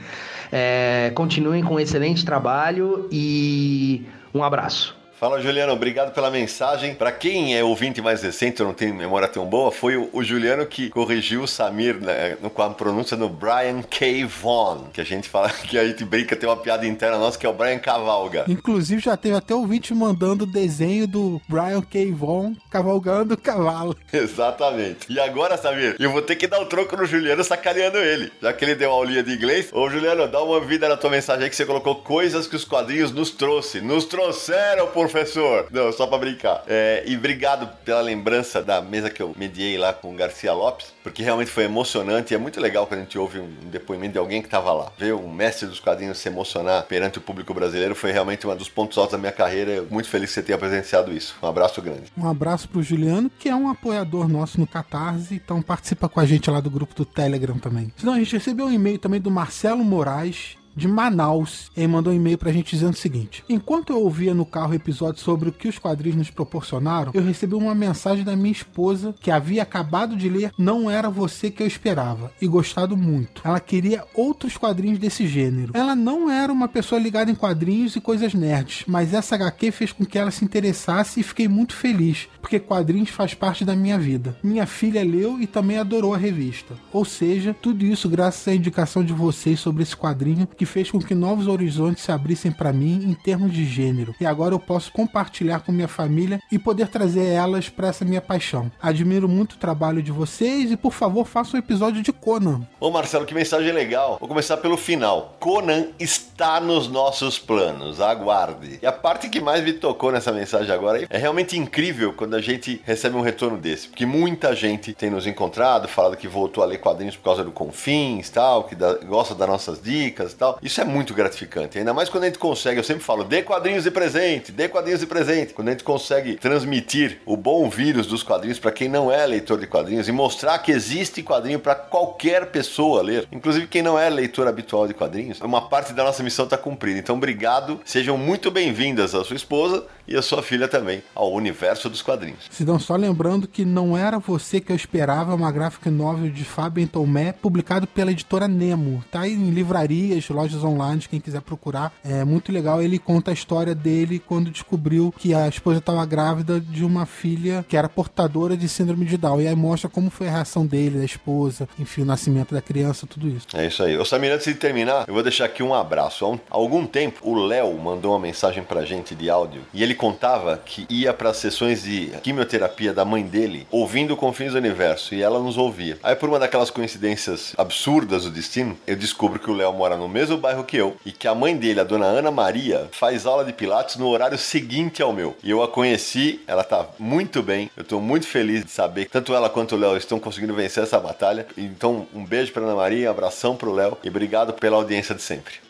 É, continuem com um excelente trabalho e um abraço. Fala, Juliano, obrigado pela mensagem. Para quem é ouvinte mais recente, eu não tenho memória tão boa, foi o, o Juliano que corrigiu o Samir né, no, com a pronúncia no Brian K. Vaughan, que a gente fala [LAUGHS] que a gente brinca, tem uma piada interna nossa que é o Brian Cavalga. Inclusive já teve até ouvinte mandando desenho do Brian K. Vaughan cavalgando o cavalo. [LAUGHS] Exatamente. E agora, Samir, eu vou ter que dar o troco no Juliano sacaneando ele, já que ele deu uma aulinha de inglês. Ô, Juliano, dá uma vida na tua mensagem aí que você colocou coisas que os quadrinhos nos trouxe. Nos trouxeram, por professor. Não, só pra brincar. É, e obrigado pela lembrança da mesa que eu mediei lá com o Garcia Lopes, porque realmente foi emocionante e é muito legal quando a gente ouve um depoimento de alguém que tava lá. Ver o mestre dos quadrinhos se emocionar perante o público brasileiro foi realmente um dos pontos altos da minha carreira. Muito feliz que você tenha presenciado isso. Um abraço grande. Um abraço pro Juliano, que é um apoiador nosso no Catarse, então participa com a gente lá do grupo do Telegram também. Senão a gente recebeu um e-mail também do Marcelo Moraes, de Manaus. Ele mandou um e-mail pra gente dizendo o seguinte: Enquanto eu ouvia no carro episódios sobre o que os quadrinhos nos proporcionaram, eu recebi uma mensagem da minha esposa que havia acabado de ler Não Era Você Que Eu Esperava e gostado muito. Ela queria outros quadrinhos desse gênero. Ela não era uma pessoa ligada em quadrinhos e coisas nerds, mas essa HQ fez com que ela se interessasse e fiquei muito feliz, porque quadrinhos faz parte da minha vida. Minha filha leu e também adorou a revista. Ou seja, tudo isso graças à indicação de vocês sobre esse quadrinho que que fez com que novos horizontes se abrissem para mim em termos de gênero. E agora eu posso compartilhar com minha família e poder trazer elas para essa minha paixão. Admiro muito o trabalho de vocês e por favor faça um episódio de Conan. Ô Marcelo, que mensagem legal. Vou começar pelo final. Conan está nos nossos planos. Aguarde. E a parte que mais me tocou nessa mensagem agora é realmente incrível quando a gente recebe um retorno desse, porque muita gente tem nos encontrado, falado que voltou a ler quadrinhos por causa do Confins, tal, que da, gosta das nossas dicas, tal. Isso é muito gratificante. Ainda mais quando a gente consegue, eu sempre falo, dê quadrinhos de presente, dê quadrinhos de presente. Quando a gente consegue transmitir o bom vírus dos quadrinhos para quem não é leitor de quadrinhos e mostrar que existe quadrinho para qualquer pessoa ler, inclusive quem não é leitor habitual de quadrinhos, uma parte da nossa missão está cumprida. Então, obrigado, sejam muito bem-vindas a sua esposa e a sua filha também ao universo dos quadrinhos. Sidão, só lembrando que não era você que eu esperava uma graphic novel de Fábio Tomé, publicado pela editora Nemo. Tá em livrarias, lojas online, quem quiser procurar. É muito legal. Ele conta a história dele quando descobriu que a esposa estava grávida de uma filha que era portadora de síndrome de Down. E aí mostra como foi a reação dele, da esposa, enfim, o nascimento da criança, tudo isso. É isso aí. Ô Samir, antes de terminar, eu vou deixar aqui um abraço. Há, algum tempo, o Léo mandou uma mensagem pra gente de áudio e ele contava que ia para sessões de quimioterapia da mãe dele, ouvindo Confins do Universo, e ela nos ouvia. Aí, por uma daquelas coincidências absurdas do destino, eu descubro que o Léo mora no mesmo bairro que eu e que a mãe dele, a dona Ana Maria, faz aula de pilates no horário seguinte ao meu. E eu a conheci, ela tá muito bem. Eu tô muito feliz de saber que tanto ela quanto o Léo estão conseguindo vencer essa batalha. Então, um beijo pra Ana Maria, um abração pro Léo e obrigado pela audiência de sempre.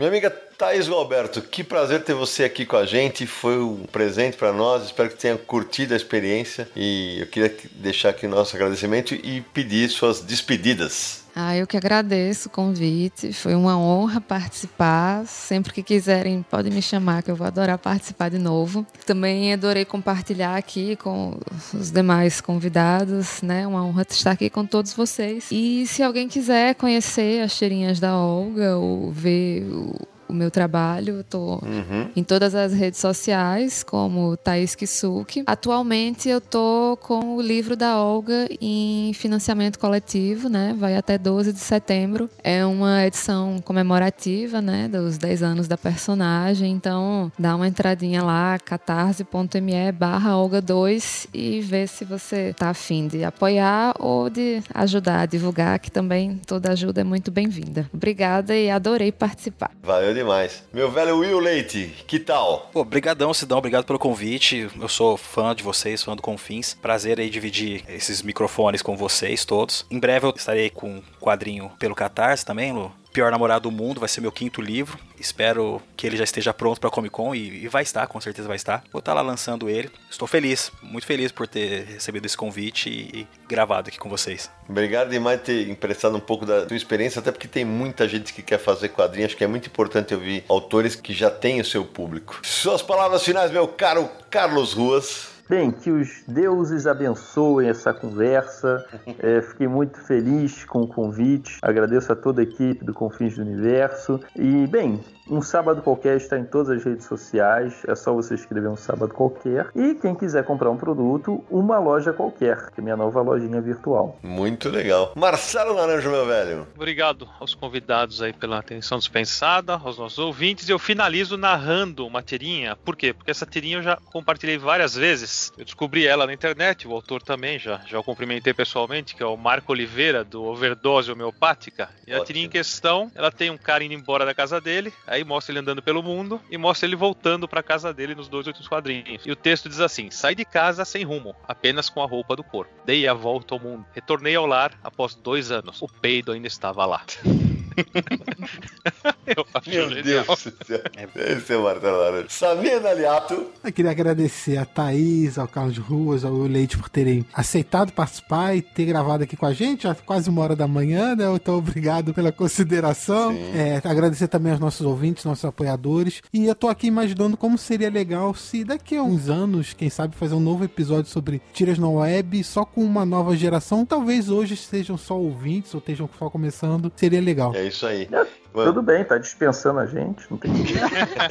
Minha amiga Thaís Roberto, que prazer ter você aqui com a gente. Foi um presente para nós. Espero que tenha curtido a experiência. E eu queria deixar aqui nosso agradecimento e pedir suas despedidas. Ah, eu que agradeço o convite. Foi uma honra participar. Sempre que quiserem, podem me chamar, que eu vou adorar participar de novo. Também adorei compartilhar aqui com os demais convidados, né? Uma honra estar aqui com todos vocês. E se alguém quiser conhecer as cheirinhas da Olga ou ver o o meu trabalho. Estou uhum. em todas as redes sociais, como Thaís Kisuki. Atualmente eu estou com o livro da Olga em financiamento coletivo, né? Vai até 12 de setembro. É uma edição comemorativa, né? Dos 10 anos da personagem. Então, dá uma entradinha lá, catarse.me barra Olga 2 e vê se você está afim de apoiar ou de ajudar a divulgar, que também toda ajuda é muito bem-vinda. Obrigada e adorei participar. Valeu demais. Meu velho Will Leite, que tal? Pô, brigadão, Sidão, obrigado pelo convite. Eu sou fã de vocês, fã do Confins. Prazer aí dividir esses microfones com vocês todos. Em breve eu estarei com um quadrinho pelo Catarse também, Lu. Pior Namorado do Mundo, vai ser meu quinto livro. Espero que ele já esteja pronto para Comic Con e, e, vai estar, com certeza vai estar. Vou estar lá lançando ele. Estou feliz, muito feliz por ter recebido esse convite e, e gravado aqui com vocês. Obrigado demais por ter emprestado um pouco da tua experiência, até porque tem muita gente que quer fazer quadrinhos. Acho que é muito importante ouvir autores que já têm o seu público. Suas palavras finais, meu caro Carlos Ruas. Bem, que os deuses abençoem essa conversa. [LAUGHS] É, fiquei muito feliz com o convite. Agradeço a toda a equipe do Confins do Universo. E, bem, um sábado qualquer está em todas as redes sociais. É só você escrever um sábado qualquer. E quem quiser comprar um produto, uma loja qualquer, que é minha nova lojinha virtual. Muito legal. Marcelo Naranjo, meu velho. Obrigado aos convidados aí pela atenção dispensada, aos nossos ouvintes. Eu finalizo narrando uma tirinha. Por quê? Porque essa tirinha eu já compartilhei várias vezes. Eu descobri ela na internet, o autor também, já, já o cumprimentei pessoalmente, que é o Marco Oliveira, do Overdose Homeopática. E a tirinha em questão, ela tem um cara indo embora da casa dele, aí mostra ele andando pelo mundo e mostra ele voltando para casa dele nos dois outros quadrinhos. E o texto diz assim: Sai de casa sem rumo, apenas com a roupa do corpo. Dei a volta ao mundo. Retornei ao lar após dois anos. O peido ainda estava lá. [LAUGHS] [LAUGHS] Eu acho Meu genial. Deus do céu. Esse é o Marcelo Laranja. Samir Aliato. Eu queria agradecer a Thaís, ao Carlos Ruas, ao Leite por terem aceitado participar e ter gravado aqui com a gente, há quase uma hora da manhã, né? Então, obrigado pela consideração. É, agradecer também aos nossos ouvintes, nossos apoiadores. E eu tô aqui imaginando como seria legal se daqui a uns anos, quem sabe, fazer um novo episódio sobre tiras na web, só com uma nova geração. Talvez hoje sejam só ouvintes ou estejam só começando. Seria legal. É isso aí. Tudo bem, tá dispensando a gente, não tem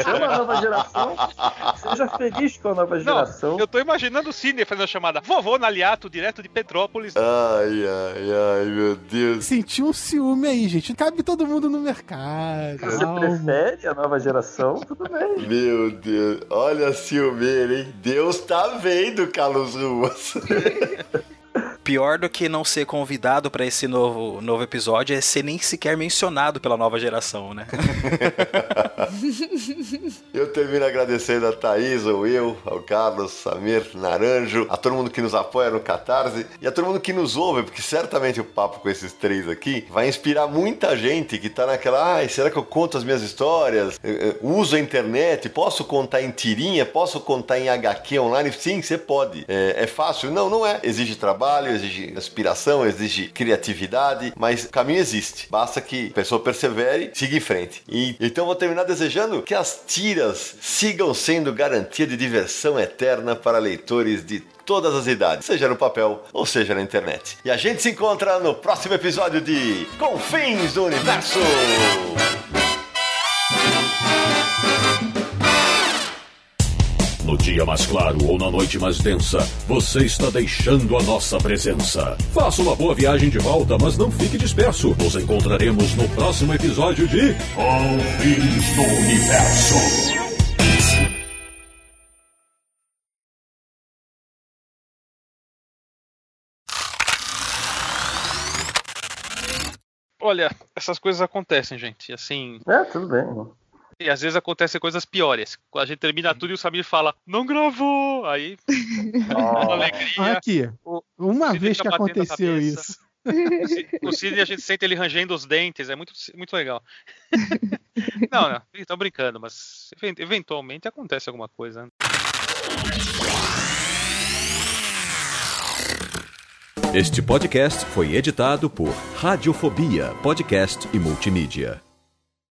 Chama a nova geração, seja feliz com a nova geração. Não, eu tô imaginando o Sidney fazendo a chamada vovô Naliato, direto de Petrópolis. Ai, ai, ai, meu Deus. Senti um ciúme aí, gente. Cabe todo mundo no mercado. Você Calma. prefere a nova geração? Tudo bem. Meu Deus, olha a ciumeira, hein? Deus tá vendo, Carlos Ruas. [LAUGHS] pior do que não ser convidado para esse novo, novo episódio é ser nem sequer mencionado pela nova geração, né? [LAUGHS] eu termino agradecendo a Thaís, ao eu, ao Carlos, Samir, Naranjo, a todo mundo que nos apoia no Catarse e a todo mundo que nos ouve, porque certamente o papo com esses três aqui vai inspirar muita gente que tá naquela, ai, será que eu conto as minhas histórias? Eu uso a internet, posso contar em tirinha, posso contar em HQ online? Sim, você pode. É, é fácil? Não, não é. Exige trabalho, exige inspiração, exige criatividade, mas o caminho existe. Basta que a pessoa persevere, siga em frente. E então vou terminar desejando que as tiras sigam sendo garantia de diversão eterna para leitores de todas as idades, seja no papel ou seja na internet. E a gente se encontra no próximo episódio de Confins do Universo. No dia mais claro ou na noite mais densa, você está deixando a nossa presença. Faça uma boa viagem de volta, mas não fique disperso. Nos encontraremos no próximo episódio de Confins do Universo. Olha, essas coisas acontecem, gente. Assim. É, tudo bem. E às vezes acontecem coisas piores. A gente termina tudo e o Samir fala, não gravou! Aí, [LAUGHS] oh. alegria. Aqui, uma vez que aconteceu isso. [LAUGHS] O Sidney a gente sente ele rangendo os dentes, é muito, muito legal. [LAUGHS] Não, não, estão brincando, mas eventualmente acontece alguma coisa. Este podcast foi editado por Radiofobia, podcast e multimídia.